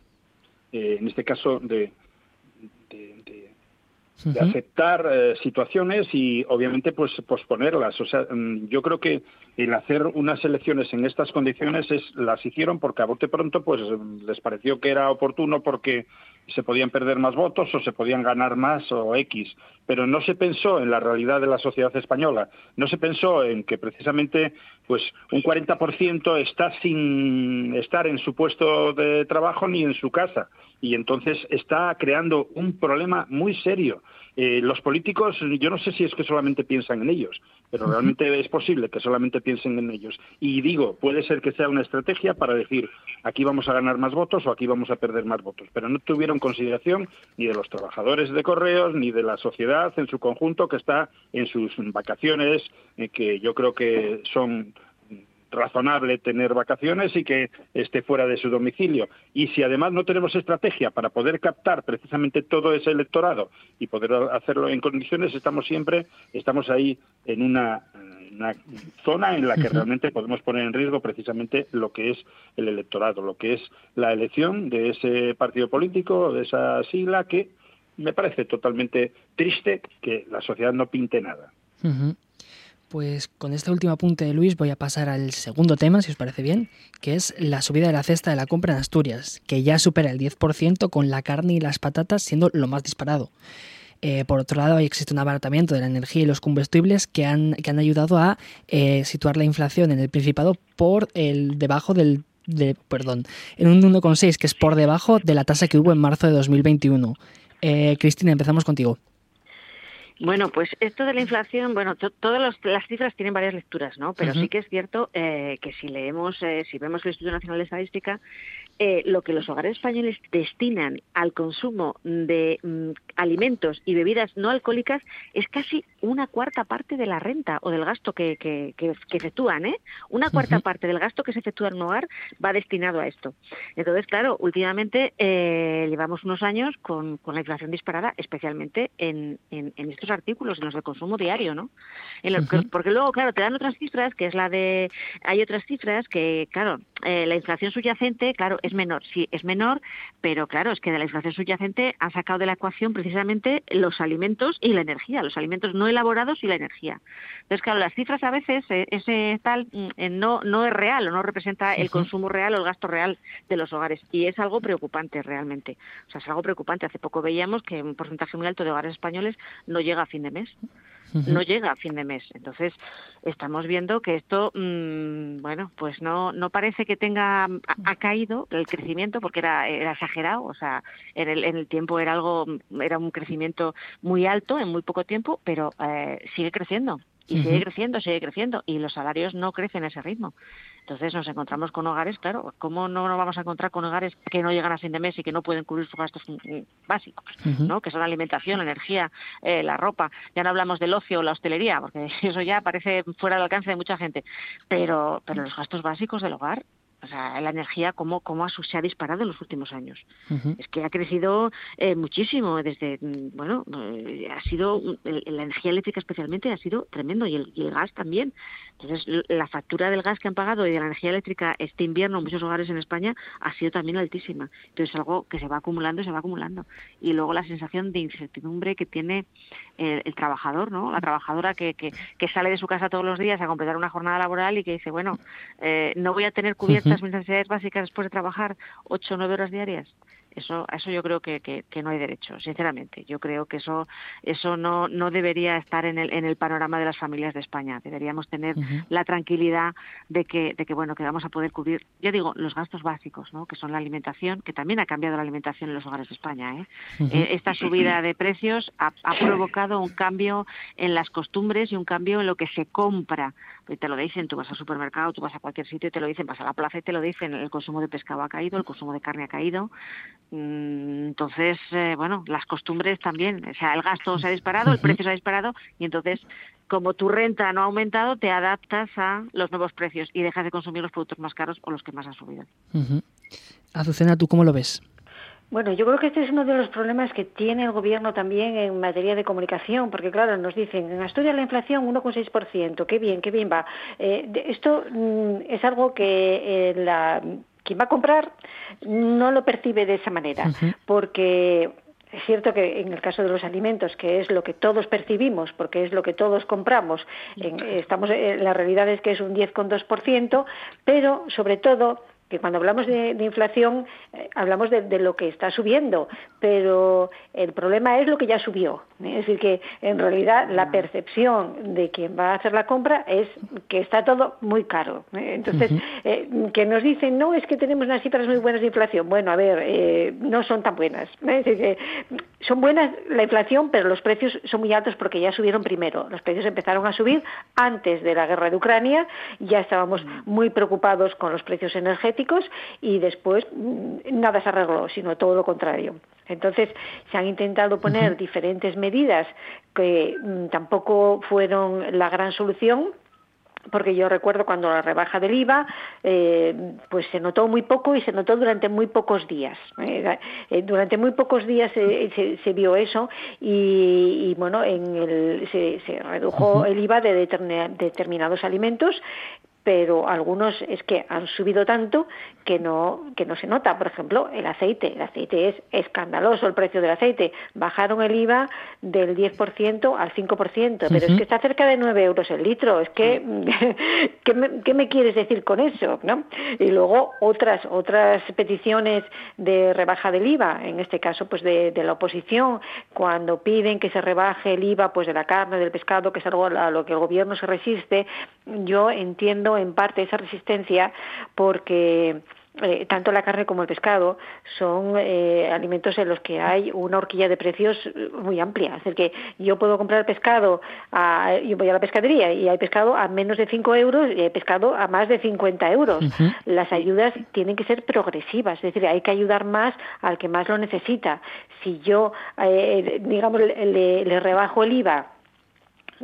en este caso, de, de aceptar eh, situaciones y obviamente pues posponerlas. O sea, mm, yo creo que el hacer unas elecciones en estas condiciones es, las hicieron porque a bote pronto pues les pareció que era oportuno porque se podían perder más votos o se podían ganar más o X, pero no se pensó en la realidad de la sociedad española, no se pensó en que precisamente pues un 40% está sin estar en su puesto de trabajo ni en su casa. Y entonces está creando un problema muy serio. Eh, los políticos, yo no sé si es que solamente piensan en ellos, pero realmente es posible que solamente piensen en ellos. Y digo, puede ser que sea una estrategia para decir, aquí vamos a ganar más votos o aquí vamos a perder más votos, pero no tuvieron consideración ni de los trabajadores de correos ni de la sociedad en su conjunto que está en sus vacaciones, eh, que yo creo que son razonable tener vacaciones y que esté fuera de su domicilio. Y si además no tenemos estrategia para poder captar precisamente todo ese electorado y poder hacerlo en condiciones, estamos siempre, estamos ahí en una, zona en la que realmente podemos poner en riesgo precisamente lo que es el electorado, lo que es la elección de ese partido político, de esa sigla que me parece totalmente triste que la sociedad no pinte nada. Pues con este último apunte de Luis voy a pasar al segundo tema, si os parece bien, que es la subida de la cesta de la compra en Asturias, que ya supera el 10% con la carne y las patatas siendo lo más disparado. Eh, por otro lado, existe un abaratamiento de la energía y los combustibles que han, que han ayudado a eh, situar la inflación en el Principado por el debajo del de, perdón, en un 1,6 que es por debajo de la tasa que hubo en marzo de 2021. Eh, Cristina, empezamos contigo. Bueno, pues esto de la inflación, bueno, todas las cifras tienen varias lecturas, ¿no? Pero sí que es cierto eh, que si leemos, eh, si vemos el Instituto Nacional de Estadística, eh, lo que los hogares españoles destinan al consumo de mm, alimentos y bebidas no alcohólicas es casi una cuarta parte de la renta o del gasto que, que, efectúan. ¿eh? Una cuarta parte del gasto que se efectúa en un hogar va destinado a esto. Entonces, claro, últimamente eh, llevamos unos años con, la inflación disparada, especialmente en, en, estos artículos, en los de consumo diario, ¿no? En porque luego, claro, te dan otras cifras, que es la de... Hay otras cifras que, claro, eh, la inflación subyacente, claro, es menor, sí, es menor, pero claro, es que de la inflación subyacente han sacado de la ecuación precisamente los alimentos y la energía, los alimentos no elaborados y la energía. Entonces, claro, las cifras a veces, eh, ese tal, mm, eh, no, no es real o no representa el consumo real o el gasto real de los hogares. Y es algo preocupante realmente. O sea, es algo preocupante. Hace poco veíamos que un porcentaje muy alto de hogares españoles no llega a fin de mes no llega a fin de mes. Entonces, estamos viendo que esto, mm, bueno, pues no, no parece que tenga, ha, caído el crecimiento porque era, era exagerado, o sea, en el, en el tiempo era algo, era un crecimiento muy alto en muy poco tiempo, pero eh, sigue creciendo y sigue creciendo, sigue creciendo y los salarios no crecen a ese ritmo. Entonces nos encontramos con hogares, claro, ¿cómo no nos vamos a encontrar con hogares que no llegan a fin de mes y que no pueden cubrir sus gastos mm, básicos, ¿no? que son la alimentación, energía, eh, la ropa? Ya no hablamos del ocio o la hostelería, porque eso ya parece fuera del alcance de mucha gente, pero, pero los gastos básicos del hogar o sea, la energía, cómo, cómo se ha disparado en los últimos años. Es que ha crecido eh, muchísimo desde, mm, bueno, eh, ha sido, la energía eléctrica especialmente ha sido tremendo y el, gas también. Entonces, la factura del gas que han pagado y de la energía eléctrica este invierno en muchos hogares en España ha sido también altísima. Entonces, es algo que se va acumulando y se va acumulando. Y luego la sensación de incertidumbre que tiene el, trabajador, ¿no? La trabajadora que, que, que, sale de su casa todos los días a completar una jornada laboral y que dice, bueno, eh, no voy a tener cubierta las mis necesidades básicas después de trabajar ocho o nueve horas diarias. Eso, eso yo creo que, que, no hay derecho, sinceramente. Yo creo que eso, eso no, no debería estar en el, en el panorama de las familias de España. Deberíamos tener la tranquilidad de que, de que, bueno, que vamos a poder cubrir, ya digo, los gastos básicos, ¿no? que son la alimentación, que también ha cambiado la alimentación en los hogares de España. ¿eh? eh esta subida de precios ha, ha, provocado un cambio en las costumbres y un cambio en lo que se compra. Y te lo dicen, tú vas al supermercado, tú vas a cualquier sitio y te lo dicen, vas a la plaza y te lo dicen, el consumo de pescado ha caído, el consumo de carne ha caído, Mm, entonces, eh, bueno, las costumbres también, o sea, el gasto se ha disparado, el precio se ha disparado y entonces, como tu renta no ha aumentado, te adaptas a los nuevos precios y dejas de consumir los productos más caros o los que más han subido. Azucena, ¿tú cómo lo ves? Bueno, yo creo que este es uno de los problemas que tiene el gobierno también en materia de comunicación, porque claro, nos dicen, en Asturias la inflación 1,6%, qué bien, qué bien va. Eh, esto mm, es algo que eh, la quien va a comprar no lo percibe de esa manera, porque es cierto que en el caso de los alimentos, que es lo que todos percibimos, porque es lo que todos compramos, estamos, la realidad es que es un 10,2%, pero sobre todo que cuando hablamos de, inflación eh, hablamos de, lo que está subiendo, pero el problema es lo que ya subió. ¿eh? Es decir, que en realidad la percepción de quien va a hacer la compra es que está todo muy caro. ¿eh? Entonces, que nos dicen, no, es que tenemos unas cifras muy buenas de inflación. Bueno, a ver, no son tan buenas. Es decir, que son buenas la inflación, pero los precios son muy altos porque ya subieron primero. Los precios empezaron a subir antes de la guerra de Ucrania, ya estábamos muy preocupados con los precios energéticos y después mm, nada se arregló, sino todo lo contrario. Entonces se han intentado poner diferentes medidas que mm, tampoco fueron la gran solución, porque yo recuerdo cuando la rebaja del IVA, eh, pues se notó muy poco y se notó durante muy pocos días. Eh, eh, durante muy pocos días se, vio eso y, bueno, en el, se, redujo el IVA de determinados alimentos pero algunos es que han subido tanto que no que no se nota. Por ejemplo el aceite. El aceite es escandaloso el precio del aceite. Bajaron el IVA del 10% al 5% pero es que está cerca de 9 euros el litro. Es que ¿qué, me, ¿qué, me, quieres decir con eso ¿no? y luego otras otras peticiones de rebaja del IVA en este caso pues de, de la oposición cuando piden que se rebaje el IVA pues de la carne del pescado que es algo a lo que el gobierno se resiste. Yo entiendo en parte esa resistencia porque eh, tanto la carne como el pescado son eh, alimentos en los que hay una horquilla de precios muy amplia. Es decir, que yo puedo comprar pescado, a, yo voy a la pescadería y hay pescado a menos de 5 euros y hay pescado a más de 50 euros. Las ayudas tienen que ser progresivas, es decir, hay que ayudar más al que más lo necesita. Si yo, eh, digamos, le rebajo el IVA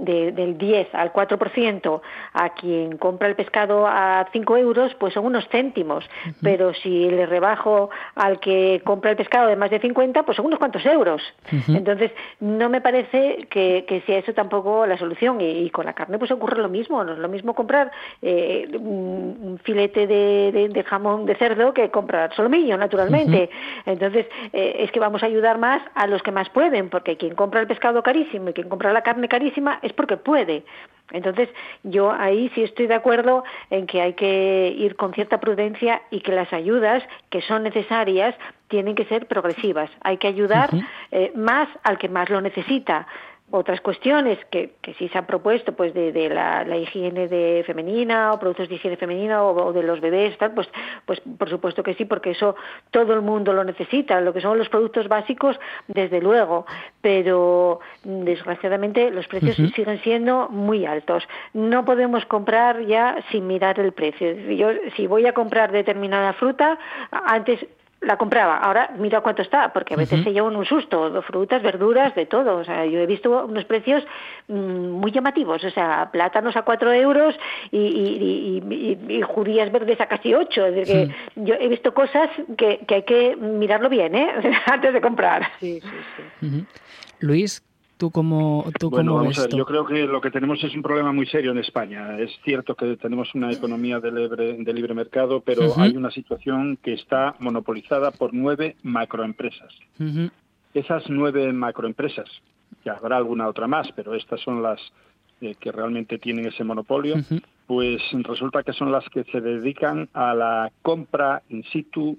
del 10 al 4% a quien compra el pescado a 5 euros, pues son unos céntimos. Pero si le rebajo al que compra el pescado de más de 50, pues son unos cuantos euros. Entonces, no me parece que, sea eso tampoco la solución. Y, con la carne, pues ocurre lo mismo. No es lo mismo comprar eh, un filete de, jamón de cerdo que comprar solomillo, naturalmente. Entonces, eh, es que vamos a ayudar más a los que más pueden, porque quien compra el pescado carísimo y quien compra la carne carísima es porque puede. Entonces, yo ahí sí estoy de acuerdo en que hay que ir con cierta prudencia y que las ayudas que son necesarias tienen que ser progresivas. Hay que ayudar eh, más al que más lo necesita otras cuestiones que, que sí se han propuesto pues de, de la, higiene de femenina o productos de higiene femenina o, de los bebés tal pues pues por supuesto que sí porque eso todo el mundo lo necesita lo que son los productos básicos desde luego. Pero desgraciadamente los precios siguen siendo muy altos. No podemos comprar ya sin mirar el precio. Yo si voy a comprar determinada fruta antes la compraba. Ahora mira cuánto está, porque a veces se llevan un susto, frutas, verduras, de todo. O sea, yo he visto unos precios mm, muy llamativos, o sea, plátanos a cuatro euros y, y, judías verdes a casi ocho. Es decir, que yo he visto cosas que, que, hay que mirarlo bien, ¿eh? antes de comprar. Sí, sí, sí. Luis, ¿Tú cómo, tú bueno, Yo creo que lo que tenemos es un problema muy serio en España. Es cierto que tenemos una economía de libre, de libre mercado, pero hay una situación que está monopolizada por nueve macroempresas. Esas nueve macroempresas, que habrá alguna otra más, pero estas son las eh, que realmente tienen ese monopolio, pues resulta que son las que se dedican a la compra in situ,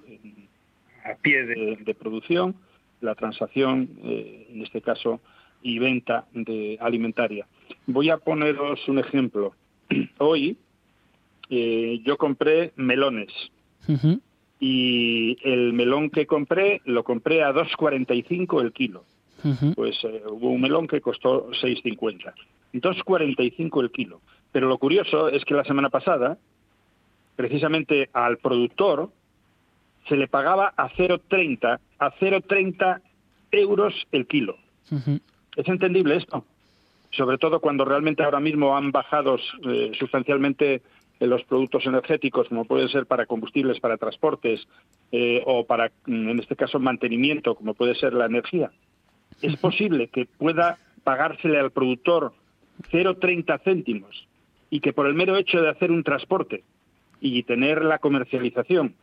a pie de, producción, la transacción, eh, en este caso, y venta de alimentaria. Voy a poneros un ejemplo. Hoy eh, yo compré melones y el melón que compré lo compré a 2,45 el kilo. Pues eh, hubo un melón que costó 6,50. 2,45 el kilo. Pero lo curioso es que la semana pasada, precisamente al productor, se le pagaba a 0,30 a 0,30 euros el kilo. Es entendible esto, sobre todo cuando realmente ahora mismo han bajado eh, sustancialmente eh, los productos energéticos, como pueden ser para combustibles, para transportes eh, o para, mm, en este caso, mantenimiento, como puede ser la energía. Es posible que pueda pagársele al productor 0,30 céntimos y que por el mero hecho de hacer un transporte y tener la comercialización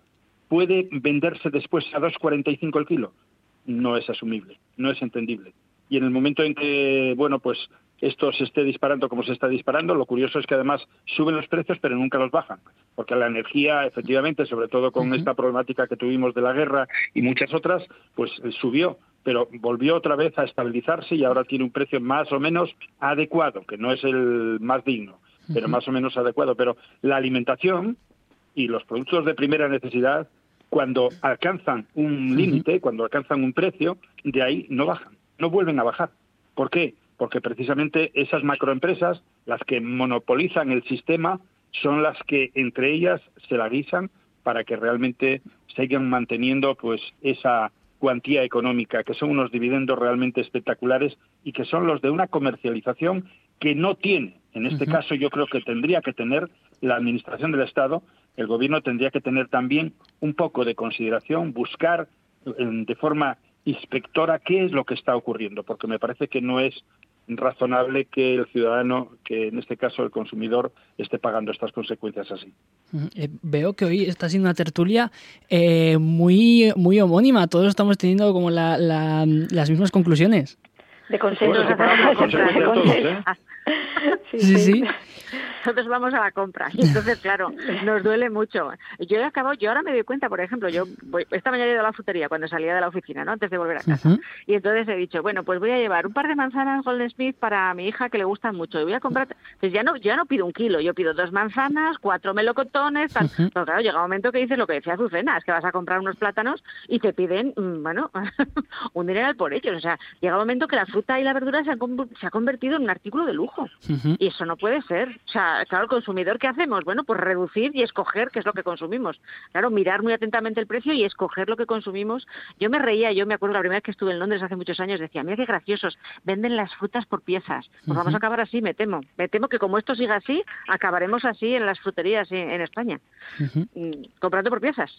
puede venderse después a 2,45 el kilo. No es asumible, no es entendible y en el momento en que, bueno, pues esto se esté disparando como se está disparando, lo curioso es que además suben los precios pero nunca los bajan, porque la energía, efectivamente, sobre todo con esta problemática que tuvimos de la guerra y muchas otras, pues eh, subió, pero volvió otra vez a estabilizarse y ahora tiene un precio más o menos adecuado, que no es el más digno, pero más o menos adecuado. Pero la alimentación y los productos de primera necesidad, cuando alcanzan un límite, cuando alcanzan un precio, de ahí no bajan no vuelven a bajar. ¿Por qué? Porque precisamente esas macroempresas, las que monopolizan el sistema, son las que entre ellas se la guisan para que realmente sigan manteniendo pues esa cuantía económica, que son unos dividendos realmente espectaculares y que son los de una comercialización que no tiene. En este caso yo creo que tendría que tener la Administración del Estado, el Gobierno tendría que tener también un poco de consideración, buscar de forma inspectora qué es lo que está ocurriendo, porque me parece que no es razonable que el ciudadano, que en este caso el consumidor, esté pagando estas consecuencias así. Eh, veo que hoy está siendo una tertulia eh, muy, muy homónima, todos estamos teniendo como la, las mismas conclusiones. De consenso. sí, sí nosotros vamos a la compra. Y entonces, claro, nos duele mucho. Yo he acabado, yo ahora me doy cuenta, por ejemplo, yo voy, esta mañana he ido a la frutería cuando salía de la oficina, ¿no? Antes de volver a casa. Y entonces he dicho, bueno, pues voy a llevar un par de manzanas Golden Smith para mi hija que le gustan mucho. Y voy a comprar, pues ya no, ya no pido un kilo, yo pido dos manzanas, cuatro melocotones, Pero claro, llega un momento que dices lo que decía Azucena, es que vas a comprar unos plátanos y te piden, mm, bueno, un dineral por ellos. O sea, llega un momento que la fruta y la verdura se han, se ha convertido en un artículo de lujo. Y eso no puede ser. O sea, claro, el consumidor, ¿qué hacemos? Bueno, pues reducir y escoger qué es lo que consumimos. Claro, mirar muy atentamente el precio y escoger lo que consumimos. Yo me reía, yo me acuerdo la primera vez que estuve en Londres hace muchos años, decía, mira qué graciosos, venden las frutas por piezas. Pues vamos a acabar así, me temo. Me temo que como esto siga así, acabaremos así en las fruterías en, España, mm, comprando por piezas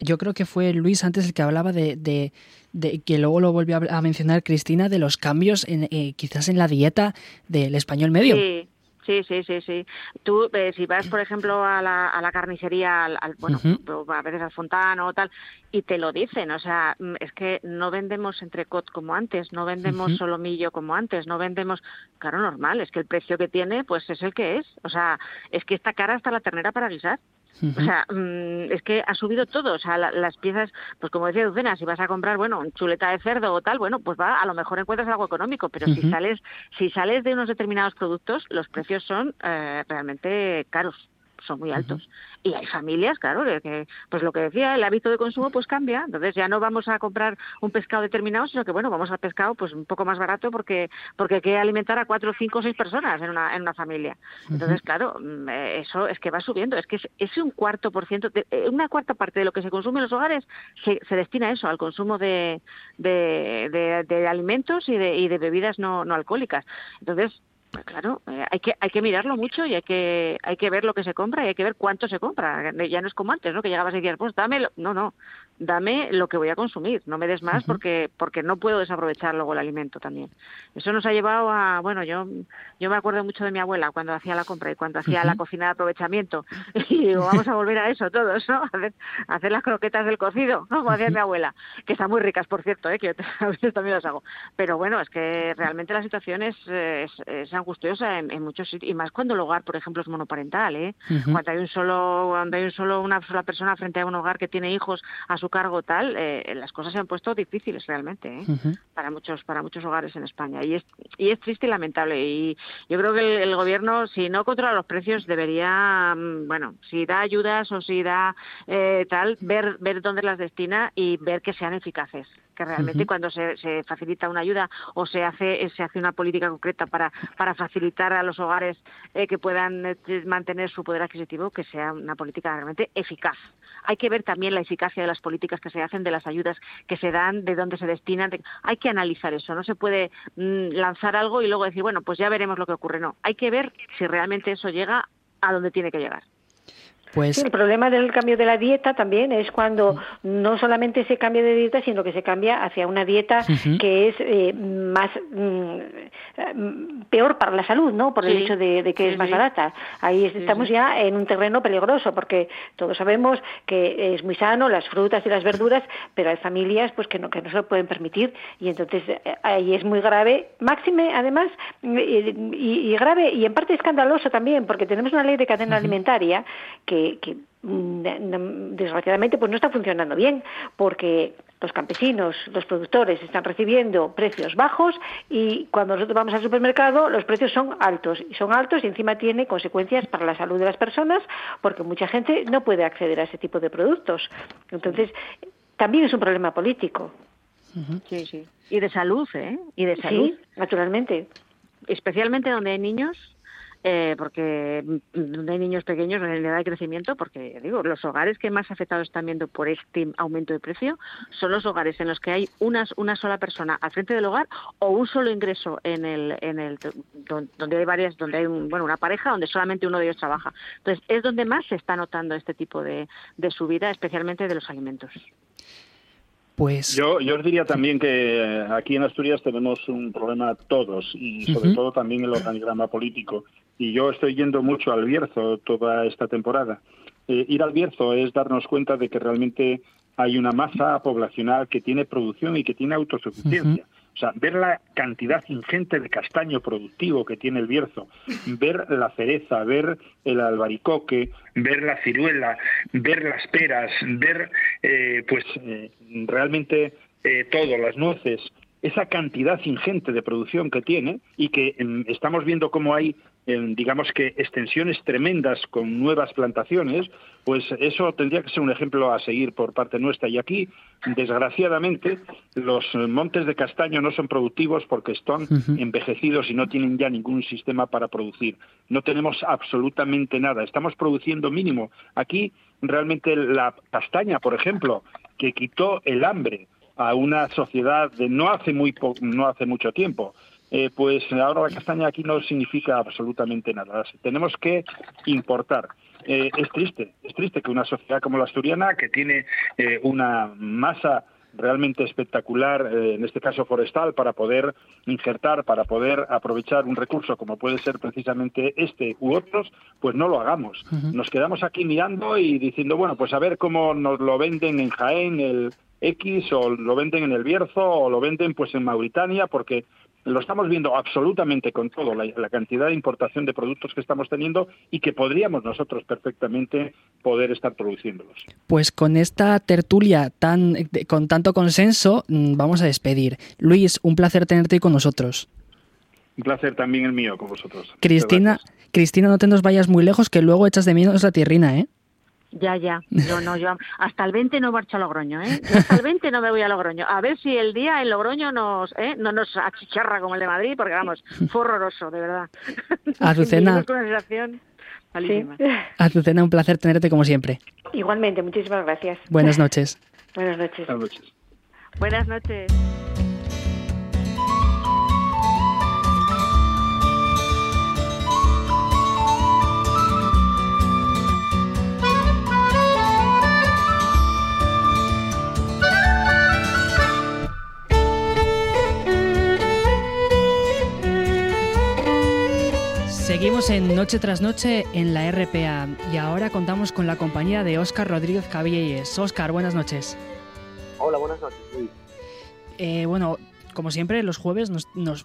yo creo que fue Luis antes el que hablaba de, de, que luego lo volvió a mencionar Cristina, de los cambios en, eh, quizás en la dieta del español medio. Sí. Sí, sí, sí, sí. Tú, eh, si vas, por ejemplo, a la, a la carnicería, al, bueno, a veces al fontano o tal, y te lo dicen, o sea, mm, es que no vendemos entrecot como antes, no vendemos solomillo como antes, no vendemos, claro, normal, es que el precio que tiene, pues es el que es. O sea, es que está cara hasta la ternera para guisar. O sea, mm, es que ha subido todo. O sea, las piezas, pues como decía Lucena, si vas a comprar, bueno, chuleta de cerdo o tal, bueno, pues va, a lo mejor encuentras algo económico, pero si sales si sales de unos determinados productos, los precios son eh, realmente caros son muy altos. Y hay familias, claro, que, pues lo que decía, el hábito de consumo pues cambia. Entonces ya no vamos a comprar un pescado determinado, sino que bueno, vamos al pescado pues un poco más barato porque porque hay que alimentar a cuatro, cinco o seis personas en una, en una familia. Entonces, claro, mm, eh, eso es que va subiendo. Es que es, un cuarto por ciento, eh, una cuarta parte de lo que se consume en los hogares se, se destina a eso, al consumo de, de, de, alimentos y de, y de bebidas no, no alcohólicas. Entonces, pues claro, eh, hay que hay que mirarlo mucho y hay que hay que ver lo que se compra y hay que ver cuánto se compra. Ya no es como antes, ¿no? Que llegabas y decías, pues dame, no, no, dame lo que voy a consumir, no me des más porque porque no puedo desaprovechar luego el alimento también. Eso nos ha llevado a, bueno, yo yo me acuerdo mucho de mi abuela cuando hacía la compra y cuando hacía la cocina de aprovechamiento y digo, vamos a volver a eso todos, ¿no? A hacer, las croquetas del cocido, como hacía mi abuela, que están muy ricas, por cierto, ¿eh? que yo a veces también las hago. Pero bueno, es que realmente la situación es, es, angustiosa en, muchos sitios y más cuando el hogar, por ejemplo, es monoparental, ¿eh? Cuando hay un solo cuando hay un solo una sola persona frente a un hogar que tiene hijos a su cargo tal, eh, las cosas se han puesto difíciles realmente ¿eh? para muchos para muchos hogares en España. Y es y es triste y lamentable. Y yo creo que el, gobierno si no controla los precios debería mm, bueno si da ayudas o si da eh, tal ver ver dónde las destina y ver que sean eficaces que realmente cuando se, se, facilita una ayuda o se hace se hace una política concreta para para facilitar a los hogares eh, que puedan eh, mantener su poder adquisitivo que sea una política realmente eficaz. Hay que ver también la eficacia de las políticas que se hacen de las ayudas que se dan de dónde se destinan hay que analizar eso. No se puede mm, lanzar algo y luego decir bueno pues ya veremos lo que ocurre no hay que ver si realmente eso llega a donde tiene que llegar pues... el problema del cambio de la dieta también es cuando no solamente se cambia de dieta, sino que se cambia hacia una dieta que es eh, más mm, peor para la salud, ¿no? Por el hecho de, que es más barata. Ahí estamos ya en un terreno peligroso, porque todos sabemos que es muy sano las frutas y las verduras, pero hay familias pues que no que no se lo pueden permitir. Y entonces eh, ahí es muy grave, máxime además y, grave y en parte escandaloso también, porque tenemos una ley de cadena alimentaria que que, mm, desgraciadamente pues no está funcionando bien porque los campesinos, los productores están recibiendo precios bajos y cuando nosotros vamos al supermercado los precios son altos y son altos y encima tiene consecuencias para la salud de las personas porque mucha gente no puede acceder a ese tipo de productos. Entonces, también es un problema político. Sí, sí. Y de salud, ¿eh? Y de salud. Sí, naturalmente. Especialmente donde hay niños eh, porque mm, hay niños pequeños en edad de crecimiento, porque digo, los hogares que más afectados están viendo por este aumento de precio son los hogares en los que hay una, sola persona al frente del hogar o un solo ingreso en el, en el donde hay varias, donde hay bueno, una pareja donde solamente uno de ellos trabaja. Entonces, es donde más se está notando este tipo de subida, especialmente de los alimentos. Pues... Yo, yo os diría también que eh, aquí en Asturias tenemos un problema todos y sobre todo también el organigrama político y yo estoy yendo mucho al Bierzo toda esta temporada. Eh, ir al Bierzo es darnos cuenta de que realmente hay una masa poblacional que tiene producción y que tiene autosuficiencia. O sea, ver la cantidad ingente de castaño productivo que tiene el Bierzo, ver la cereza, ver el albaricoque, ver la ciruela, ver las peras, ver, eh, pues, eh, realmente todo, las nueces, esa cantidad ingente de producción que tiene y que em, estamos viendo cómo hay, em, digamos que, extensiones tremendas con nuevas plantaciones, pues eso tendría que ser un ejemplo a seguir por parte nuestra. Y aquí, desgraciadamente, los montes de castaño no son productivos porque están envejecidos y no tienen ya ningún sistema para producir. No tenemos absolutamente nada. Estamos produciendo mínimo. Aquí, realmente, la castaña, por ejemplo, que quitó el hambre a una sociedad de no hace muy no hace mucho tiempo. Eh, pues ahora la castaña aquí no significa absolutamente nada. Tenemos que importar. Eh, es triste, es triste que una sociedad como la asturiana, que tiene eh, una masa realmente espectacular, en este caso forestal, para poder injertar, para poder aprovechar un recurso como puede ser precisamente este u otros, pues no lo hagamos. Nos quedamos aquí mirando y diciendo, bueno, pues a ver cómo nos lo venden en Jaén, el, X o lo venden en el Bierzo o lo venden pues en Mauritania porque lo estamos viendo absolutamente con todo, la, cantidad de importación de productos que estamos teniendo y que podríamos nosotros perfectamente poder estar produciéndolos. Pues con esta tertulia tan con tanto consenso mm, vamos a despedir. Luis, un placer tenerte con nosotros. Un placer también el mío con vosotros. Cristina, Cristina, no te nos vayas muy lejos que luego echas de menos la tierrina, ¿eh? Ya, ya. Yo no, yo hasta el 20 no marcho a Logroño, ¿eh? hasta el 20 no me voy a Logroño. A ver si el día en Logroño nos, ¿eh? no nos achicharra como el de Madrid, porque vamos, fue horroroso, de verdad. Azucena. Azucena, un placer tenerte como siempre. Igualmente, muchísimas gracias. Buenas noches. Buenas noches. Buenas noches. Buenas noches. Seguimos en Noche tras Noche en la RPA y ahora contamos con la compañía de Óscar Rodríguez Cabielles. Óscar, buenas noches. Hola, buenas noches. Eh, bueno, como siempre, los jueves nos, nos,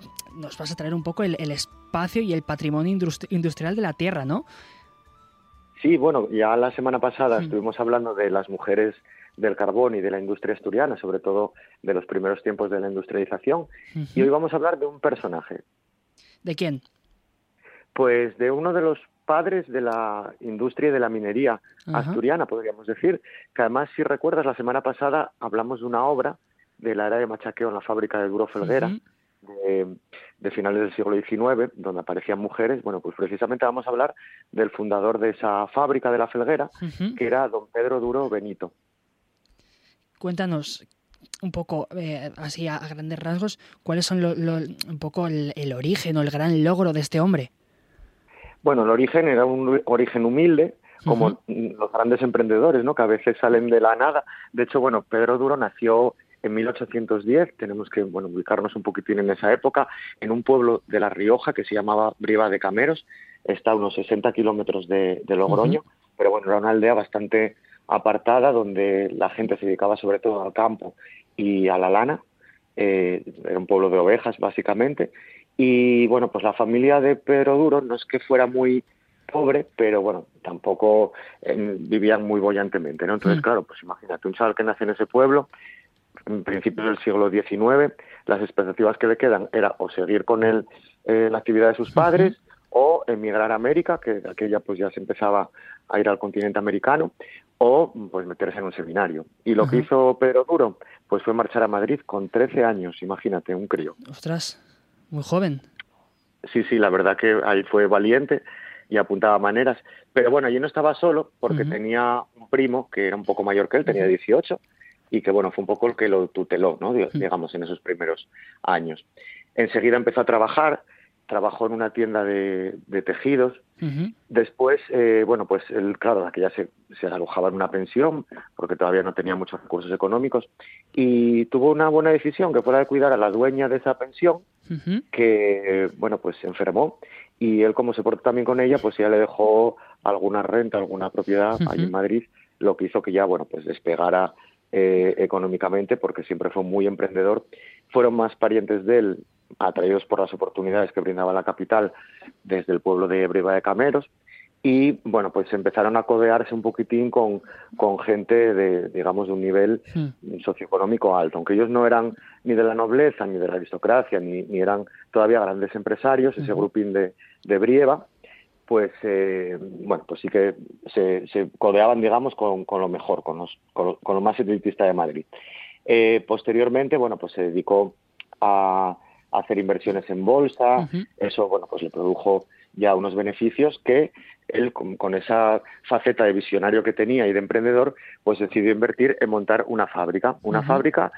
vas a traer un poco el, espacio y el patrimonio industrial de la Tierra, ¿no? Sí, bueno, ya la semana pasada estuvimos hablando de las mujeres del carbón y de la industria asturiana, sobre todo de los primeros tiempos de la industrialización. Y hoy vamos a hablar de un personaje. ¿De quién? Pues de uno de los padres de la industria de la minería asturiana, podríamos decir, que además, si recuerdas, la semana pasada hablamos de una obra de la era de machaqueo en la fábrica de Duro Felguera, de, finales del siglo XIX, donde aparecían mujeres. Bueno, pues precisamente vamos a hablar del fundador de esa fábrica de la Felguera, que era don Pedro Duro Benito. Cuéntanos, un poco, eh, así a, grandes rasgos, cuáles son un poco el, origen o el gran logro de este hombre. Bueno, el origen era un origen humilde, como los grandes emprendedores, ¿no? Que a veces salen de la nada. De hecho, bueno, Pedro Duro nació en 1810, tenemos que bueno, ubicarnos un poquitín en esa época, en un pueblo de La Rioja que se llamaba Briva de Cameros, está a unos 60 kilómetros de, Logroño, pero bueno, era una aldea bastante apartada donde la gente se dedicaba sobre todo al campo y a la lana, eh, era un pueblo de ovejas básicamente, y bueno, pues la familia de Pedro Duro no es que fuera muy pobre, pero bueno, tampoco eh, vivían muy bollantemente, ¿no? Entonces, mm. claro, pues imagínate, un chaval que nace en ese pueblo, en principios del siglo XIX, las expectativas que le quedan era o seguir con él eh, la actividad de sus padres o emigrar a América, que aquella pues ya se empezaba a ir al continente americano, o pues meterse en un seminario. Y lo que hizo Pedro Duro, pues fue marchar a Madrid con 13 años, imagínate, un crío. Ostras, muy joven. Sí, sí, la verdad que ahí fue valiente y apuntaba maneras. Pero bueno, allí no estaba solo porque tenía un primo que era un poco mayor que él, tenía 18, y que bueno, fue un poco el que lo tuteló, ¿no? digamos, en esos primeros años. Enseguida empezó a trabajar, trabajó en una tienda de, tejidos. Después, eh, bueno, pues él, claro, que ya se, se, alojaba en una pensión, porque todavía no tenía muchos recursos económicos, y tuvo una buena decisión, que fue la de cuidar a la dueña de esa pensión, que, bueno, pues se enfermó, y él, como se portó también con ella, pues ya le dejó alguna renta, alguna propiedad allí en Madrid, lo que hizo que ya, bueno, pues despegara eh, económicamente, porque siempre fue muy emprendedor. Fueron más parientes de él atraídos por las oportunidades que brindaba la capital desde el pueblo de Briva de Cameros y bueno, pues empezaron a codearse un poquitín con, con gente de, digamos, de un nivel Hmm. socioeconómico alto, aunque ellos no eran ni de la nobleza, ni de la aristocracia, ni, ni eran todavía grandes empresarios, ese grupín de, de Brieva, pues eh, bueno, pues sí que se, se codeaban, digamos, con, con lo mejor, con, los, con, lo, con lo más elitista de Madrid. Eh, posteriormente, bueno, pues se dedicó a, a hacer inversiones en bolsa, eso, bueno, pues le produjo ya unos beneficios que él, con, con, esa faceta de visionario que tenía y de emprendedor, pues decidió invertir en montar una fábrica, una uh -huh. fábrica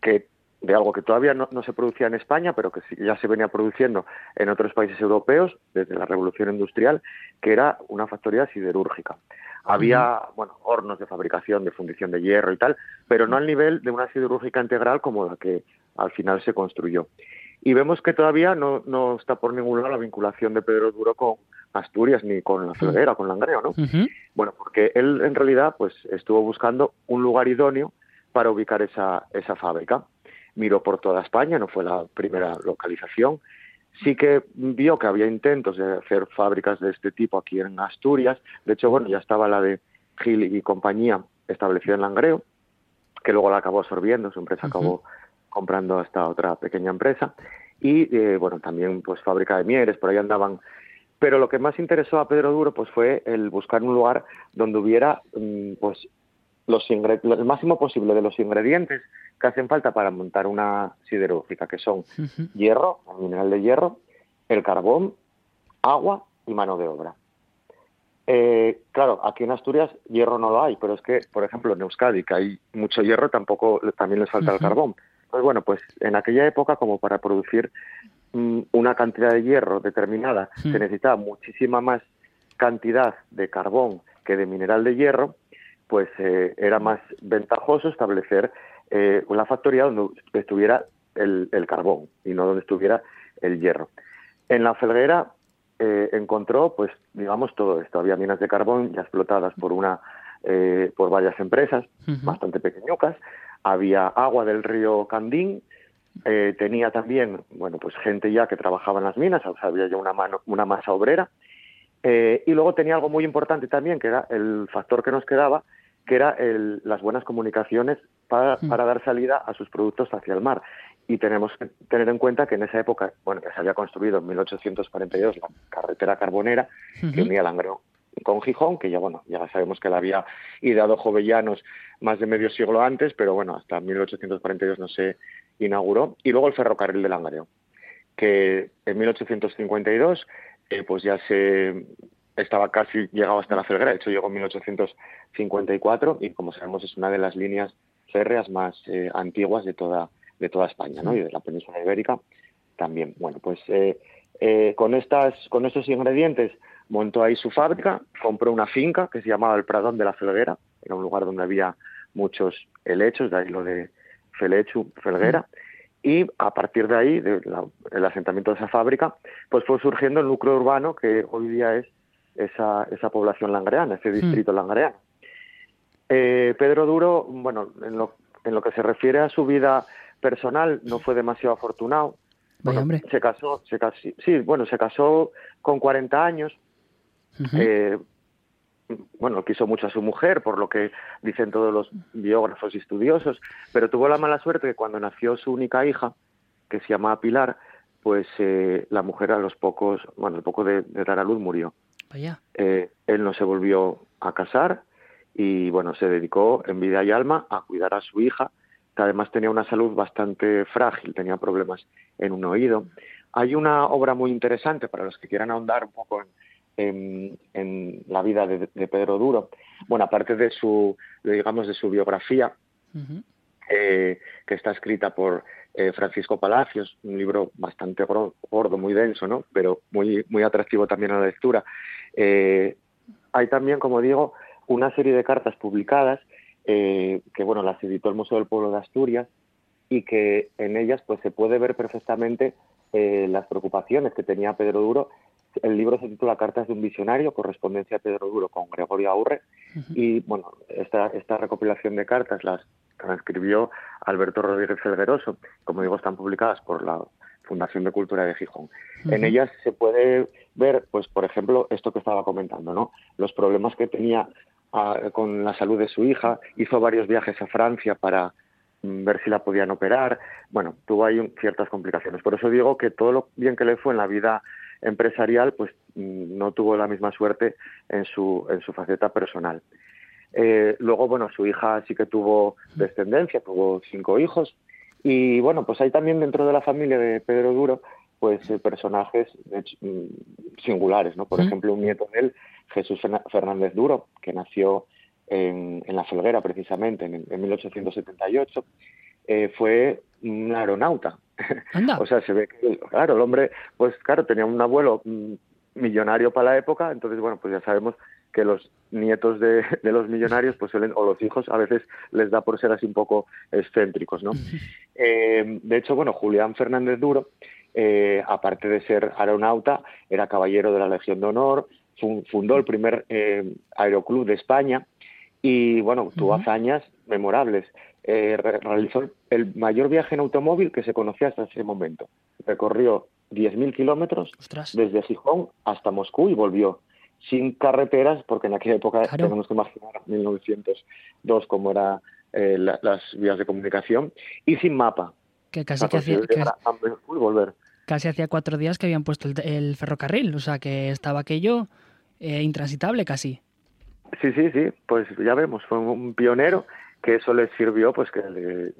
que de algo que todavía no, no, se producía en España, pero que ya se venía produciendo en otros países europeos desde la Revolución Industrial, que era una factoría siderúrgica. Había, bueno, hornos de fabricación, de fundición de hierro y tal, pero no al nivel de una siderúrgica integral como la que al final se construyó. Y vemos que todavía no, no está por ningún lado la vinculación de Pedro Duro con Asturias ni con la Felguera, con Langreo, ¿no? Uh -huh. Bueno, porque él en realidad pues estuvo buscando un lugar idóneo para ubicar esa, esa fábrica. Miró por toda España, no fue la primera localización. Sí que vio que había intentos de hacer fábricas de este tipo aquí en Asturias. De hecho, bueno, ya estaba la de Gil y compañía establecida en Langreo, que luego la acabó absorbiendo, su empresa uh -huh. acabó comprando esta otra pequeña empresa. Y, eh, bueno, también pues fábrica de mieres, por ahí andaban. Pero lo que más interesó a Pedro Duro pues fue el buscar un lugar donde hubiera pues los el máximo posible de los ingredientes que hacen falta para montar una siderúrgica, que son uh -huh. hierro, el mineral de hierro, el carbón, agua y mano de obra. Eh, claro, aquí en Asturias hierro no lo hay, pero es que, por ejemplo, en Euskadi, que hay mucho hierro, tampoco también les falta uh -huh. el carbón. Pues bueno, pues en aquella época, como para producir mm, una cantidad de hierro determinada, Hmm. se necesitaba muchísima más cantidad de carbón que de mineral de hierro, pues eh, era más ventajoso establecer eh, una factoría donde estuviera el, el, carbón y no donde estuviera el hierro. En la felguera eh, encontró, pues, digamos, todo esto. Había minas de carbón ya explotadas por una, eh, por varias empresas, uh -huh. bastante pequeñucas. Había agua del río Candín. eh, tenía también, bueno, pues gente ya que trabajaba en las minas, o sea, había ya una, mano, una masa obrera. Eh, y luego tenía algo muy importante también, que era el factor que nos quedaba, que era el, las buenas comunicaciones para, para, dar salida a sus productos hacia el mar. Y tenemos que tener en cuenta que en esa época, bueno, que se había construido en 1842 la carretera carbonera uh -huh. que unía Langreo con Gijón, que ya, bueno, ya sabemos que la había ideado Jovellanos más de medio siglo antes, pero bueno, hasta 1842 no se inauguró. Y luego el ferrocarril de Langreo, que en 1852 eh, pues ya se estaba casi llegado hasta la Felguera, de hecho llegó en 1854 y como sabemos es una de las líneas férreas más eh, antiguas de toda de toda España, ¿no? Y de la península ibérica también. Bueno, pues eh, eh, con estas con estos ingredientes montó ahí su fábrica, compró una finca que se llamaba el Pradón de la Felguera, era un lugar donde había muchos helechos, de ahí lo de Felechu, Felguera, y a partir de ahí, del de asentamiento de esa fábrica, pues fue surgiendo el núcleo urbano que hoy día es esa, esa población langreana, ese distrito mm. langreano. Eh, Pedro Duro, bueno, en lo, en lo que se refiere a su vida personal, no fue demasiado afortunado. Bueno, hombre. Se casó, se casó, sí, bueno, se casó con 40 años. Uh -huh. eh, bueno, quiso mucho a su mujer, por lo que dicen todos los biógrafos y estudiosos, pero tuvo la mala suerte que cuando nació su única hija, que se llamaba Pilar, pues eh, la mujer a los pocos, bueno, al poco de, de dar a luz murió. Vaya. Eh, él no se volvió a casar y bueno, se dedicó en vida y alma a cuidar a su hija, que además tenía una salud bastante frágil, tenía problemas en un oído. Hay una obra muy interesante para los que quieran ahondar un poco en, en, en la vida de, de, Pedro Duro. Bueno, aparte de su, digamos, de su biografía, uh -huh. eh, que está escrita por eh, Francisco Palacios, un libro bastante gordo, muy denso, ¿no? Pero muy, muy atractivo también a la lectura. Eh, hay también, como digo, una serie de cartas publicadas que, bueno, las editó el Museo del Pueblo de Asturias y que en ellas, pues, se puede ver perfectamente las preocupaciones que tenía Pedro Duro el libro se titula Cartas de un visionario, correspondencia a Pedro Duro con Gregorio Aurre, uh -huh. y bueno, esta, esta recopilación de cartas las transcribió Alberto Rodríguez Felgueroso, como digo, están publicadas por la Fundación de Cultura de Gijón. En ellas se puede ver, pues por ejemplo, esto que estaba comentando, ¿no? Los problemas que tenía ah, con la salud de su hija, hizo varios viajes a Francia para mm, ver si la podían operar. Bueno, tuvo ahí ciertas complicaciones. Por eso digo que todo lo bien que le fue en la vida empresarial, pues mm, no tuvo la misma suerte en su, en su faceta personal. Eh, luego, bueno, su hija sí que tuvo descendencia, tuvo cinco hijos. Y bueno, pues hay también dentro de la familia de Pedro Duro, pues eh, personajes mm, singulares, ¿no? Por ejemplo, un nieto de él, Jesús Fernández Duro, que nació en, La Felguera precisamente en, 1878, eh, fue un aeronauta. o sea, se ve que, claro, el hombre, pues claro, tenía un abuelo mm, millonario para la época, entonces, bueno, pues ya sabemos que los nietos de, los millonarios, pues suelen, o los hijos, a veces les da por ser así un poco excéntricos, ¿no? Eh, de hecho, bueno, Julián Fernández Duro, eh, aparte de ser aeronauta, era caballero de la Legión de Honor, fundó el primer eh, aeroclub de España y, bueno, tuvo hazañas memorables. Realizó el mayor viaje en automóvil que se conocía hasta ese momento. Recorrió 10.000 kilómetros desde Gijón hasta Moscú y volvió sin carreteras, porque en aquella época tenemos que imaginar 1902 como eran eh, las vías de comunicación, y sin mapa. Que casi que hacía, volver. Casi hacía cuatro días que habían puesto el, ferrocarril, o sea que estaba aquello eh, intransitable casi. Sí, sí, sí, pues ya vemos, fue un pionero que eso le sirvió pues que le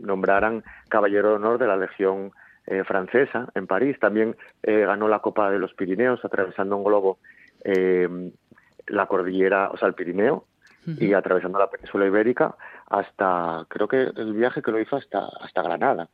nombraran caballero de honor de la Legión eh, francesa en París. También ganó la Copa de los Pirineos atravesando un globo eh, la cordillera, o sea, el Pirineo, y atravesando la península ibérica hasta, creo que el viaje que lo hizo hasta, hasta Granada.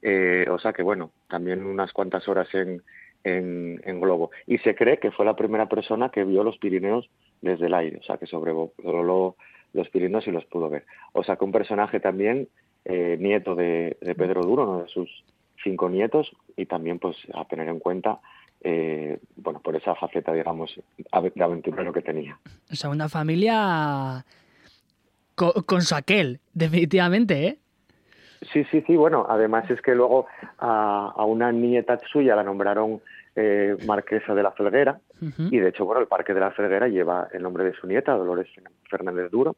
Eh, o sea que, bueno, también unas cuantas horas en, en, globo. Y se cree que fue la primera persona que vio los Pirineos desde el aire, o sea, que sobrevoló los Pirineos y los pudo ver. O sea que un personaje también, eh, nieto de, de Pedro Duro, uno de sus cinco nietos, y también pues a tener en cuenta eh, bueno, por esa faceta, digamos, de aventurero que tenía. O sea, una familia con, su aquel, definitivamente, ¿eh? Sí, sí, sí. Bueno, además es que luego a, una nieta suya la nombraron eh, marquesa de la Felguera y de hecho, bueno, el Parque de la Felguera lleva el nombre de su nieta, Dolores Fernández Duro.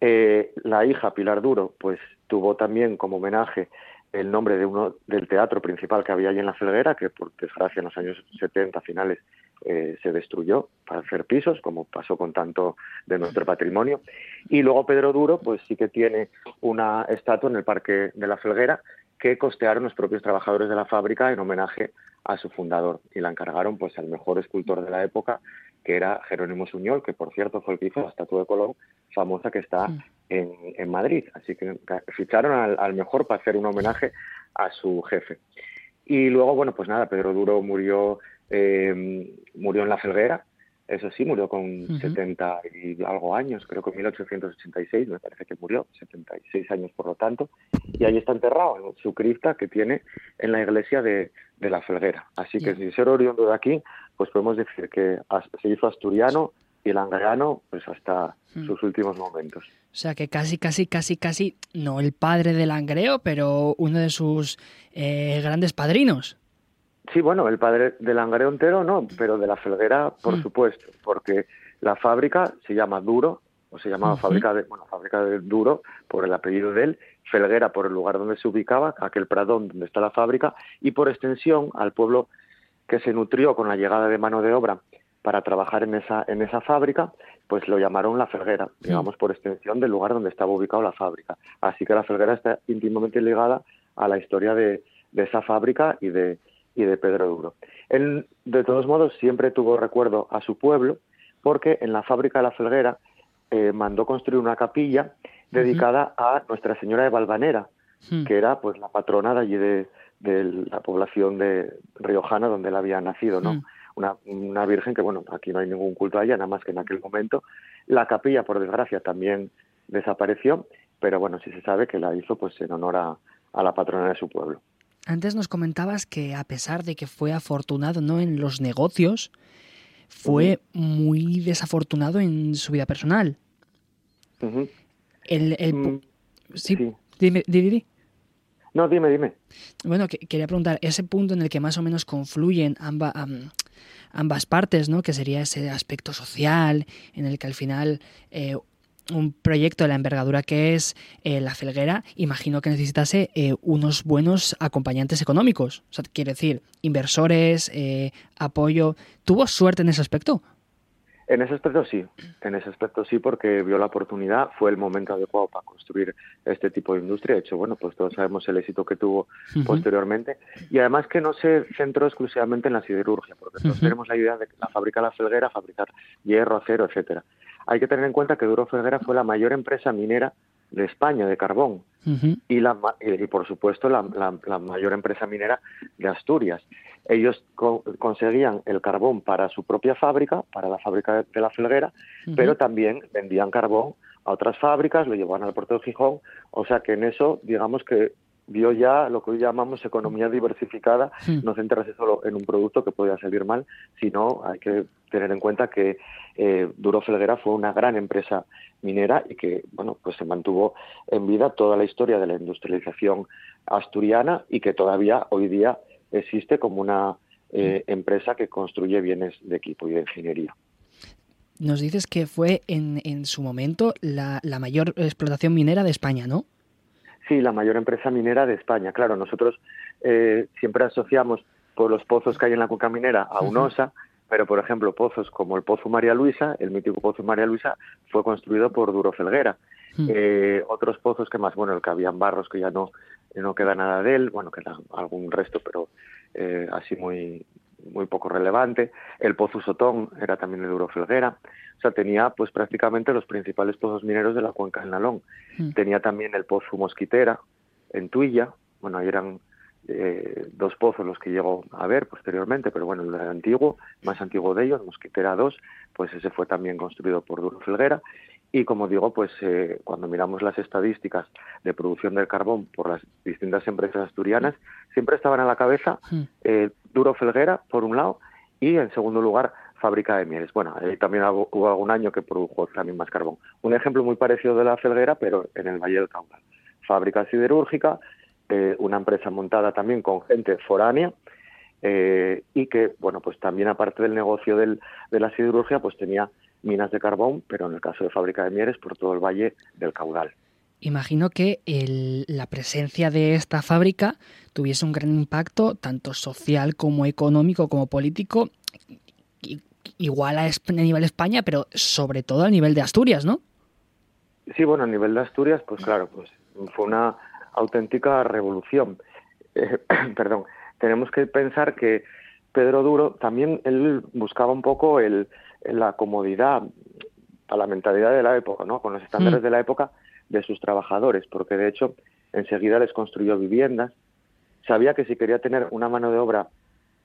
Eh, la hija, Pilar Duro, pues tuvo también como homenaje el nombre de uno del teatro principal que había allí en la Felguera, que por desgracia en los años 70 finales eh, se destruyó para hacer pisos, como pasó con tanto de nuestro patrimonio. Y luego Pedro Duro, pues sí que tiene una estatua en el Parque de la Felguera que costearon los propios trabajadores de la fábrica en homenaje a su fundador y la encargaron pues al mejor escultor de la época, que era Jerónimo Suñol, que por cierto fue el que hizo la estatua de Colón famosa que está en, Madrid. Así que ficharon al, mejor para hacer un homenaje a su jefe. Y luego, bueno, pues nada, Pedro Duro murió, eh, murió en la Felguera, eso sí, murió con 70 y algo años, creo que en 1886 me parece que murió, 76 años por lo tanto, y ahí está enterrado en su cripta que tiene en la iglesia de, la Felguera. Así que si ser oriundo de aquí, pues podemos decir que se hizo asturiano y langrano pues hasta sus últimos momentos. O sea que casi, casi, casi, casi, no el padre del Langreo, pero uno de sus eh, grandes padrinos. Sí, bueno, el padre del Langreo entero no, pero de la Felguera, por hmm. supuesto, porque la fábrica se llama Duro, o se llamaba fábrica de, bueno, fábrica de Duro por el apellido de él, Felguera por el lugar donde se ubicaba, aquel pradón donde está la fábrica, y por extensión al pueblo que se nutrió con la llegada de mano de obra para trabajar en esa, en esa fábrica, pues lo llamaron la Felguera, digamos por extensión del lugar donde estaba ubicado la fábrica. Así que la Felguera está íntimamente ligada a la historia de, esa fábrica y de, y de Pedro Duro. Él, de todos modos, siempre tuvo recuerdo a su pueblo, porque en la fábrica de la Felguera eh, mandó construir una capilla dedicada a Nuestra Señora de Valvanera, que era pues la patrona de allí de, la población de Riojana donde él había nacido, ¿no? una, una virgen que, bueno, aquí no hay ningún culto a ella, nada más que en aquel momento. La capilla, por desgracia, también desapareció, pero bueno, sí se sabe que la hizo pues en honor a, la patrona de su pueblo. Antes nos comentabas que a pesar de que fue afortunado no en los negocios, fue muy desafortunado en su vida personal. el, el... Mm, sí, Dime, dime, No, dime, dime. Bueno, quería preguntar, ese punto en el que más o menos confluyen ambas, ambas partes, ¿no? Que sería ese aspecto social, en el que al final eh, un proyecto de la envergadura que es eh, la felguera, imagino que necesitase eh, unos buenos acompañantes económicos. O sea, quiere decir, inversores, eh, apoyo. ¿Tuvo suerte en ese aspecto? En ese aspecto sí, en ese aspecto sí, porque vio la oportunidad, fue el momento adecuado para construir este tipo de industria. De hecho, bueno, pues todos sabemos el éxito que tuvo posteriormente. Y además que no se centró exclusivamente en la siderurgia, porque todos tenemos la idea de que la fábrica de la felguera, fabricar hierro, acero, etcétera. Hay que tener en cuenta que Duro Felguera fue la mayor empresa minera de España de carbón. Y, la, y, por supuesto la, mayor empresa minera de Asturias. Ellos conseguían el carbón para su propia fábrica, para la fábrica de, la Felguera, pero también vendían carbón a otras fábricas, lo llevaban al puerto de Gijón, o sea que en eso digamos que vio ya lo que hoy llamamos economía diversificada, no centrarse solo en un producto que podía salir mal, sino hay que tener en cuenta que eh, Duro Felguera fue una gran empresa minera y que bueno pues se mantuvo en vida toda la historia de la industrialización asturiana y que todavía hoy día existe como una eh, empresa que construye bienes de equipo y de ingeniería. Nos dices que fue en, en su momento la, la mayor explotación minera de España, ¿no? Sí, la mayor empresa minera de España. Claro, nosotros eh, siempre asociamos por los pozos que hay en la cuenca minera a UNOSA, pero por ejemplo pozos como el Pozo María Luisa, el mítico Pozo María Luisa, fue construido por Duro Felguera. Eh, otros pozos que más, bueno, el que habían barros que ya no, no queda nada de él, bueno, queda algún resto, pero eh, así muy, muy poco relevante. El Pozo Sotón era también de Duro Felguera. O sea, tenía pues prácticamente los principales pozos mineros de la cuenca del Nalón. Hmm. Tenía también el Pozo Mosquitera en Tuilla. Bueno, ahí eran eh, dos pozos los que llegó a ver posteriormente, pero bueno, el antiguo, más antiguo de ellos, Mosquitera 2, pues ese fue también construido por Duro Felguera. Y como digo, pues eh, cuando miramos las estadísticas de producción del carbón por las distintas empresas asturianas, siempre estaban a la cabeza hmm. eh, Duro Felguera, por un lado, y en segundo lugar, fábrica de mieles. Bueno, ahí también hubo algún año que produjo también más carbón. Un ejemplo muy parecido de la Felguera, pero en el Valle del Caudal. Fábrica siderúrgica, eh, una empresa montada también con gente foránea, y que, bueno, pues también aparte del negocio del, de la siderurgia, pues tenía minas de carbón, pero en el caso de fábrica de Mieres por todo el valle del caudal. Imagino que la presencia de esta fábrica tuviese un gran impacto, tanto social como económico como político, igual a, nivel España, pero sobre todo a nivel de Asturias, ¿no? Sí, bueno, a nivel de Asturias, pues claro, pues fue una auténtica revolución. Eh, perdón, tenemos que pensar que Pedro Duro también él buscaba un poco el, la comodidad, a la mentalidad de la época, ¿no? Con los estándares mm. de la época de sus trabajadores, porque de hecho enseguida les construyó viviendas. Sabía que si quería tener una mano de obra,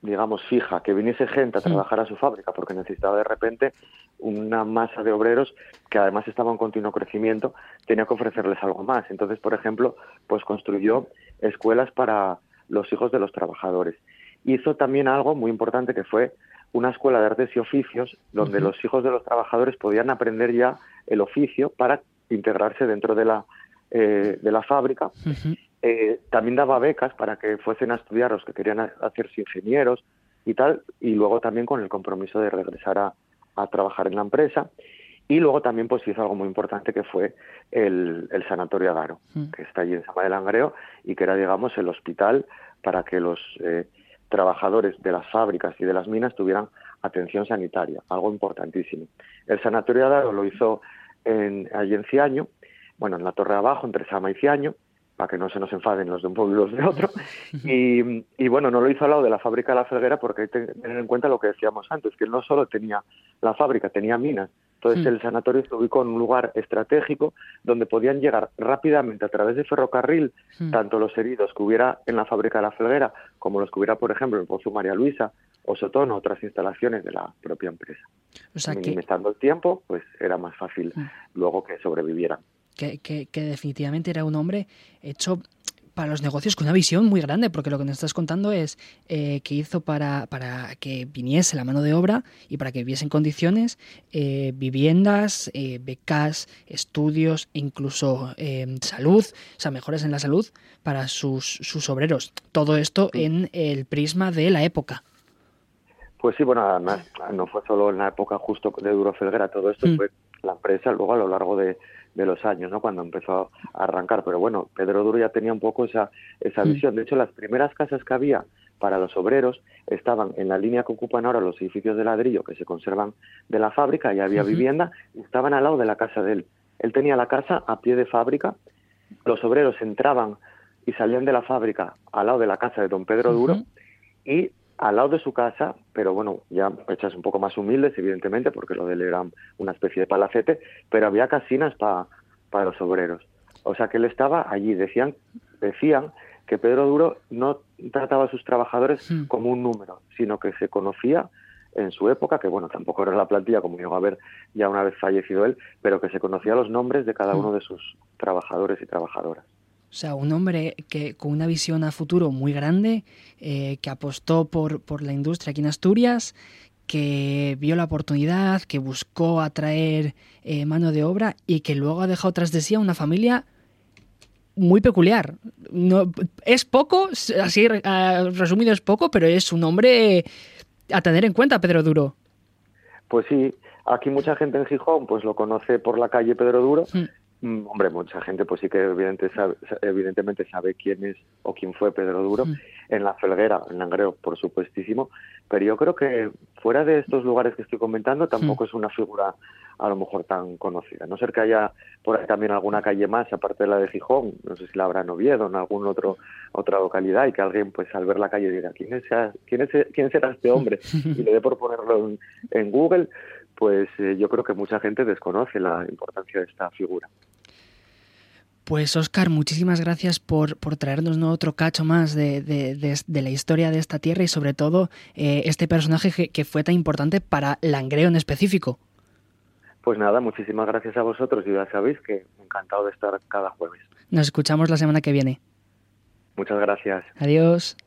digamos, fija, que viniese gente a trabajar a su fábrica, porque necesitaba de repente una masa de obreros que además estaba en continuo crecimiento, tenía que ofrecerles algo más. Entonces, por ejemplo, pues construyó escuelas para los hijos de los trabajadores. Hizo también algo muy importante que fue una escuela de artes y oficios donde los hijos de los trabajadores podían aprender ya el oficio para integrarse dentro de la, eh, de la fábrica. Eh, también daba becas para que fuesen a estudiar los que querían hacerse ingenieros y tal, y luego también con el compromiso de regresar a, a trabajar en la empresa. Y luego también pues hizo algo muy importante que fue el, el Sanatorio Agaro, que está allí en Sama del Langreo y que era, digamos, el hospital para que los eh, trabajadores de las fábricas y de las minas tuvieran atención sanitaria, algo importantísimo. El sanatorio de lo hizo en, allí en Ciaño, bueno, en la torre de abajo, entre Sama y Ciaño, para que no se nos enfaden los de un pueblo y los de otro. Y, bueno, no lo hizo al lado de la fábrica de la Felguera porque hay que tener en cuenta lo que decíamos antes, que no solo tenía la fábrica, tenía minas. Entonces el sanatorio se ubicó en un lugar estratégico donde podían llegar rápidamente a través de ferrocarril tanto los heridos que hubiera en la fábrica de la Felguera como los que hubiera, por ejemplo, en Pozo María Luisa o Sotón o otras instalaciones de la propia empresa. O sea Minimizando el tiempo, pues era más fácil luego que sobrevivieran. Que, definitivamente era un hombre hecho para los negocios con una visión muy grande, porque lo que nos estás contando es eh, que hizo para, para, que viniese la mano de obra y para que viviese en condiciones eh, viviendas, eh, becas, estudios, incluso salud, o sea, mejores en la salud para sus, sus obreros. Todo esto en el prisma de la época. Pues sí, bueno, además no fue solo en la época justo de Duro Felguera, todo esto mm. fue la empresa luego a lo largo de, de los años, ¿no? Cuando empezó a arrancar. Pero bueno, Pedro Duro ya tenía un poco esa, esa mm. visión. De hecho, las primeras casas que había para los obreros estaban en la línea que ocupan ahora los edificios de ladrillo que se conservan de la fábrica, y había vivienda, y estaban al lado de la casa de él. Él tenía la casa a pie de fábrica, los obreros entraban y salían de la fábrica al lado de la casa de don Pedro Duro, y al lado de su casa, pero bueno, ya hechas un poco más humildes, evidentemente, porque lo de él era una especie de palacete, pero había casinas para los obreros. O sea que él estaba allí. Decían, decían que Pedro Duro no trataba a sus trabajadores hmm. como un número, sino que se conocía en su época, que bueno, tampoco era la plantilla como llegó a ver ya una vez fallecido él, pero que se conocía los nombres de cada hmm. uno de sus trabajadores y trabajadoras. O sea, un hombre que con una visión a futuro muy grande, eh, que apostó por, por la industria aquí en Asturias, que vio la oportunidad, que buscó atraer eh, mano de obra y que luego ha dejado tras de sí a una familia muy peculiar. No, es poco, así resumido es poco, pero es un hombre a tener en cuenta, Pedro Duro. Pues sí, aquí mucha gente en Gijón pues lo conoce por la calle Pedro Duro, mm. Mm, hombre, mucha gente pues sí que evidentemente sabe quién es o quién fue Pedro Duro. Mm. En la Felguera, en Langreo, por supuestísimo. Pero yo creo que fuera de estos lugares que estoy comentando tampoco mm. es una figura a lo mejor tan conocida. no ser que haya por ahí también alguna calle más, aparte de la de Gijón, no sé si la habrá en Oviedo, en alguna otro, otra localidad, y que alguien pues al ver la calle diga, ¿quién, es, quién, es, quién será este hombre? Y le dé por ponerlo en Google pues eh, yo creo que mucha gente desconoce la importancia de esta figura. Pues Oscar, muchísimas gracias por, por traernos otro cacho más de, de, la historia de esta tierra y sobre todo eh, este personaje que, fue tan importante para Langreo en específico. Pues nada, muchísimas gracias a vosotros y ya sabéis que encantado de estar cada jueves. Nos escuchamos la semana que viene. Muchas gracias. Adiós.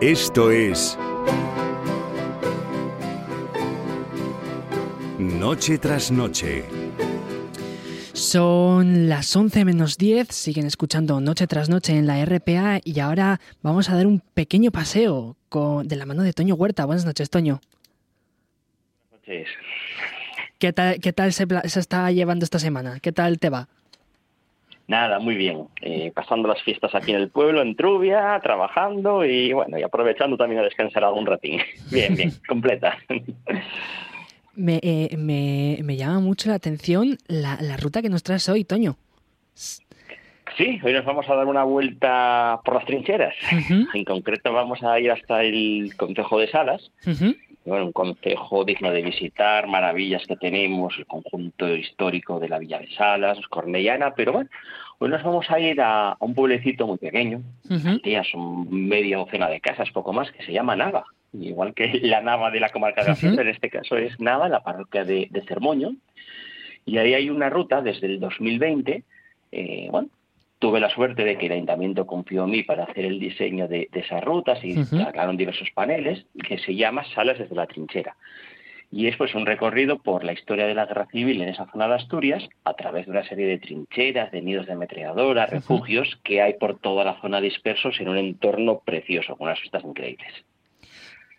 Esto es Noche tras noche. Son las 11 menos 10, siguen escuchando Noche tras Noche en la RPA y ahora vamos a dar un pequeño paseo con, de la mano de Toño Huerta. Buenas noches, Toño. Buenas noches. ¿Qué tal, qué tal se, se está llevando esta semana? ¿Qué tal te va? Nada, muy bien. Eh, pasando las fiestas aquí en el pueblo, en Trubia, trabajando y bueno, y aprovechando también a descansar algún ratín. Bien, bien, completa. Me, eh, me, me, llama mucho la atención la, la, ruta que nos traes hoy, Toño. Sí, hoy nos vamos a dar una vuelta por las trincheras. En concreto vamos a ir hasta el Concejo de Salas. Bueno, un concejo digno de visitar, maravillas que tenemos, el conjunto histórico de la Villa de Salas, Cornellana, pero bueno, hoy nos vamos a ir a, un pueblecito muy pequeño, ya son media docena de casas, poco más, que se llama Nava. Igual que la Nava de la comarca de Hacienda, en este caso es Nava, la parroquia de, de Cermoño. Y ahí hay una ruta desde el 2020, eh, bueno, tuve la suerte de que el ayuntamiento confió en mí para hacer el diseño de, esas rutas y uh diversos paneles que se llama Salas desde la trinchera. Y es pues un recorrido por la historia de la guerra civil en esa zona de Asturias a través de una serie de trincheras, de nidos de ametralladoras, refugios que hay por toda la zona dispersos en un entorno precioso, con unas vistas increíbles.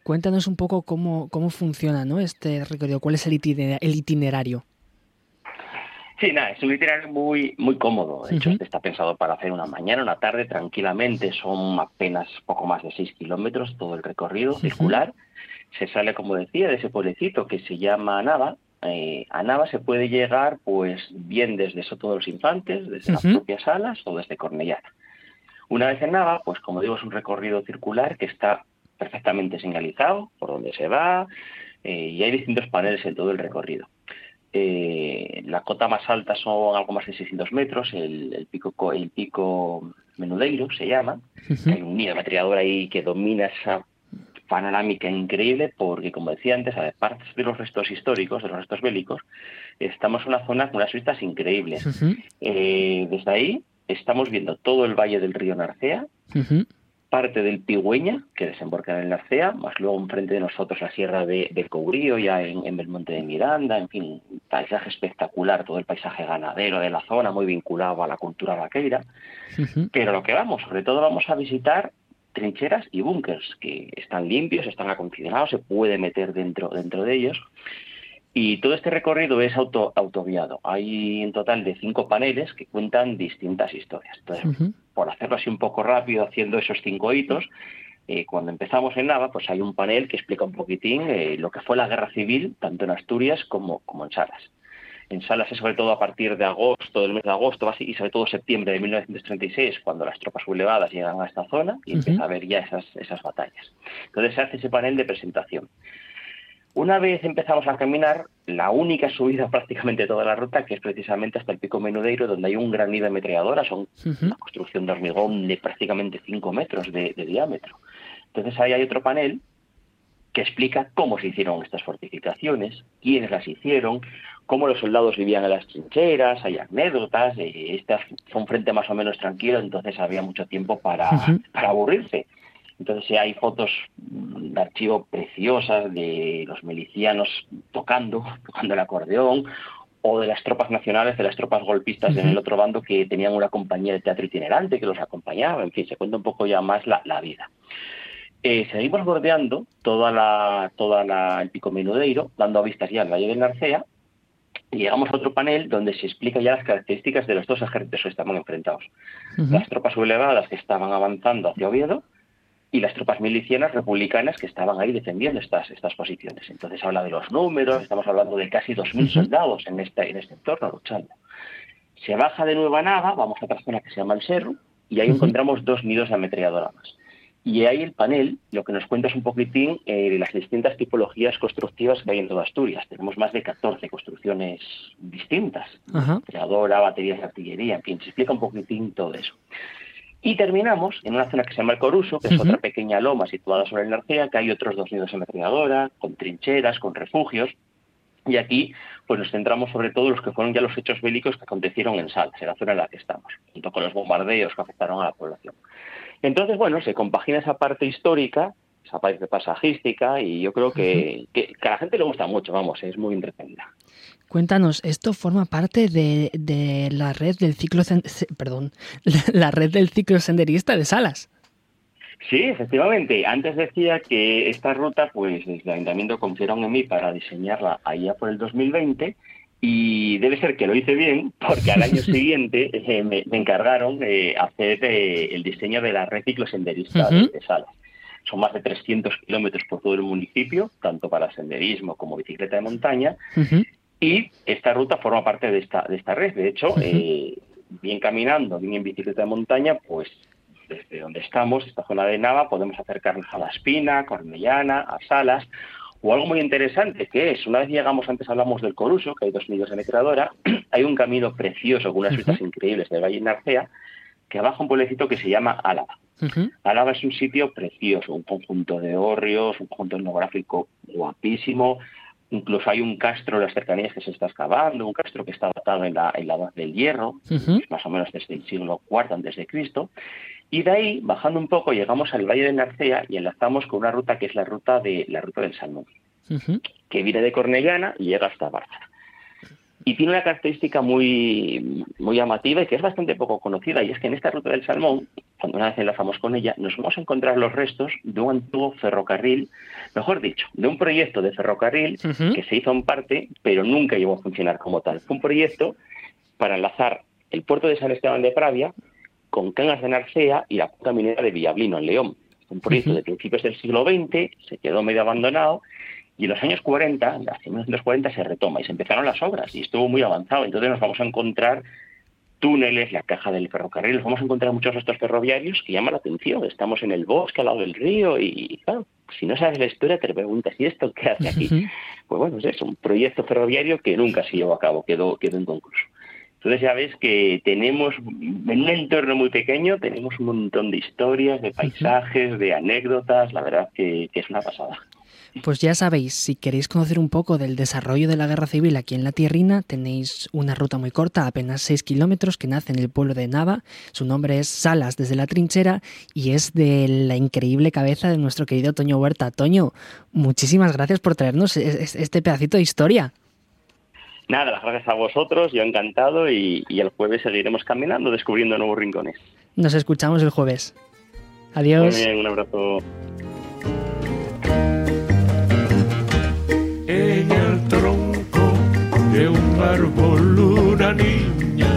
Cuéntanos un poco cómo, cómo funciona ¿no? este recorrido, cuál es el itinerario. Sí, nada, es un itinerario muy, muy cómodo. De hecho, está pensado para hacer una mañana, una tarde, tranquilamente. Son apenas poco más de 6 kilómetros todo el recorrido circular. Se sale, como decía, de ese pueblecito que se llama Nava. Eh, a Nava se puede llegar, pues, bien desde Soto de los Infantes, desde las propias salas o desde Cornellana. Una vez en Nava, pues, como digo, es un recorrido circular que está perfectamente señalizado por donde se va eh, y hay distintos paneles en todo el recorrido. Eh, la cota más alta son algo más de 600 metros, el, pico el pico Menudeiro se llama. Hay un nido metriador ahí que domina esa panorámica increíble porque, como decía antes, aparte de los restos históricos, de los restos bélicos, estamos en una zona con unas vistas increíbles. Eh, desde ahí estamos viendo todo el valle del río Narcea, parte del Pigüeña, que desemboca en el Narcea, más luego enfrente de nosotros la sierra de, de Courío, ya en, en, el monte de Miranda, en fin, paisaje espectacular, todo el paisaje ganadero de la zona, muy vinculado a la cultura vaqueira. Pero lo que vamos, sobre todo vamos a visitar trincheras y búnkers, que están limpios, están acondicionados, se puede meter dentro, dentro de ellos. Y todo este recorrido es auto, autoguiado. Hay en total de cinco paneles que cuentan distintas historias. Entonces, por hacerlo así un poco rápido, haciendo esos cinco hitos, eh, cuando empezamos en Nava, pues hay un panel que explica un poquitín eh, lo que fue la guerra civil, tanto en Asturias como, como en Salas. En Salas es sobre todo a partir de agosto, del mes de agosto, y sobre todo septiembre de 1936, cuando las tropas sublevadas llegan a esta zona y empieza a haber ya esas, esas batallas. Entonces se hace ese panel de presentación. Una vez empezamos a caminar, la única subida prácticamente de toda la ruta, que es precisamente hasta el Pico Menudeiro, donde hay un gran nido de ametralladora, son una construcción de hormigón de prácticamente 5 metros de, de, diámetro. Entonces ahí hay otro panel que explica cómo se hicieron estas fortificaciones, quiénes las hicieron, cómo los soldados vivían en las trincheras, hay anécdotas, eh, este fue un frente más o menos tranquilo, entonces había mucho tiempo para, para aburrirse. Entonces hay fotos de archivo preciosas de los milicianos tocando, tocando el acordeón, o de las tropas nacionales, de las tropas golpistas en el otro bando que tenían una compañía de teatro itinerante que los acompañaba, en fin, se cuenta un poco ya más la, la vida. Eh, seguimos bordeando toda la, toda la, el pico Menudeiro, dando vistas ya al Valle del Narcea, y llegamos a otro panel donde se explica ya las características de los dos ejércitos que estaban enfrentados. Uh -huh. Las tropas sublevadas que estaban avanzando hacia Oviedo y las tropas milicianas republicanas que estaban ahí defendiendo estas, estas posiciones. Entonces habla de los números, estamos hablando de casi 2.000 uh -huh. soldados en este, en este entorno luchando. Se baja de Nueva Naga, vamos a otra zona que se llama el Cerro, y ahí encontramos dos nidos de ametralladora más. Y ahí el panel lo que nos cuenta es un poquitín eh, de las distintas tipologías constructivas que hay en toda Asturias. Tenemos más de 14 construcciones distintas. Creadora, baterías de artillería, en fin, se explica un poquitín todo eso. Y terminamos en una zona que se llama el Coruso, que es uh -huh. otra pequeña loma situada sobre el Narcea, que hay otros dos nidos de ametralladora, con trincheras, con refugios. Y aquí pues nos centramos sobre todo en los que fueron ya los hechos bélicos que acontecieron en Salas, en la zona en la que estamos, junto con los bombardeos que afectaron a la población. Entonces, bueno, se compagina esa parte histórica, esa parte pasajística, y yo creo que, que, que a la gente le gusta mucho, vamos, es muy entretenida. Cuéntanos, esto forma parte de, de la red del ciclo perdón, la red del ciclo senderista de Salas. Sí, efectivamente. Antes decía que esta ruta, pues el ayuntamiento confiaron en mí para diseñarla allá por el 2020 y debe ser que lo hice bien porque al año siguiente eh, me, me, encargaron de hacer eh, el diseño de la red ciclosenderista uh -huh. de, de Salas. Son más de 300 kilómetros por todo el municipio, tanto para senderismo como bicicleta de montaña. Uh -huh. Y esta ruta forma parte de esta, de esta red. De hecho, eh, bien caminando, bien en bicicleta de montaña, pues desde donde estamos, esta zona de Nava, podemos acercarnos a La Espina, Cornellana, a Salas, o algo muy interesante que es, una vez llegamos, antes hablamos del Coruso, que hay dos millas de metradora, hay un camino precioso con unas vistas uh -huh. increíbles del Valle Narcea, que baja un pueblecito que se llama Álava. Uh -huh. Álava es un sitio precioso, un conjunto de hórreos, un conjunto etnográfico guapísimo, incluso hay un castro en las cercanías que se está excavando, un castro que está datado en la, en la edad del hierro, uh -huh. más o menos desde el siglo IV antes de Cristo, y de ahí, bajando un poco, llegamos al Valle de Narcea y enlazamos con una ruta que es la ruta de la ruta del Salmón, uh -huh. que viene de Cornellana y llega hasta Bárcena. Y tiene una característica muy, muy llamativa y que es bastante poco conocida, y es que en esta ruta del Salmón, cuando una vez enlazamos con ella, nos vamos a encontrar los restos de un antiguo ferrocarril, mejor dicho, de un proyecto de ferrocarril uh -huh. que se hizo en parte, pero nunca llegó a funcionar como tal. Fue un proyecto para enlazar el puerto de San Esteban de Pravia con Cangas de Narcea y la cuenca minera de Villablino, en León. Un proyecto uh -huh. de principios del siglo XX, se quedó medio abandonado, y en los años 40, hacia 1940, se retoma y se empezaron las obras y estuvo muy avanzado. Entonces nos vamos a encontrar túneles, la caja del ferrocarril, nos vamos a encontrar muchos restos ferroviarios que llaman la atención. Estamos en el bosque, al lado del río, y claro, si no sabes la historia te preguntas, ¿y esto qué hace aquí? Uh -huh. Pues bueno, es eso, un proyecto ferroviario que nunca se llevó a cabo, quedó, quedó en concurso. Entonces ya ves que tenemos, en un entorno muy pequeño, tenemos un montón de historias, de paisajes, de anécdotas, la verdad que, es una pasada. Pues ya sabéis, si queréis conocer un poco del desarrollo de la guerra civil aquí en la Tierrina, tenéis una ruta muy corta, apenas 6 kilómetros, que nace en el pueblo de Nava. Su nombre es Salas desde la trinchera y es de la increíble cabeza de nuestro querido Toño Huerta. Toño, muchísimas gracias por traernos este pedacito de historia. Nada, las gracias a vosotros, yo encantado y, el jueves seguiremos caminando, descubriendo nuevos rincones. Nos escuchamos el jueves. Adiós. Muy bien, un abrazo. de un árbol una niña,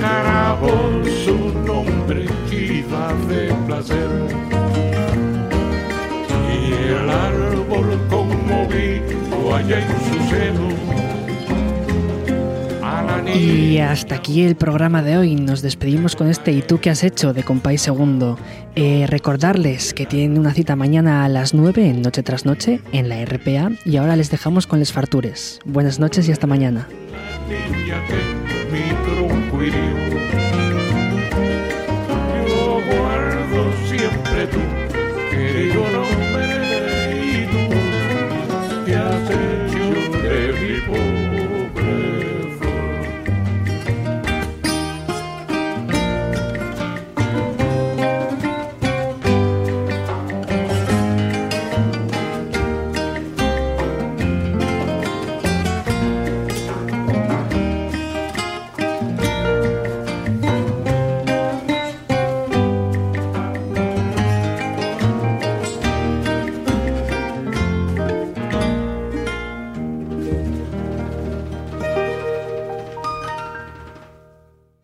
carabó su nombre que iba de placer. Y el árbol conmovido allá en y hasta aquí el programa de hoy. Nos despedimos con este ¿Y tú qué has hecho? de Compay Segundo. Eh, recordarles que tienen una cita mañana a las 9 en Noche tras Noche en la RPA y ahora les dejamos con les fartures. Buenas noches y hasta mañana.